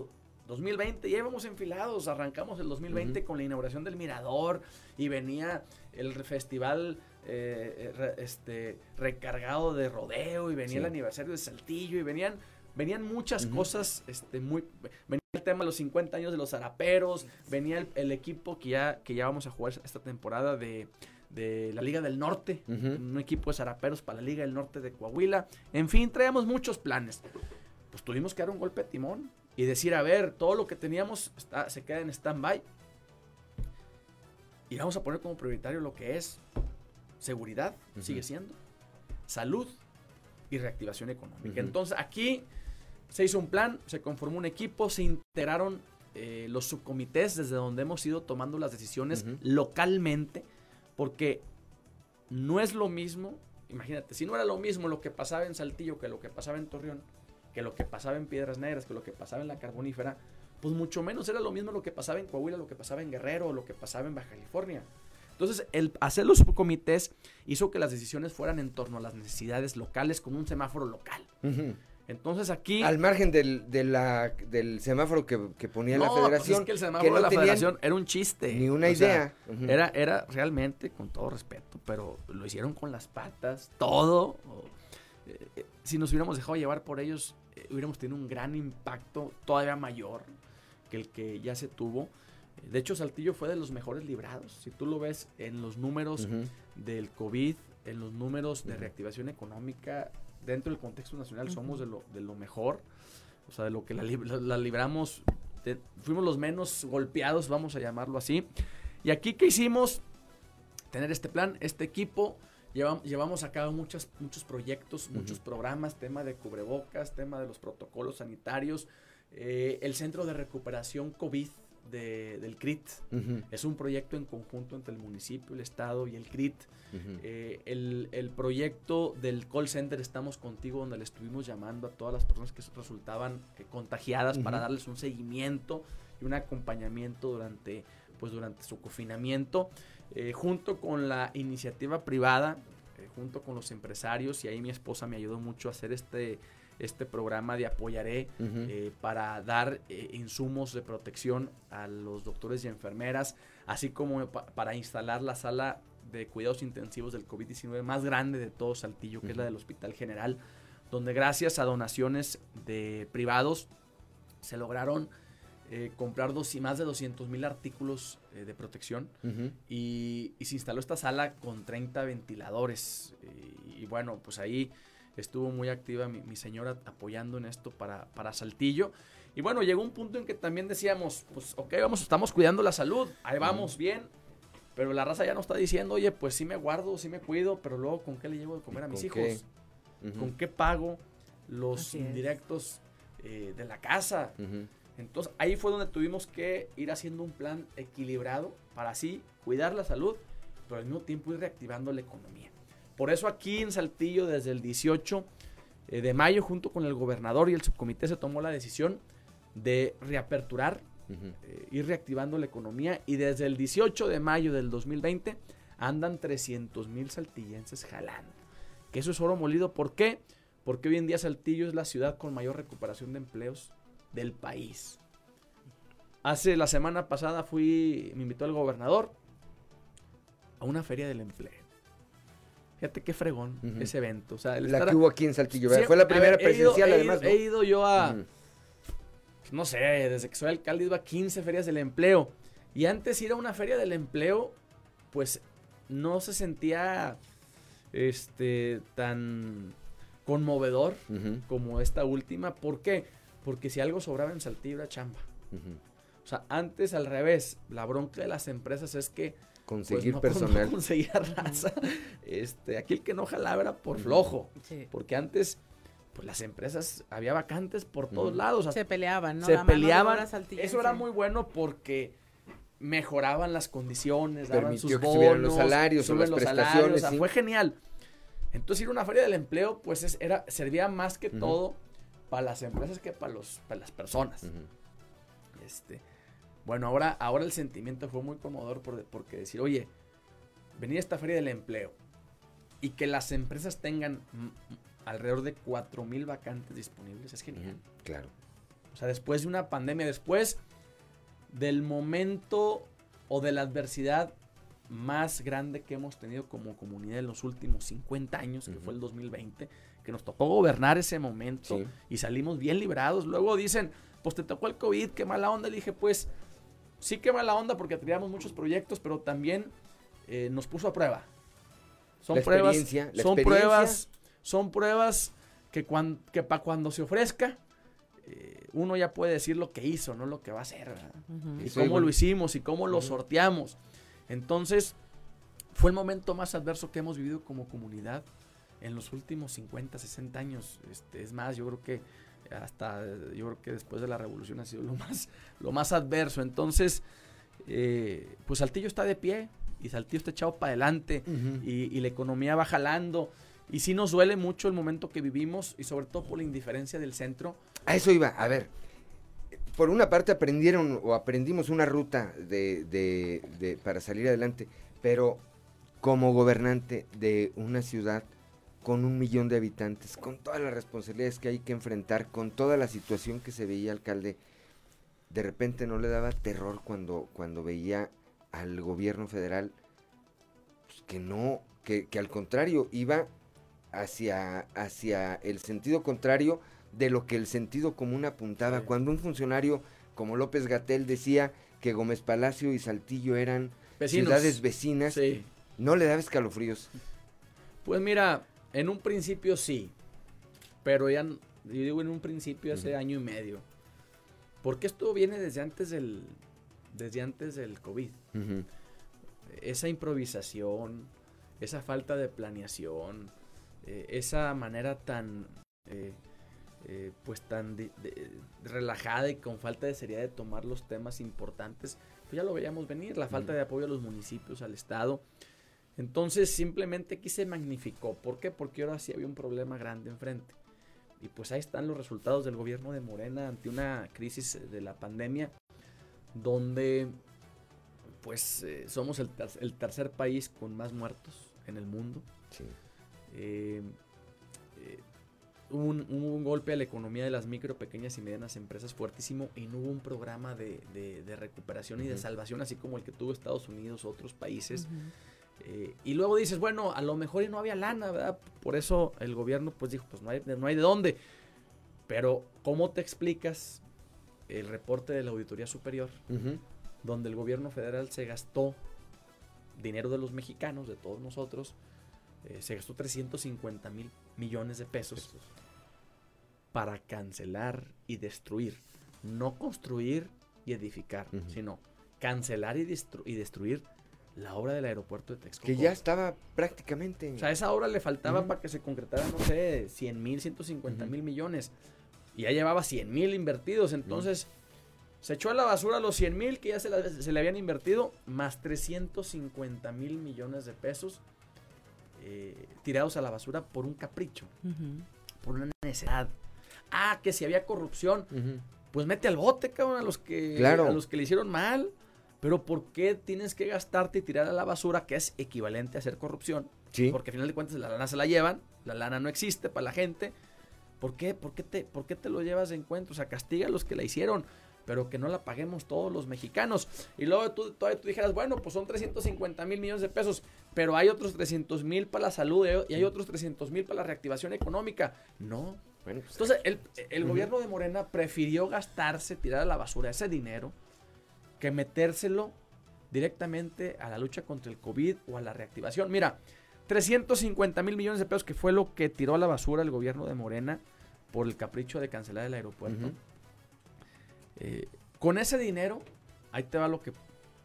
2020, ya íbamos enfilados, arrancamos el 2020 con la inauguración del Mirador y venía el festival eh, eh, este, recargado de rodeo y venía el aniversario de Saltillo y venían venían muchas cosas, este, muy, venía el tema de los 50 años de los zaraperos, venía el, equipo que ya, que ya vamos a jugar esta temporada de, la Liga del Norte, un equipo de zaraperos para la Liga del Norte de Coahuila, en fin, traíamos muchos planes. Pues tuvimos que dar un golpe de timón y decir, a ver, todo lo que teníamos está, se queda en stand-by. Y vamos a poner como prioritario lo que es seguridad, sigue siendo, salud y reactivación económica. Entonces aquí se hizo un plan, se conformó un equipo, se integraron eh, los subcomités desde donde hemos ido tomando las decisiones localmente, porque no es lo mismo, imagínate, si no era lo mismo lo que pasaba en Saltillo que lo que pasaba en Torreón, que lo que pasaba en Piedras Negras, que lo que pasaba en la Carbonífera, pues mucho menos era lo mismo lo que pasaba en Coahuila, lo que pasaba en Guerrero, lo que pasaba en Baja California. Entonces, el hacer los subcomités hizo que las decisiones fueran en torno a las necesidades locales con un semáforo local. Entonces aquí... Al margen del, del semáforo que, ponía la pues federación. es que el semáforo de la federación era un chiste. Ni una idea. era, era realmente, con todo respeto, pero lo hicieron con las patas, todo. Eh, eh, si nos hubiéramos dejado llevar por ellos, eh, hubiéramos tenido un gran impacto todavía mayor que el que ya se tuvo. De hecho, Saltillo fue de los mejores librados. Si tú lo ves en los números del COVID, en los números de reactivación económica, dentro del contexto nacional somos de lo, de lo mejor, o sea, de lo que la, libramos, fuimos los menos golpeados, vamos a llamarlo así. Y aquí, ¿qué hicimos? Tener este plan, este equipo, llevamos, llevamos a cabo muchos, muchos proyectos, muchos programas, tema de cubrebocas, tema de los protocolos sanitarios, eh, el Centro de Recuperación COVID de, del CRIT. Es un proyecto en conjunto entre el municipio, el Estado y el CRIT. Eh, el, el, proyecto del call center Estamos Contigo, donde le estuvimos llamando a todas las personas que resultaban eh, contagiadas para darles un seguimiento y un acompañamiento durante, pues, durante su confinamiento, eh, junto con la iniciativa privada, junto con los empresarios, y ahí mi esposa me ayudó mucho a hacer este este programa de Apoyaré eh, para dar eh, insumos de protección a los doctores y enfermeras, así como para instalar la sala de cuidados intensivos del COVID-19 más grande de todo Saltillo, que es la del Hospital General, donde gracias a donaciones de privados se lograron eh, comprar dos, más de 200 mil artículos de protección. Y, y, se instaló esta sala con 30 ventiladores. y bueno, pues ahí estuvo muy activa mi, señora apoyando en esto para, para Saltillo. Y bueno, llegó un punto en que también decíamos, pues ok, vamos, estamos cuidando la salud, ahí vamos bien, pero la raza ya nos está diciendo, oye, pues sí me guardo, sí me cuido, pero luego ¿con qué le llevo de comer a mis hijos? ¿Con qué pago los indirectos eh, de la casa? Entonces ahí fue donde tuvimos que ir haciendo un plan equilibrado para así cuidar la salud, pero al mismo tiempo ir reactivando la economía. Por eso aquí en Saltillo, desde el 18 eh, de mayo, junto con el gobernador y el subcomité, se tomó la decisión de reaperturar, eh, ir reactivando la economía. Y desde el 18 de mayo del 2020 andan 300 mil saltillenses jalando. Que eso es oro molido. ¿Por qué? Porque hoy en día Saltillo es la ciudad con mayor recuperación de empleos del país. Hace la semana pasada fui, me invitó el gobernador a una feria del empleo. Fíjate qué fregón ese evento. O sea, la que hubo aquí en Saltillo, Fue la primera presencial, además. He ido yo a. Pues, no sé, desde que soy alcalde iba a 15 ferias del empleo. Y antes ir a una feria del empleo, pues no se sentía este tan conmovedor como esta última. ¿Por qué? Porque si algo sobraba en Saltillo era chamba. O sea, antes al revés, la bronca de las empresas es que conseguir pues personal. conseguir raza. [laughs] Este, aquí el que no jalaba era por flojo. Porque antes, pues las empresas, había vacantes por todos lados. Se peleaban, ¿no? Se peleaban. Eso era muy bueno porque mejoraban las condiciones, daban sus bonos, los salarios o las prestaciones. fue genial. Entonces ir a una feria del empleo, pues era, servía más que todo para las empresas que para, los, para las personas. Este, bueno, ahora, ahora el sentimiento fue muy conmovedor porque decir, oye, venir a esta feria del empleo y que las empresas tengan alrededor de 4.000 vacantes disponibles es genial. claro. O sea, después de una pandemia, después del momento o de la adversidad más grande que hemos tenido como comunidad en los últimos 50 años, que fue el 2020, que nos tocó gobernar ese momento y salimos bien librados. Luego dicen, pues te tocó el COVID, qué mala onda. Le dije, pues sí que la onda porque teníamos muchos proyectos, pero también eh, nos puso a prueba. Son pruebas, son pruebas, son pruebas que, que para cuando se ofrezca, eh, uno ya puede decir lo que hizo, no lo que va a hacer, y cómo lo hicimos y cómo lo sorteamos. Entonces, fue el momento más adverso que hemos vivido como comunidad en los últimos 50, 60 años. Este, es más, yo creo que hasta yo creo que después de la revolución ha sido lo más, lo más adverso. Entonces, eh, pues Saltillo está de pie y Saltillo está echado para adelante y, la economía va jalando. Y sí nos duele mucho el momento que vivimos y sobre todo por la indiferencia del centro. A eso iba, a ver. Por una parte aprendieron o aprendimos una ruta de, de para salir adelante, pero como gobernante de una ciudad, con un millón de habitantes, con todas las responsabilidades que hay que enfrentar, con toda la situación que se veía alcalde, de repente no le daba terror cuando, cuando veía al gobierno federal pues, que no, que, al contrario iba hacia, hacia el sentido contrario de lo que el sentido común apuntaba. Cuando un funcionario como López Gatel decía que Gómez Palacio y Saltillo eran ciudades vecinas, no le daba escalofríos. Pues mira, en un principio sí, pero ya, yo digo en un principio hace año y medio. Porque esto viene desde antes del, desde antes del COVID. Esa improvisación, esa falta de planeación, eh, esa manera tan, eh, eh, pues tan relajada y con falta de seriedad de tomar los temas importantes, pues ya lo veíamos venir, la falta de apoyo a los municipios, al Estado. Entonces simplemente aquí se magnificó. ¿Por qué? Porque ahora sí había un problema grande enfrente. Y pues ahí están los resultados del gobierno de Morena ante una crisis de la pandemia, donde pues somos el, el tercer país con más muertos en el mundo. Eh, eh, hubo, un, golpe a la economía de las micro, pequeñas y medianas empresas fuertísimo y no hubo un programa de, recuperación y de salvación así como el que tuvo Estados Unidos, otros países. Eh, y luego dices, bueno, a lo mejor y no había lana, ¿verdad? Por eso el gobierno pues dijo, pues no hay, no hay de dónde. Pero, ¿cómo te explicas el reporte de la Auditoría Superior? Donde el gobierno federal se gastó dinero de los mexicanos, de todos nosotros, eh, se gastó 350 mil millones de pesos, para cancelar y destruir. No construir y edificar, sino cancelar y, y, destruir la obra del aeropuerto de Texcoco. Que ya estaba prácticamente. O sea, a esa obra le faltaba para que se concretara, no sé, 100 mil, 150 mil millones. Y ya llevaba 100 mil invertidos. Entonces, se echó a la basura los 100 mil que ya se, le habían invertido, más 350 mil millones de pesos eh, tirados a la basura por un capricho, por una necesidad. Ah, que si había corrupción, pues mete al bote, cabrón, a los que, a los que le hicieron mal. Pero ¿por qué tienes que gastarte y tirar a la basura, que es equivalente a hacer corrupción? Porque al final de cuentas la lana se la llevan, la lana no existe para la gente. ¿Por qué? ¿Por qué te, por qué te lo llevas en cuenta? O sea, castiga a los que la hicieron pero que no la paguemos todos los mexicanos. Y luego tú, tú, tú dijeras, bueno, pues son 350 mil millones de pesos, pero hay otros 300 mil para la salud eh, y hay otros 300 mil para la reactivación económica. No. Bueno, pues, Entonces, el, gobierno de Morena prefirió gastarse, tirar a la basura ese dinero, que metérselo directamente a la lucha contra el COVID o a la reactivación. Mira, 350 mil millones de pesos, que fue lo que tiró a la basura el gobierno de Morena por el capricho de cancelar el aeropuerto. Eh, con ese dinero, ahí te va lo que,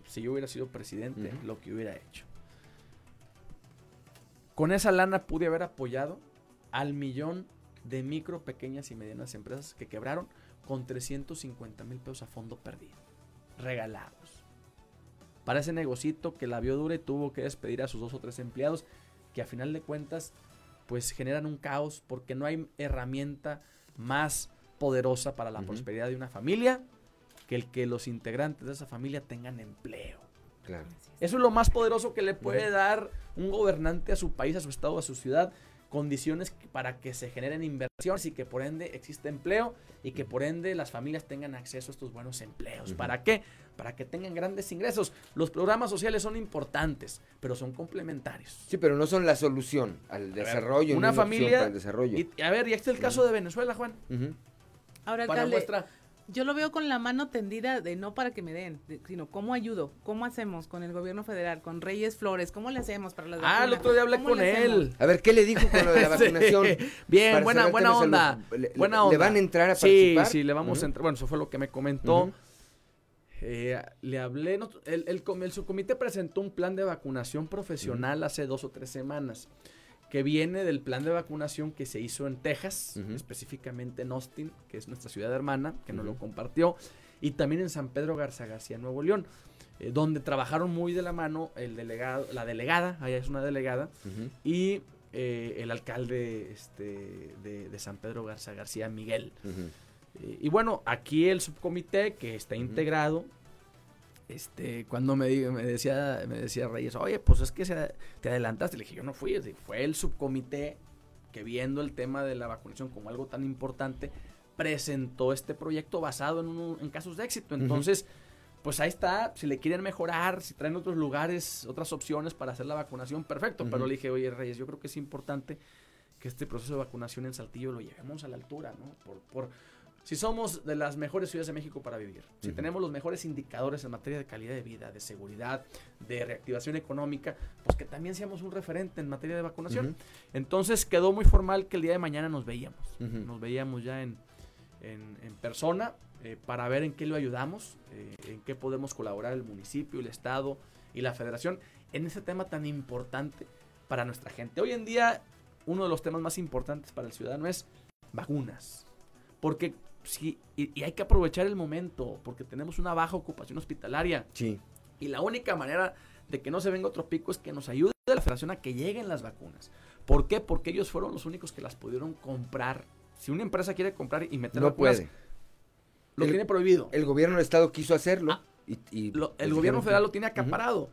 si yo hubiera sido presidente, lo que hubiera hecho. Con esa lana pude haber apoyado al millón de micro, pequeñas y medianas empresas que quebraron con 350 mil pesos a fondo perdido, regalados. Para ese negocito que la vio dura y tuvo que despedir a sus dos o tres empleados, que a final de cuentas, pues generan un caos porque no hay herramienta más poderosa para la prosperidad de una familia que el que los integrantes de esa familia tengan empleo. Claro. Eso es lo más poderoso que le puede dar un gobernante a su país, a su estado, a su ciudad, condiciones para que se generen inversiones y que por ende exista empleo y que por ende las familias tengan acceso a estos buenos empleos. ¿Para qué? Para que tengan grandes ingresos. Los programas sociales son importantes, pero son complementarios. Sí, pero no son la solución al desarrollo. una familia. desarrollo. Y, a ver, y este es el caso de Venezuela, Juan. Ahora, para muestra. Yo lo veo con la mano tendida de no para que me den, sino cómo ayudo, cómo hacemos con el gobierno federal, con Reyes Flores, cómo le hacemos para las Ah, el otro día hablé con él. A ver, ¿qué le dijo con lo de la [laughs] vacunación? Bien, buena, buena onda. Le, buena onda. ¿Le van a entrar a participar? Sí, sí, le vamos a entrar. Bueno, eso fue lo que me comentó. Eh, le hablé, el, el, el, subcomité presentó un plan de vacunación profesional hace dos o tres semanas que viene del plan de vacunación que se hizo en Texas, específicamente en Austin, que es nuestra ciudad hermana, que nos lo compartió, y también en San Pedro Garza García, Nuevo León, eh, donde trabajaron muy de la mano el delegado, la delegada, allá es una delegada, y eh, el alcalde este, de, San Pedro Garza García, Miguel. Eh, y bueno, aquí el subcomité que está integrado este, cuando me, me, decía, me decía Reyes, oye, pues es que se, te adelantaste. Le dije, yo no fui, fue el subcomité que viendo el tema de la vacunación como algo tan importante, presentó este proyecto basado en, en casos de éxito. Entonces, pues ahí está, si le quieren mejorar, si traen otros lugares, otras opciones para hacer la vacunación, perfecto. Pero le dije, oye, Reyes, yo creo que es importante que este proceso de vacunación en Saltillo lo llevemos a la altura, ¿no? Por, por, si somos de las mejores ciudades de México para vivir, si tenemos los mejores indicadores en materia de calidad de vida, de seguridad, de reactivación económica, pues que también seamos un referente en materia de vacunación. Entonces quedó muy formal que el día de mañana nos veíamos, nos veíamos ya en, en, persona eh, para ver en qué lo ayudamos, eh, en qué podemos colaborar el municipio, el Estado y la Federación en ese tema tan importante para nuestra gente. Hoy en día, uno de los temas más importantes para el ciudadano es vacunas. Porque sí, y, y hay que aprovechar el momento, porque tenemos una baja ocupación hospitalaria. Sí. Y la única manera de que no se venga otro pico es que nos ayude la federación a que lleguen las vacunas. ¿Por qué? Porque ellos fueron los únicos que las pudieron comprar. Si una empresa quiere comprar y meter No vacunas, puede. lo El- tiene prohibido. El gobierno del estado quiso hacerlo. y, y Lo- el gobierno dijeron federal lo tiene acaparado.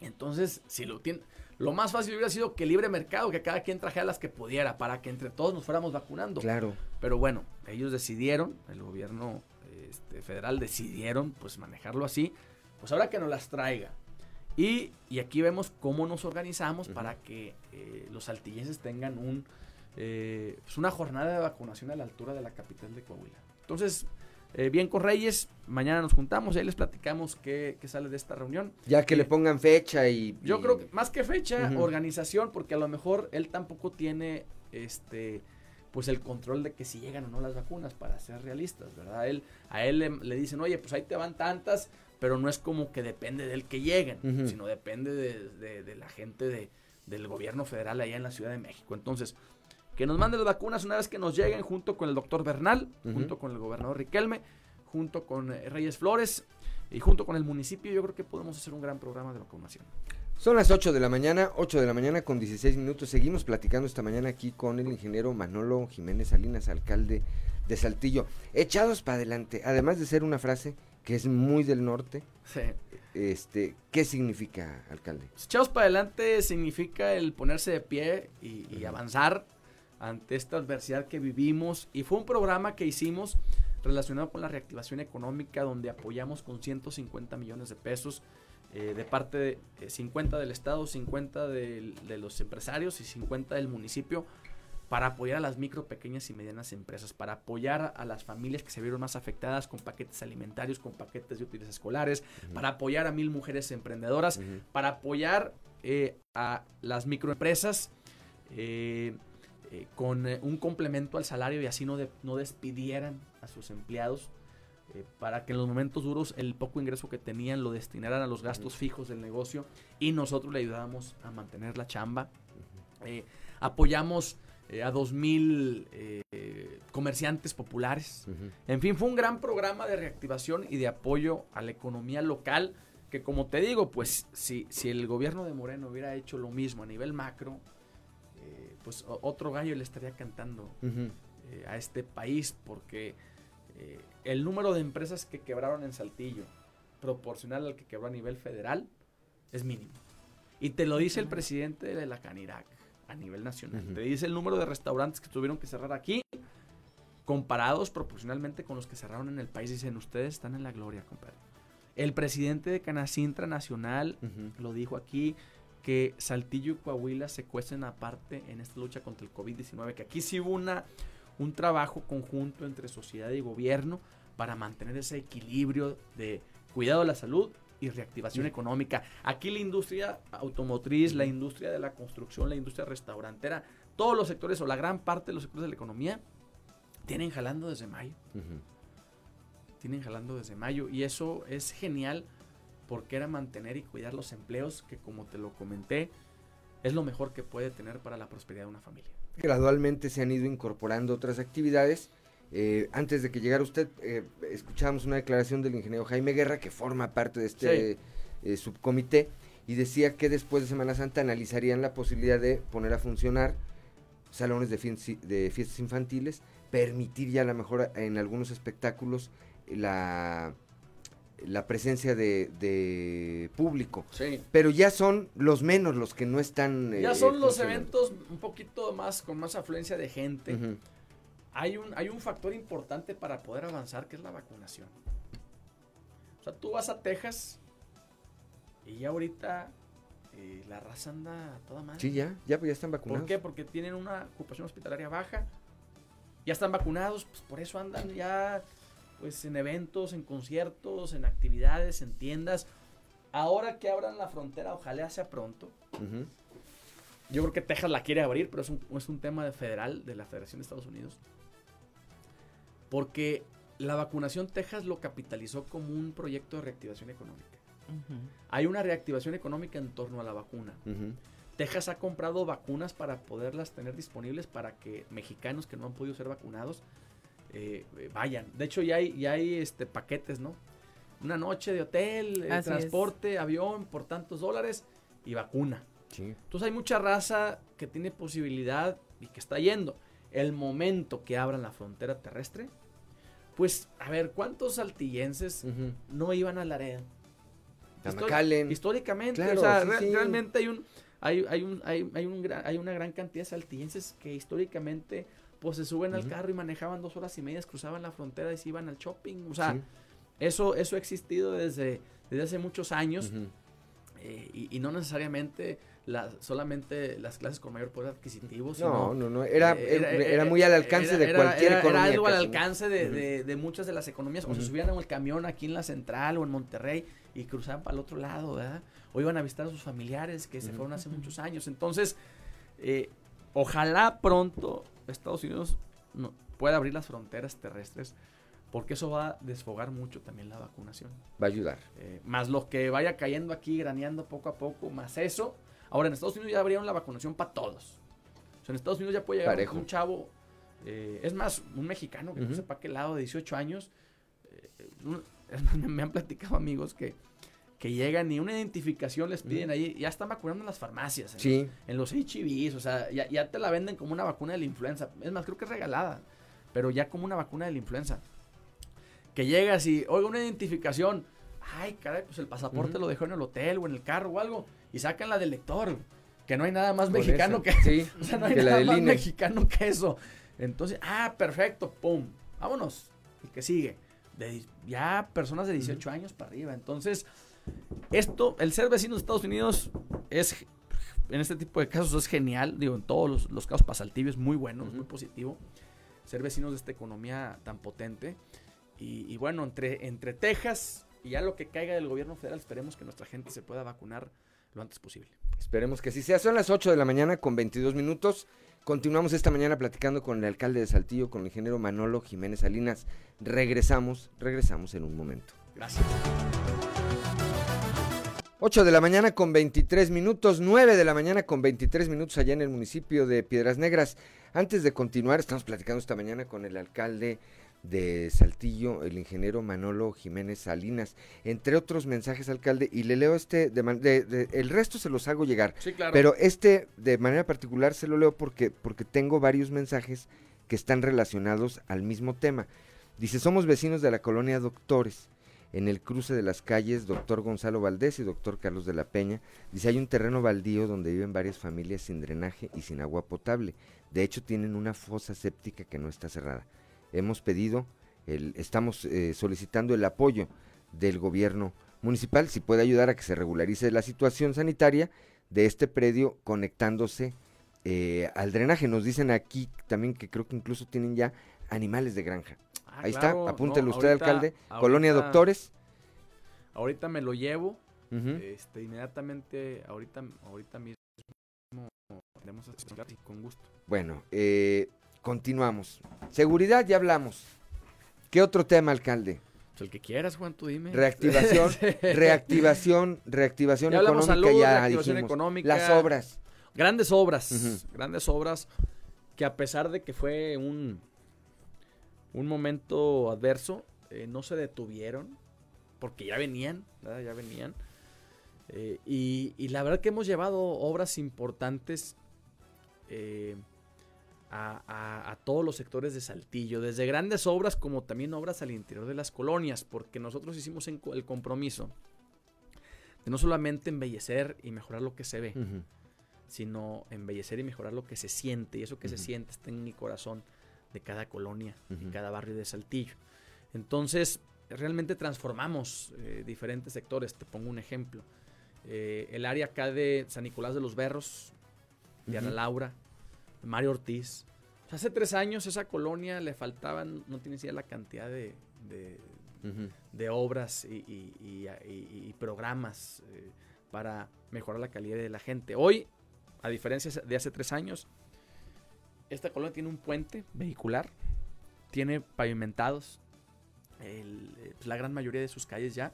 Entonces, si lo tiene, lo más fácil hubiera sido que libre mercado, que cada quien trajera las que pudiera para que entre todos nos fuéramos vacunando. Claro. Pero bueno, ellos decidieron, el gobierno este, federal decidieron pues manejarlo así, pues ahora que nos las traiga. Y, y aquí vemos cómo nos organizamos para que eh, los saltillenses tengan un, eh, pues una jornada de vacunación a la altura de la capital de Coahuila. Entonces, eh, bien con Reyes, mañana nos juntamos y ahí les platicamos qué, qué sale de esta reunión. Ya que le pongan fecha y... Yo y- creo que más que fecha, organización, porque a lo mejor él tampoco tiene este pues el control de que si llegan o no las vacunas, para ser realistas, ¿verdad? Él, a él le, le dicen, oye, pues ahí te van tantas, pero no es como que depende de él que lleguen, sino depende de, de- de la gente de, del gobierno federal allá en la Ciudad de México. Entonces, que nos manden las vacunas una vez que nos lleguen, junto con el doctor Bernal, junto con el gobernador Riquelme, junto con eh, Reyes Flores y junto con el municipio, yo creo que podemos hacer un gran programa de vacunación. Son las 8 de la mañana, 8 de la mañana con 16 minutos. Seguimos platicando esta mañana aquí con el ingeniero Manolo Jiménez Salinas, alcalde de Saltillo. Echados para adelante, además de ser una frase que es muy del norte, Sí. este, ¿qué significa, alcalde? Echados para adelante significa el ponerse de pie y, y avanzar ante esta adversidad que vivimos. Y fue un programa que hicimos relacionado con la reactivación económica, donde apoyamos con 150 millones de pesos eh, de parte de eh, 50 del Estado, 50 del- de los empresarios y 50 del municipio para apoyar a las micro, pequeñas y medianas empresas, para apoyar a las familias que se vieron más afectadas con paquetes alimentarios, con paquetes de útiles escolares, para apoyar a mil mujeres emprendedoras, para apoyar eh, a las microempresas eh, eh, con eh, un complemento al salario y así no, de- no despidieran a sus empleados eh, para que en los momentos duros el poco ingreso que tenían lo destinaran a los gastos fijos del negocio y nosotros le ayudábamos a mantener la chamba. Apoyamos a 2.000 eh, comerciantes populares. En fin, fue un gran programa de reactivación y de apoyo a la economía local que como te digo, pues si, si el gobierno de Moreno hubiera hecho lo mismo a nivel macro, pues otro gallo le estaría cantando eh, a este país porque eh, el número de empresas que quebraron en Saltillo proporcional al que quebró a nivel federal es mínimo. Y te lo dice el presidente de la Canirac a nivel nacional. Te dice el número de restaurantes que tuvieron que cerrar aquí comparados proporcionalmente con los que cerraron en el país. Dicen, ustedes están en la gloria, compadre. El presidente de Canacintra Nacional lo dijo aquí, que Saltillo y Coahuila se cuecen aparte en esta lucha contra el COVID-19, que aquí sí hubo una, un trabajo conjunto entre sociedad y gobierno para mantener ese equilibrio de cuidado de la salud y reactivación Sí. económica. Aquí la industria automotriz, la industria de la construcción, la industria restaurantera, todos los sectores o la gran parte de los sectores de la economía tienen jalando desde mayo. Tienen jalando desde mayo y eso es genial porque era mantener y cuidar los empleos que como te lo comenté es lo mejor que puede tener para la prosperidad de una familia. Gradualmente se han ido incorporando otras actividades. Eh, antes de que llegara usted, eh, escuchábamos una declaración del ingeniero Jaime Guerra, que forma parte de este eh, subcomité, y decía que después de Semana Santa analizarían la posibilidad de poner a funcionar salones de, fies- de fiestas infantiles, permitir ya a lo mejor en algunos espectáculos la, la presencia de, de público. Sí. Pero ya son los menos los que no están... Ya eh, son los eventos un poquito más con más afluencia de gente. Hay, un, hay un factor importante para poder avanzar que es la vacunación. O sea, tú vas a Texas y ya ahorita eh, la raza anda toda madre. Sí, ya, ya, pues ya están vacunados. ¿Por qué? Porque tienen una ocupación hospitalaria baja. Ya están vacunados, pues por eso andan ya pues en eventos, en conciertos, en actividades, en tiendas. Ahora que abran la frontera, ojalá sea pronto. Yo creo que Texas la quiere abrir, pero es un, es un tema de federal de la Federación de Estados Unidos. Porque la vacunación Texas lo capitalizó como un proyecto de reactivación económica. Hay una reactivación económica en torno a la vacuna. Texas ha comprado vacunas para poderlas tener disponibles para que mexicanos que no han podido ser vacunados eh, eh, vayan. De hecho, ya hay, ya hay este, paquetes, ¿no? Una noche de hotel, eh, transporte, avión por tantos dólares y vacuna. Entonces hay mucha raza que tiene posibilidad y que está yendo. El momento que abran la frontera terrestre, pues, a ver, ¿cuántos saltillenses no iban a Laredo? históricamente, o sea, realmente hay un hay, hay, un, hay, hay, un hay una gran cantidad de saltillenses que históricamente pues se suben al carro y manejaban dos horas y media, cruzaban la frontera y se iban al shopping. O sea, eso, eso ha existido desde, desde hace muchos años eh, y, y, no necesariamente la, solamente las clases con mayor poder adquisitivo. no, no, no, era, eh, era, muy al alcance de cualquier economía. Era algo al alcance de, de, de, muchas de las economías. O se subían en el camión aquí en la central o en Monterrey y cruzaban para el otro lado, ¿verdad? O iban a visitar a sus familiares que se fueron hace muchos años. Entonces, eh, ojalá pronto Estados Unidos no, pueda abrir las fronteras terrestres porque eso va a desfogar mucho también la vacunación. Va a ayudar. Eh, más lo que vaya cayendo aquí, graneando poco a poco, más eso. Ahora, en Estados Unidos ya abrieron la vacunación para todos. O sea, en Estados Unidos ya puede llegar un chavo, eh, es más, un mexicano que no sepa qué lado, de 18 años. [laughs] me han platicado amigos que que llegan y una identificación les piden ahí, ya están vacunando en las farmacias, en, sí. en los HIVs, o sea, ya, ya, te la venden como una vacuna de la influenza. Es más, creo que es regalada, pero ya como una vacuna de la influenza. Que llegas y, oiga, una identificación, ay, caray, pues el pasaporte lo dejó en el hotel o en el carro o algo, y sacan la del lector, que no hay nada más mexicano que, sí, [laughs] o sea, no hay nada más mexicano que eso. Entonces, ah, perfecto, pum, vámonos, el que sigue. De, ya personas de 18 años para arriba, entonces esto, el ser vecino de Estados Unidos es, en este tipo de casos es genial, digo, en todos los, casos para es muy bueno, es muy positivo. Ser vecinos de esta economía tan potente. Y, bueno, entre, entre Texas y ya lo que caiga del gobierno federal, esperemos que nuestra gente se pueda vacunar lo antes posible. Esperemos que así sea. Son las 8 de la mañana con 22 minutos. Continuamos esta mañana platicando con el alcalde de Saltillo, con el ingeniero Manolo Jiménez Salinas. Regresamos, regresamos en un momento. Gracias. 8 de la mañana con 23 minutos, 9 de la mañana con 23 minutos allá en el municipio de Piedras Negras. Antes de continuar, estamos platicando esta mañana con el alcalde de Saltillo, el ingeniero Manolo Jiménez Salinas, entre otros mensajes, alcalde, y le leo este, de, el resto se los hago llegar, sí, claro. pero este de manera particular se lo leo porque, porque tengo varios mensajes que están relacionados al mismo tema. Dice, somos vecinos de la colonia Doctores en el cruce de las calles Doctor Gonzalo Valdés y Doctor Carlos de la Peña. Dice, hay un terreno baldío donde viven varias familias sin drenaje y sin agua potable. De hecho, tienen una fosa séptica que no está cerrada. Hemos pedido, estamos eh, solicitando el apoyo del gobierno municipal si puede ayudar a que se regularice la situación sanitaria de este predio conectándose eh, al drenaje. Nos dicen aquí también que creo que incluso tienen ya animales de granja. Ah, Ahí está, apúntelo usted, alcalde. Colonia Doctores. Ahorita me lo llevo. este, inmediatamente, ahorita, ahorita mismo podemos con gusto. Bueno, eh, continuamos. Seguridad, ya hablamos. ¿Qué otro tema, alcalde? Pues el que quieras, Juan, tú dime. Reactivación, [laughs] reactivación, reactivación económica, ya dijimos. Económica, Las obras. Grandes obras, grandes obras que a pesar de que fue un un momento adverso, eh, no se detuvieron, porque ya venían, ya venían. Eh, y, la verdad que hemos llevado obras importantes eh, a, todos los sectores de Saltillo, desde grandes obras como también obras al interior de las colonias, porque nosotros hicimos el compromiso de no solamente embellecer y mejorar lo que se ve, sino embellecer y mejorar lo que se siente, y eso que se siente está en mi corazón de cada colonia, de cada barrio de Saltillo. Entonces, realmente transformamos eh, diferentes sectores. Te pongo un ejemplo. Eh, el área acá de San Nicolás de los Berros, de Ana Laura, Mario Ortiz. hace tres años esa colonia le faltaban, no tienes idea la cantidad de, de, obras y, programas eh, para mejorar la calidad de la gente. Hoy, a diferencia de hace tres años, esta colonia tiene un puente vehicular, tiene pavimentados eh, pues, la gran mayoría de sus calles ya.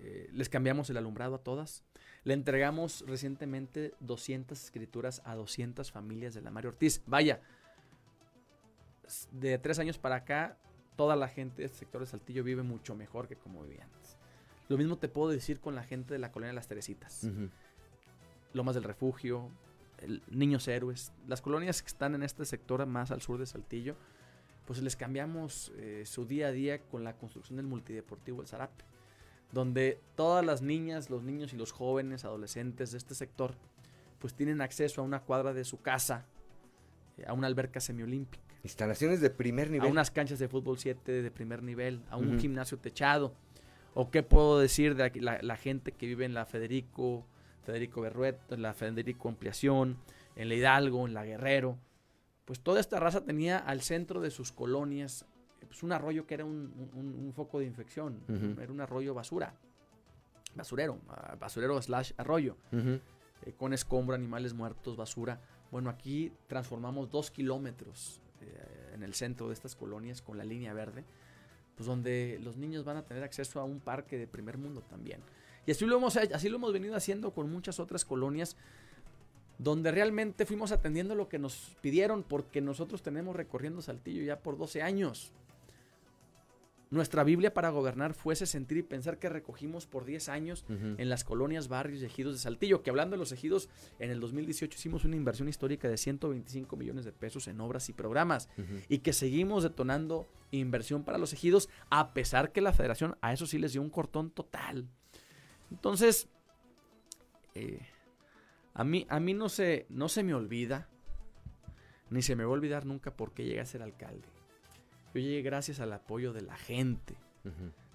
eh, les cambiamos el alumbrado a todas. Le entregamos recientemente 200 escrituras a 200 familias de la Mario Ortiz. Vaya, de tres años para acá, toda la gente de este sector de Saltillo vive mucho mejor que como vivía antes. Lo mismo te puedo decir con la gente de la colonia de las Teresitas. Lomas del Refugio, Niños Héroes. Las colonias que están en este sector más al sur de Saltillo, pues les cambiamos eh, su día a día con la construcción del multideportivo El Zarape donde todas las niñas, los niños y los jóvenes, adolescentes de este sector, pues tienen acceso a una cuadra de su casa, eh, a una alberca semiolímpica. Instalaciones de primer nivel. A unas canchas de fútbol 7 de primer nivel, a un gimnasio techado. ¿O qué puedo decir de la, gente que vive en la Federico, Federico Berruet, en la Federico Ampliación, en la Hidalgo, en la Guerrero? Pues toda esta raza tenía al centro de sus colonias pues, un arroyo que era un, foco de infección, era un arroyo basura, basurero, ah, basurero slash arroyo, eh, con escombro, animales muertos, basura. Bueno, aquí transformamos dos kilómetros eh, en el centro de estas colonias con la línea verde, pues donde los niños van a tener acceso a un parque de primer mundo también. Y así lo hemos, así lo hemos venido haciendo con muchas otras colonias donde realmente fuimos atendiendo lo que nos pidieron porque nosotros tenemos recorriendo Saltillo ya por 12 años. Nuestra Biblia para gobernar fuese sentir y pensar que recogimos por 10 años en las colonias, barrios y ejidos de Saltillo, que hablando de los ejidos, en el 2018 hicimos una inversión histórica de 125 millones de pesos en obras y programas y que seguimos detonando inversión para los ejidos a pesar que la federación a eso sí les dio un cortón total. Entonces, eh, a, mí, a mí no se, no se me olvida, ni se me va a olvidar nunca por qué llegué a ser alcalde yo llegué gracias al apoyo de la gente,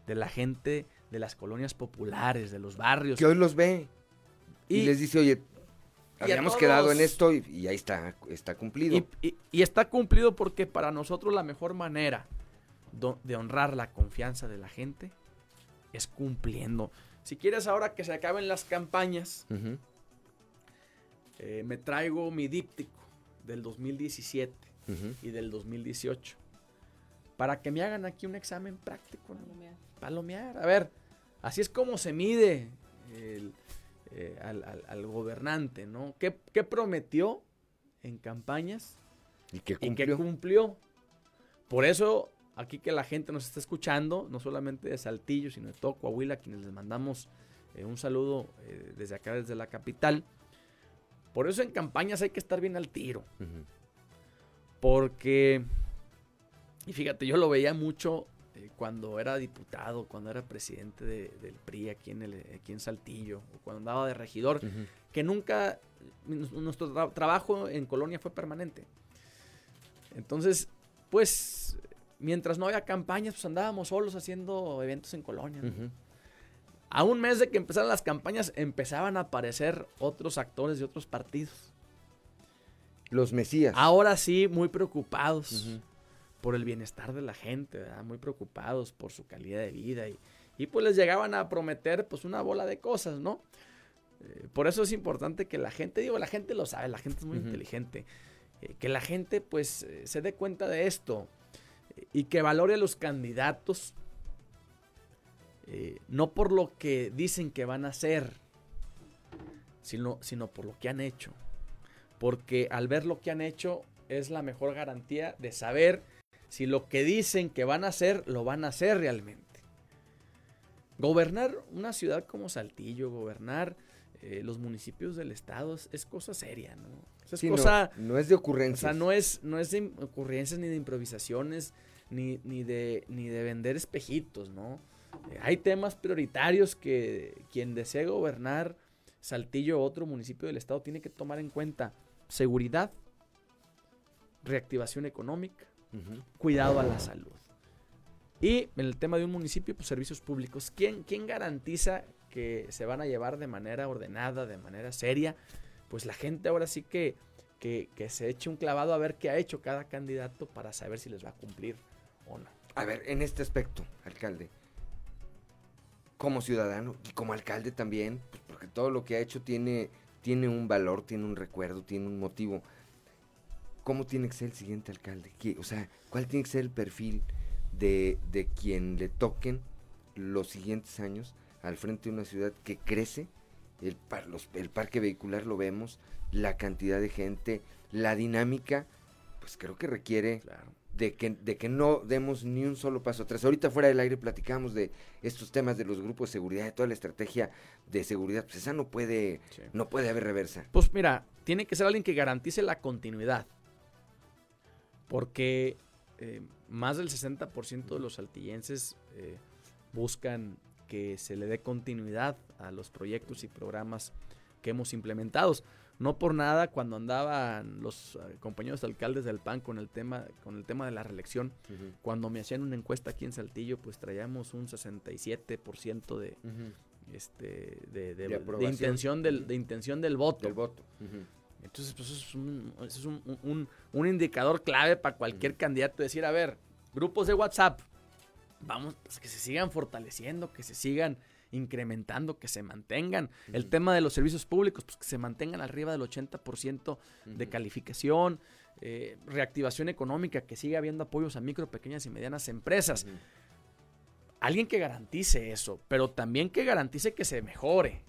de la gente de las colonias populares, de los barrios. Que hoy los ve y, les dice, oye, habíamos quedado en esto y, ahí está, está cumplido. Y, está cumplido porque para nosotros la mejor manera de honrar la confianza de la gente es cumpliendo. Si quieres ahora que se acaben las campañas, eh, me traigo mi díptico del 2017 y del 2018 para que me hagan aquí un examen práctico. Palomear. Palomear. A ver, así es como se mide eh, al, gobernante, ¿no? ¿Qué, prometió en campañas? ¿Y qué cumplió? Por eso, aquí que la gente nos está escuchando, no solamente de Saltillo, sino de todo Coahuila, quienes les mandamos eh, un saludo eh, desde acá, desde la capital. Por eso en campañas hay que estar bien al tiro. Porque y fíjate, yo lo veía mucho eh, cuando era diputado, cuando era presidente del PRI aquí en, el, aquí en Saltillo, o cuando andaba de regidor, que nunca, nuestro trabajo en Colonia fue permanente. Entonces, pues, mientras no había campañas, pues andábamos solos haciendo eventos en Colonia. A un mes de que empezaran las campañas, empezaban a aparecer otros actores de otros partidos. Los Mesías. Ahora sí, muy preocupados por el bienestar de la gente, muy preocupados por su calidad de vida y, pues les llegaban a prometer pues una bola de cosas, ¿no? Eh, por eso es importante que la gente, digo, la gente lo sabe, la gente es muy inteligente, eh, que la gente pues eh, se dé cuenta de esto y que valore a los candidatos no por lo que dicen que van a hacer, sino, sino por lo que han hecho. Porque al ver lo que han hecho es la mejor garantía de saber si lo que dicen que van a hacer, lo van a hacer realmente. Gobernar una ciudad como Saltillo, gobernar eh, los municipios del estado es, cosa seria, ¿no? Es cosa, no, es de ocurrencias. O sea, no es, no es de ocurrencias ni de improvisaciones, ni, ni, de, ni de vender espejitos, ¿no? Eh, hay temas prioritarios que quien desea gobernar Saltillo o otro municipio del estado tiene que tomar en cuenta. Seguridad, reactivación económica, cuidado a la salud. Y en el tema de un municipio, pues servicios públicos. ¿Quién, ¿Quién garantiza que se van a llevar de manera ordenada, de manera seria? Pues la gente ahora sí que, que, se eche un clavado a ver qué ha hecho cada candidato para saber si les va a cumplir o no. A ver, en este aspecto, alcalde, como ciudadano y como alcalde también, pues porque todo lo que ha hecho tiene, tiene un valor, tiene un recuerdo, tiene un motivo. ¿cómo tiene que ser el siguiente alcalde? O sea, ¿cuál tiene que ser el perfil de, de quien le toquen los siguientes años al frente de una ciudad que crece, el, el parque vehicular lo vemos, la cantidad de gente, la dinámica, pues creo que requiere de, que, de que no demos ni un solo paso atrás. Ahorita fuera del aire platicamos de estos temas de los grupos de seguridad, de toda la estrategia de seguridad, pues esa no puede, no puede haber reversa. Pues mira, tiene que ser alguien que garantice la continuidad. Porque eh, más del 60% de los saltillenses eh, buscan que se le dé continuidad a los proyectos y programas que hemos implementado. No por nada, cuando andaban los eh, compañeros alcaldes del PAN con el tema, con el tema de la reelección, cuando me hacían una encuesta aquí en Saltillo, pues traíamos un 67% de, este, de, intención del, de intención del voto. voto. Entonces, pues eso es, un, es un, un, indicador clave para cualquier candidato. Decir, a ver, grupos de WhatsApp, vamos, pues, que se sigan fortaleciendo, que se sigan incrementando, que se mantengan. El tema de los servicios públicos, pues que se mantengan arriba del 80% de calificación. Eh, reactivación económica, que siga habiendo apoyos a micro, pequeñas y medianas empresas. Alguien que garantice eso, pero también que garantice que se mejore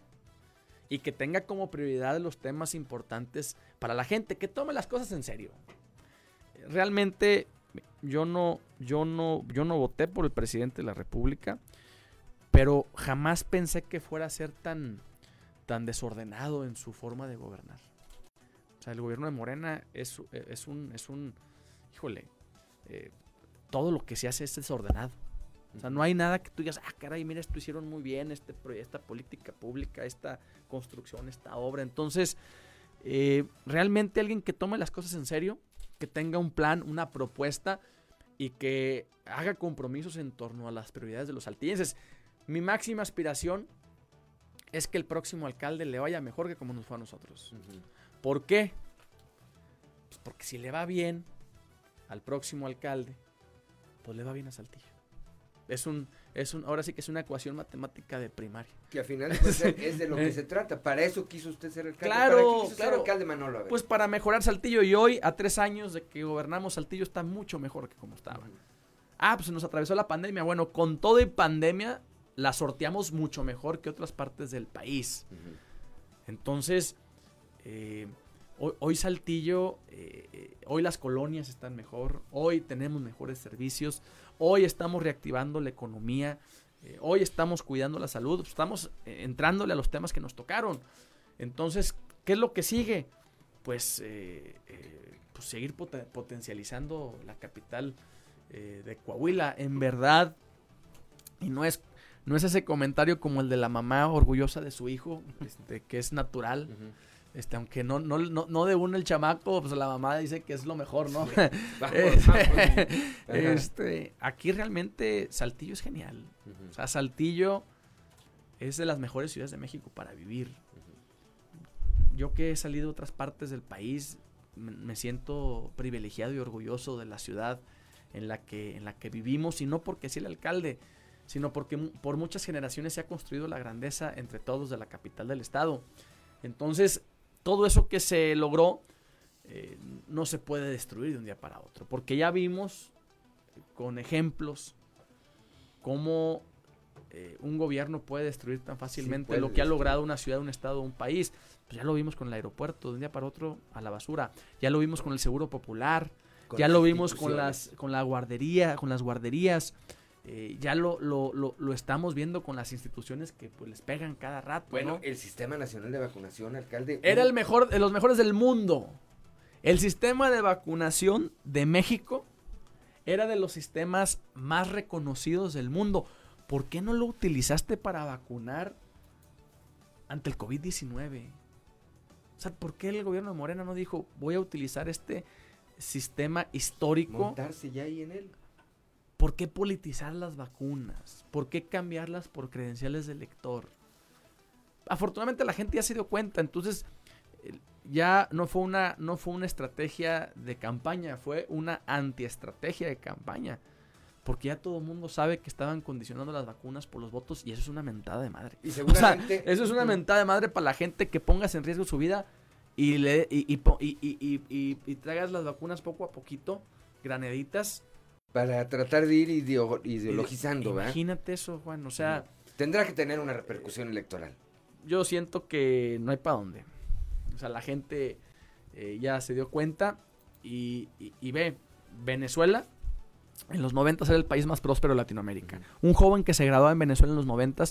y que tenga como prioridad los temas importantes para la gente, que tome las cosas en serio. Realmente yo no, yo no, yo no voté por el presidente de la República. Pero jamás pensé que fuera a ser tan, tan desordenado en su forma de gobernar. O sea, el gobierno de Morena es, es un, es un, híjole, eh, todo lo que se hace es desordenado. O sea, no hay nada que tú digas, ah, caray, mira, esto hicieron muy bien, este, esta política pública, esta construcción, esta obra. Entonces, eh, realmente alguien que tome las cosas en serio, que tenga un plan, una propuesta y que haga compromisos en torno a las prioridades de los saltillenses. Mi máxima aspiración es que el próximo alcalde le vaya mejor que como nos fue a nosotros. ¿Por qué? Pues porque si le va bien al próximo alcalde, pues le va bien a Saltillo. Es un, es un, ahora sí que es una ecuación matemática de primaria. Que al final [laughs] es de lo que se trata. Para eso quiso usted ser alcalde. Claro, claro. alcalde Manolo? Pues para mejorar Saltillo y hoy, a tres años de que gobernamos Saltillo, está mucho mejor que como estaba. Ah, pues nos atravesó la pandemia. Bueno, con todo y pandemia, la sorteamos mucho mejor que otras partes del país. Entonces, eh, hoy, Saltillo, eh, hoy las colonias están mejor, hoy tenemos mejores servicios, hoy estamos reactivando la economía, eh, hoy estamos cuidando la salud, estamos entrándole a los temas que nos tocaron. Entonces, ¿qué es lo que sigue? Pues, pues seguir potencializando la capital de Coahuila. En verdad, y no es no es ese comentario como el de la mamá orgullosa de su hijo, este, que es natural. Este, aunque no, no, no, no de uno el chamaco, pues la mamá dice que es lo mejor, ¿no? [laughs] este, aquí realmente Saltillo es genial. O sea, Saltillo es de las mejores ciudades de México para vivir. Yo que he salido de otras partes del país, me, siento privilegiado y orgulloso de la ciudad en la que, en la que vivimos, y no porque sea el alcalde, sino porque por muchas generaciones se ha construido la grandeza entre todos de la capital del estado. Entonces, todo eso que se logró eh, no se puede destruir de un día para otro, porque ya vimos con ejemplos cómo eh, un gobierno puede destruir tan fácilmente lo que ha logrado una ciudad, un estado, un país. Pues ya lo vimos con el aeropuerto, de un día para otro a la basura. Ya lo vimos con el seguro popular. ya lo vimos con las con la guardería, con las guarderías. Eh, ya lo, lo, lo, estamos viendo con las instituciones que pues, les pegan cada rato. Bueno, el Sistema Nacional de Vacunación, alcalde. Era el mejor, de los mejores del mundo. El sistema de vacunación de México era de los sistemas más reconocidos del mundo. ¿Por qué no lo utilizaste para vacunar ante el COVID-19? O sea, ¿por qué el gobierno de Morena no dijo, voy a utilizar este sistema histórico? Montarse ya ahí en él. ¿Por qué politizar las vacunas? ¿Por qué cambiarlas por credenciales de lector? Afortunadamente la gente ya se dio cuenta, entonces ya no fue una, no fue una estrategia de campaña, fue una antiestrategia de campaña. Porque ya todo el mundo sabe que estaban condicionando las vacunas por los votos y eso es una mentada de madre. Y [laughs] seguramente... eso es una mentada de madre para la gente que pongas en riesgo su vida y, le, y, y, y traigas las vacunas poco a poquito, graneditas, para tratar de ir ideologizando, Imagínate eso, Juan. O sea, Tendrá que tener una repercusión electoral. Yo siento que no hay para dónde. O sea, la gente eh, ya se dio cuenta y, y ve, Venezuela en los 90 era el país más próspero de Latinoamérica. Un joven que se graduó en Venezuela en los 90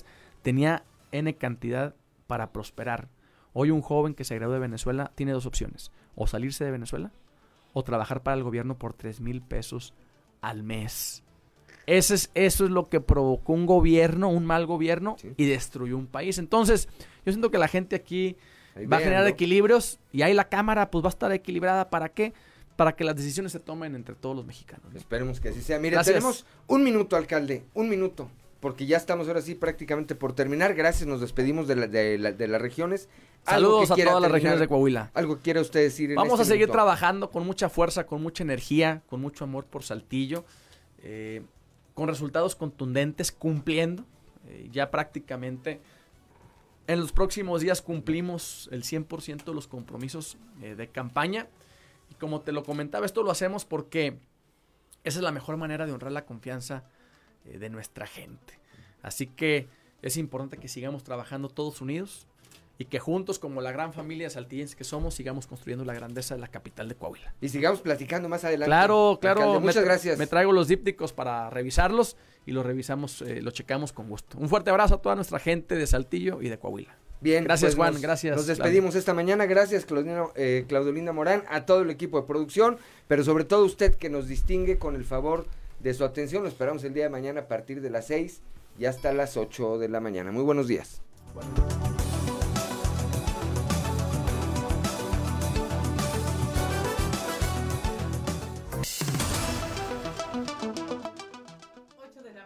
tenía N cantidad para prosperar. Hoy un joven que se graduó de Venezuela tiene dos opciones. O salirse de Venezuela o trabajar para el gobierno por 3 mil pesos al mes. Eso es, eso es lo que provocó un gobierno, un mal gobierno y destruyó un país. Entonces, yo siento que la gente aquí va a generar equilibrios y ahí la Cámara pues va a estar equilibrada. ¿Para qué? para que las decisiones se tomen entre todos los mexicanos. Esperemos que así sea. Mire, tenemos un minuto, alcalde, un minuto, porque ya estamos ahora sí prácticamente por terminar. Gracias, nos despedimos de, de, las regiones. Saludos a todas las regiones de Coahuila. ¿Algo quiere usted decir? Vamos este a seguir trabajando con mucha fuerza, con mucha energía, con mucho amor por Saltillo, eh, con resultados contundentes, cumpliendo. Eh, ya prácticamente en los próximos días cumplimos el 100% de los compromisos eh, de campaña como te lo comentaba, esto lo hacemos porque esa es la mejor manera de honrar la confianza eh, de nuestra gente. Así que es importante que sigamos trabajando todos unidos y que juntos, como la gran familia saltillense que somos, sigamos construyendo la grandeza de la capital de Coahuila. Y sigamos platicando más adelante. Claro, claro. muchas gracias. Me traigo los dípticos para revisarlos y los revisamos, eh, los checamos con gusto. Un fuerte abrazo a toda nuestra gente de Saltillo y de Coahuila. Bien, gracias pues Juan, gracias. Nos despedimos esta mañana, gracias Claudino, eh, Claudolinda Morán, a todo el equipo de producción, pero sobre todo usted que nos distingue con el favor de su atención. Lo esperamos el día de mañana a partir de las 6 y hasta las 8 de la mañana. Muy buenos días. 8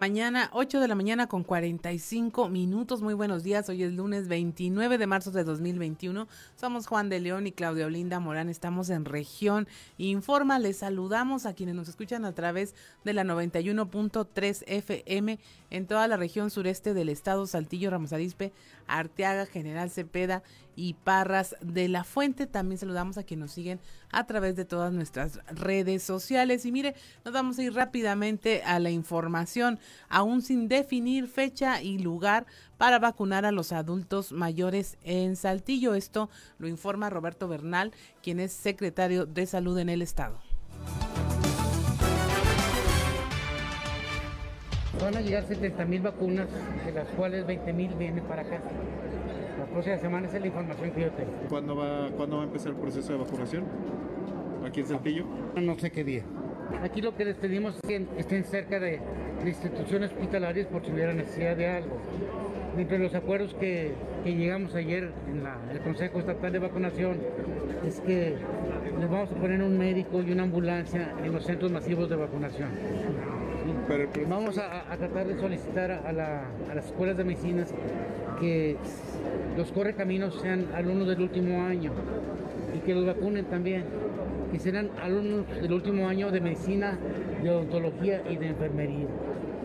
mañana, 8 de la mañana con 45 minutos. Muy buenos días. Hoy es lunes 29 de marzo de 2021. Somos Juan de León y Claudia Olinda Morán. Estamos en región Informa. Les saludamos a quienes nos escuchan a través de la 91.3 FM en toda la región sureste del estado, Saltillo, Ramos Arizpe, Arteaga, General Cepeda y Parras de la Fuente. También saludamos a quienes nos siguen a través de todas nuestras redes sociales. Y mire, nos vamos a ir rápidamente a la información, aún sin definir fecha y lugar para vacunar a los adultos mayores en Saltillo. Esto lo informa Roberto Bernal, quien es secretario de salud en el estado. Van a llegar 70 mil vacunas, de las cuales 20 mil vienen para acá. La próxima semana es la información que yo tengo. ¿Cuándo va, ¿Cuándo va a empezar el proceso de vacunación? ¿Aquí en Saltillo? No sé qué día. Aquí lo que les pedimos es que estén cerca de, instituciones hospitalarias por si hubiera necesidad de algo. Entre los acuerdos que, llegamos ayer en el Consejo Estatal de Vacunación es que les vamos a poner un médico y una ambulancia en los centros masivos de vacunación. Vamos a, tratar de solicitar a, las escuelas de medicinas que los correcaminos sean alumnos del último año y que los vacunen también, que serán alumnos del último año de medicina, de odontología y de enfermería.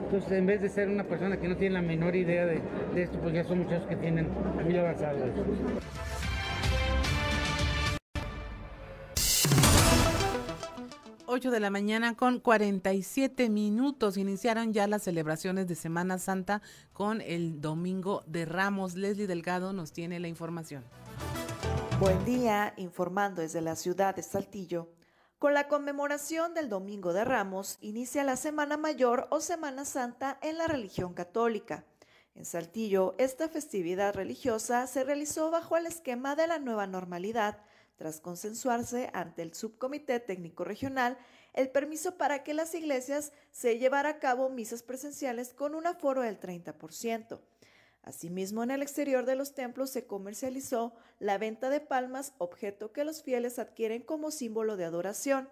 Entonces, en vez de ser una persona que no tiene la menor idea de, esto, pues ya son muchos que tienen muy avanzado eso. 8 de la mañana con 47 minutos. Iniciaron ya las celebraciones de Semana Santa con el Domingo de Ramos. Leslie Delgado nos tiene la información. Buen día, informando desde la ciudad de Saltillo. Con la conmemoración del Domingo de Ramos, inicia la Semana Mayor o Semana Santa en la religión católica. En Saltillo, esta festividad religiosa se realizó bajo el esquema de la nueva normalidad, tras consensuarse ante el Subcomité Técnico Regional el permiso para que las iglesias se llevara a cabo misas presenciales con un aforo del 30%. Asimismo, en el exterior de los templos se comercializó la venta de palmas, objeto que los fieles adquieren como símbolo de adoración.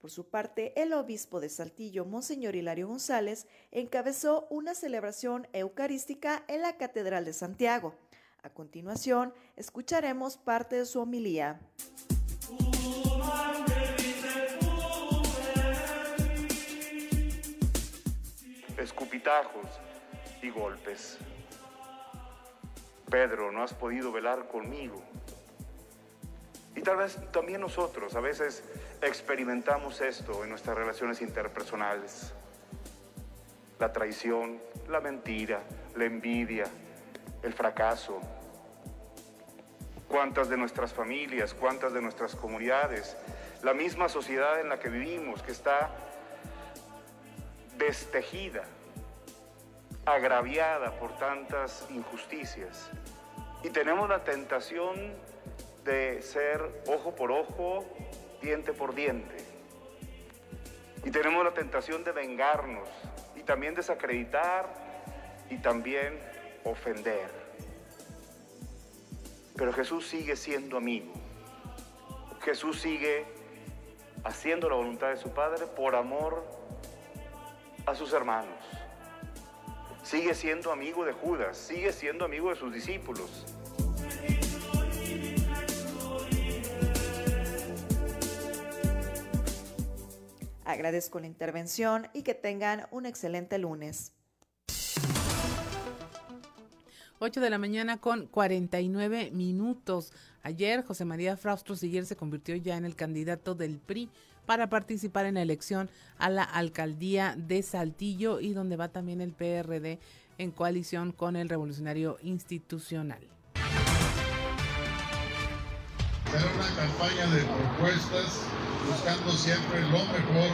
Por su parte, el obispo de Saltillo, Monseñor Hilario González, encabezó una celebración eucarística en la Catedral de Santiago. A continuación, escucharemos parte de su homilía. Escupitajos y golpes. Pedro, no has podido velar conmigo. Y tal vez también nosotros a veces experimentamos esto en nuestras relaciones interpersonales. La traición, la mentira, la envidia, el fracaso. Cuántas de nuestras familias, cuántas de nuestras comunidades, la misma sociedad en la que vivimos, que está destejida, agraviada por tantas injusticias. Y tenemos la tentación de ser ojo por ojo, diente por diente. Y tenemos la tentación de vengarnos y también desacreditar y también ofender. Pero Jesús sigue siendo amigo. Jesús sigue haciendo la voluntad de su Padre por amor a sus hermanos. Sigue siendo amigo de Judas, sigue siendo amigo de sus discípulos. Agradezco la intervención y que tengan un excelente lunes. 8 de la mañana con 49 minutos. Ayer José María Fraustro Siguier se convirtió ya en el candidato del PRI para participar en la elección a la alcaldía de Saltillo y donde va también el PRD en coalición con el Revolucionario Institucional. Será una campaña de propuestas buscando siempre lo mejor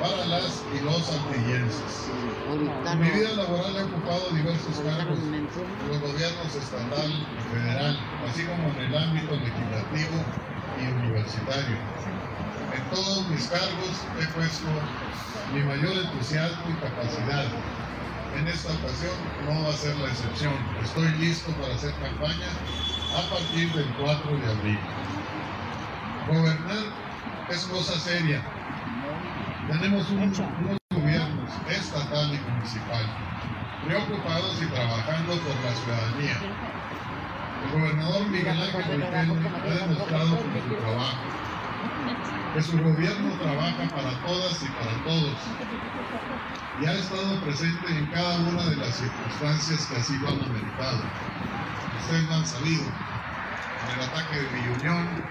para las y los altillenses. En mi vida laboral he ocupado diversos cargos en los gobiernos estatal y federal, así como en el ámbito legislativo y universitario. En todos mis cargos he puesto mi mayor entusiasmo y capacidad. En esta ocasión no va a ser la excepción. Estoy listo para hacer campaña a partir del 4 de abril. Gobernar es cosa seria. Tenemos un, unos gobiernos estatal y municipal preocupados y trabajando por la ciudadanía. El gobernador Miguel Ángel Riquelme ha demostrado con su trabajo [laughs] que su gobierno trabaja para todas y para todos y ha estado presente en cada una de las circunstancias que así lo han ameritado. Ustedes lo han sabido, en el ataque de Villunión,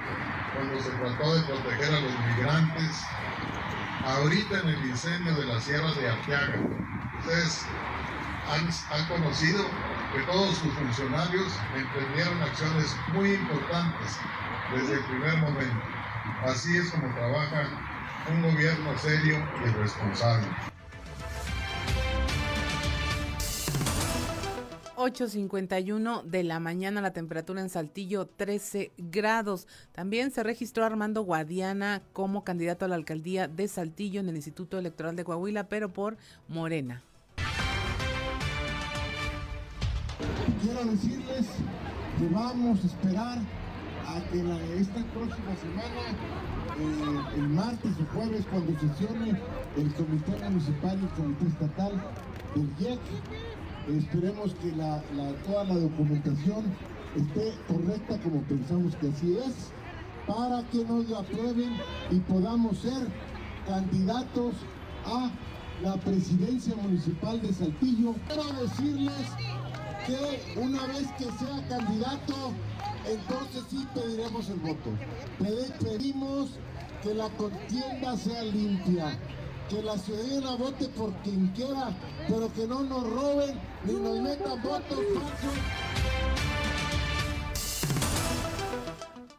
cuando se trató de proteger a los migrantes, ahorita en el incendio de las sierras de Arteaga. Ustedes han, han conocido que todos sus funcionarios emprendieron acciones muy importantes desde el primer momento. Así es como trabaja un gobierno serio y responsable. 8.51 de la mañana, la temperatura en Saltillo 13 grados. También se registró Armando Guadiana como candidato a la alcaldía de Saltillo en el Instituto Electoral de Coahuila, pero por Morena. Quiero decirles que vamos a esperar a que esta próxima semana, eh, el martes o jueves, cuando sesione el Comité Municipal y el Comité Estatal del IEC, Esperemos que la, toda la documentación esté correcta como pensamos que así es, para que nos la aprueben y podamos ser candidatos a la presidencia municipal de Saltillo. Quiero decirles que una vez que sea candidato, entonces sí pediremos el voto. Pedimos que la contienda sea limpia, que la ciudadanía vote por quien quiera, pero que no nos roben ni nos metan votos.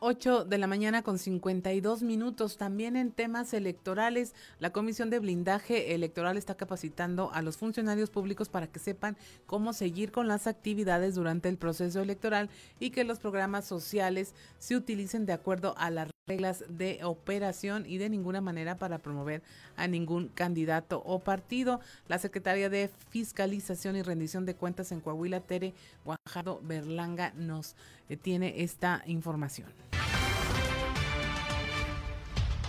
8 de la mañana con 52 minutos. También en temas electorales, la Comisión de Blindaje Electoral está capacitando a los funcionarios públicos para que sepan cómo seguir con las actividades durante el proceso electoral y que los programas sociales se utilicen de acuerdo a las reglas de operación y de ninguna manera para promover a ningún candidato o partido. La secretaria de Fiscalización y Rendición de Cuentas en Coahuila, Tere Guajardo Berlanga, nos tiene esta información.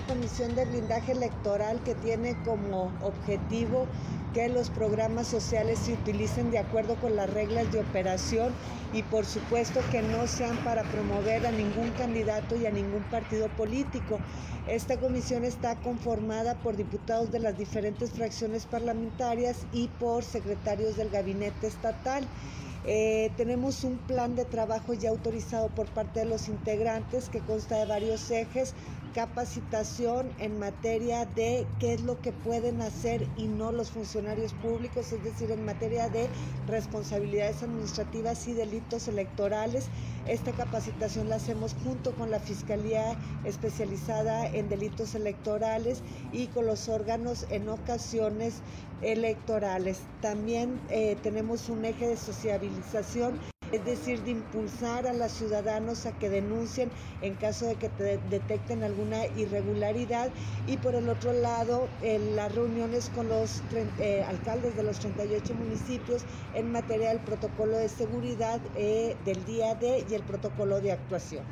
Comisión de Blindaje Electoral que tiene como objetivo que los programas sociales se utilicen de acuerdo con las reglas de operación y por supuesto que no sean para promover a ningún candidato y a ningún partido político. Esta comisión está conformada por diputados de las diferentes fracciones parlamentarias y por secretarios del gabinete estatal. Eh, tenemos un plan de trabajo ya autorizado por parte de los integrantes que consta de varios ejes capacitación en materia de qué es lo que pueden hacer y no los funcionarios públicos, es decir, en materia de responsabilidades administrativas y delitos electorales. Esta capacitación la hacemos junto con la Fiscalía especializada en delitos electorales y con los órganos en ocasiones electorales. También eh, tenemos un eje de sociabilización es decir, de impulsar a los ciudadanos a que denuncien en caso de que detecten alguna irregularidad y por el otro lado en las reuniones con los eh, alcaldes de los 38 municipios en materia del protocolo de seguridad eh, del día D y el protocolo de actuación.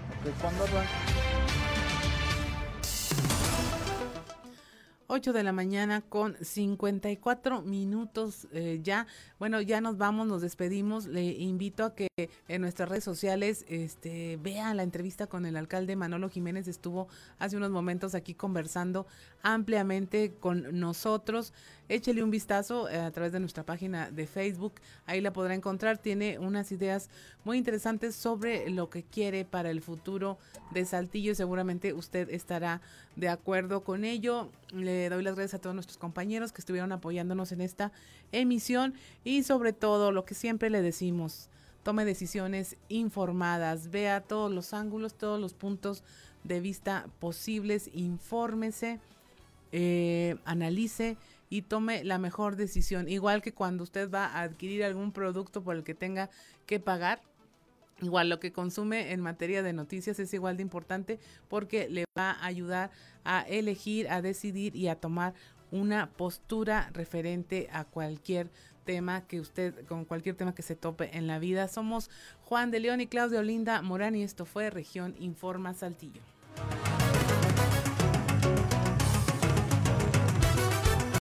8 de la mañana con 54 minutos eh, ya. Bueno, ya nos vamos, nos despedimos. Le invito a que en nuestras redes sociales este, vean la entrevista con el alcalde Manolo Jiménez. Estuvo hace unos momentos aquí conversando ampliamente con nosotros. Échele un vistazo eh, a través de nuestra página de Facebook. Ahí la podrá encontrar. Tiene unas ideas muy interesantes sobre lo que quiere para el futuro de Saltillo. Seguramente usted estará de acuerdo con ello. Le doy las gracias a todos nuestros compañeros que estuvieron apoyándonos en esta emisión sobre todo lo que siempre le decimos, tome decisiones informadas, vea todos los ángulos, todos los puntos de vista posibles, infórmese, eh, analice y tome la mejor decisión. Igual que cuando usted va a adquirir algún producto por el que tenga que pagar, Igual lo que consume en materia de noticias es igual de importante porque le va a ayudar a elegir, a decidir y a tomar una postura referente a cualquier tema que usted, con cualquier tema que se tope en la vida. Somos Juan de León y Claudio Linda Morán y esto fue Región Informa Saltillo.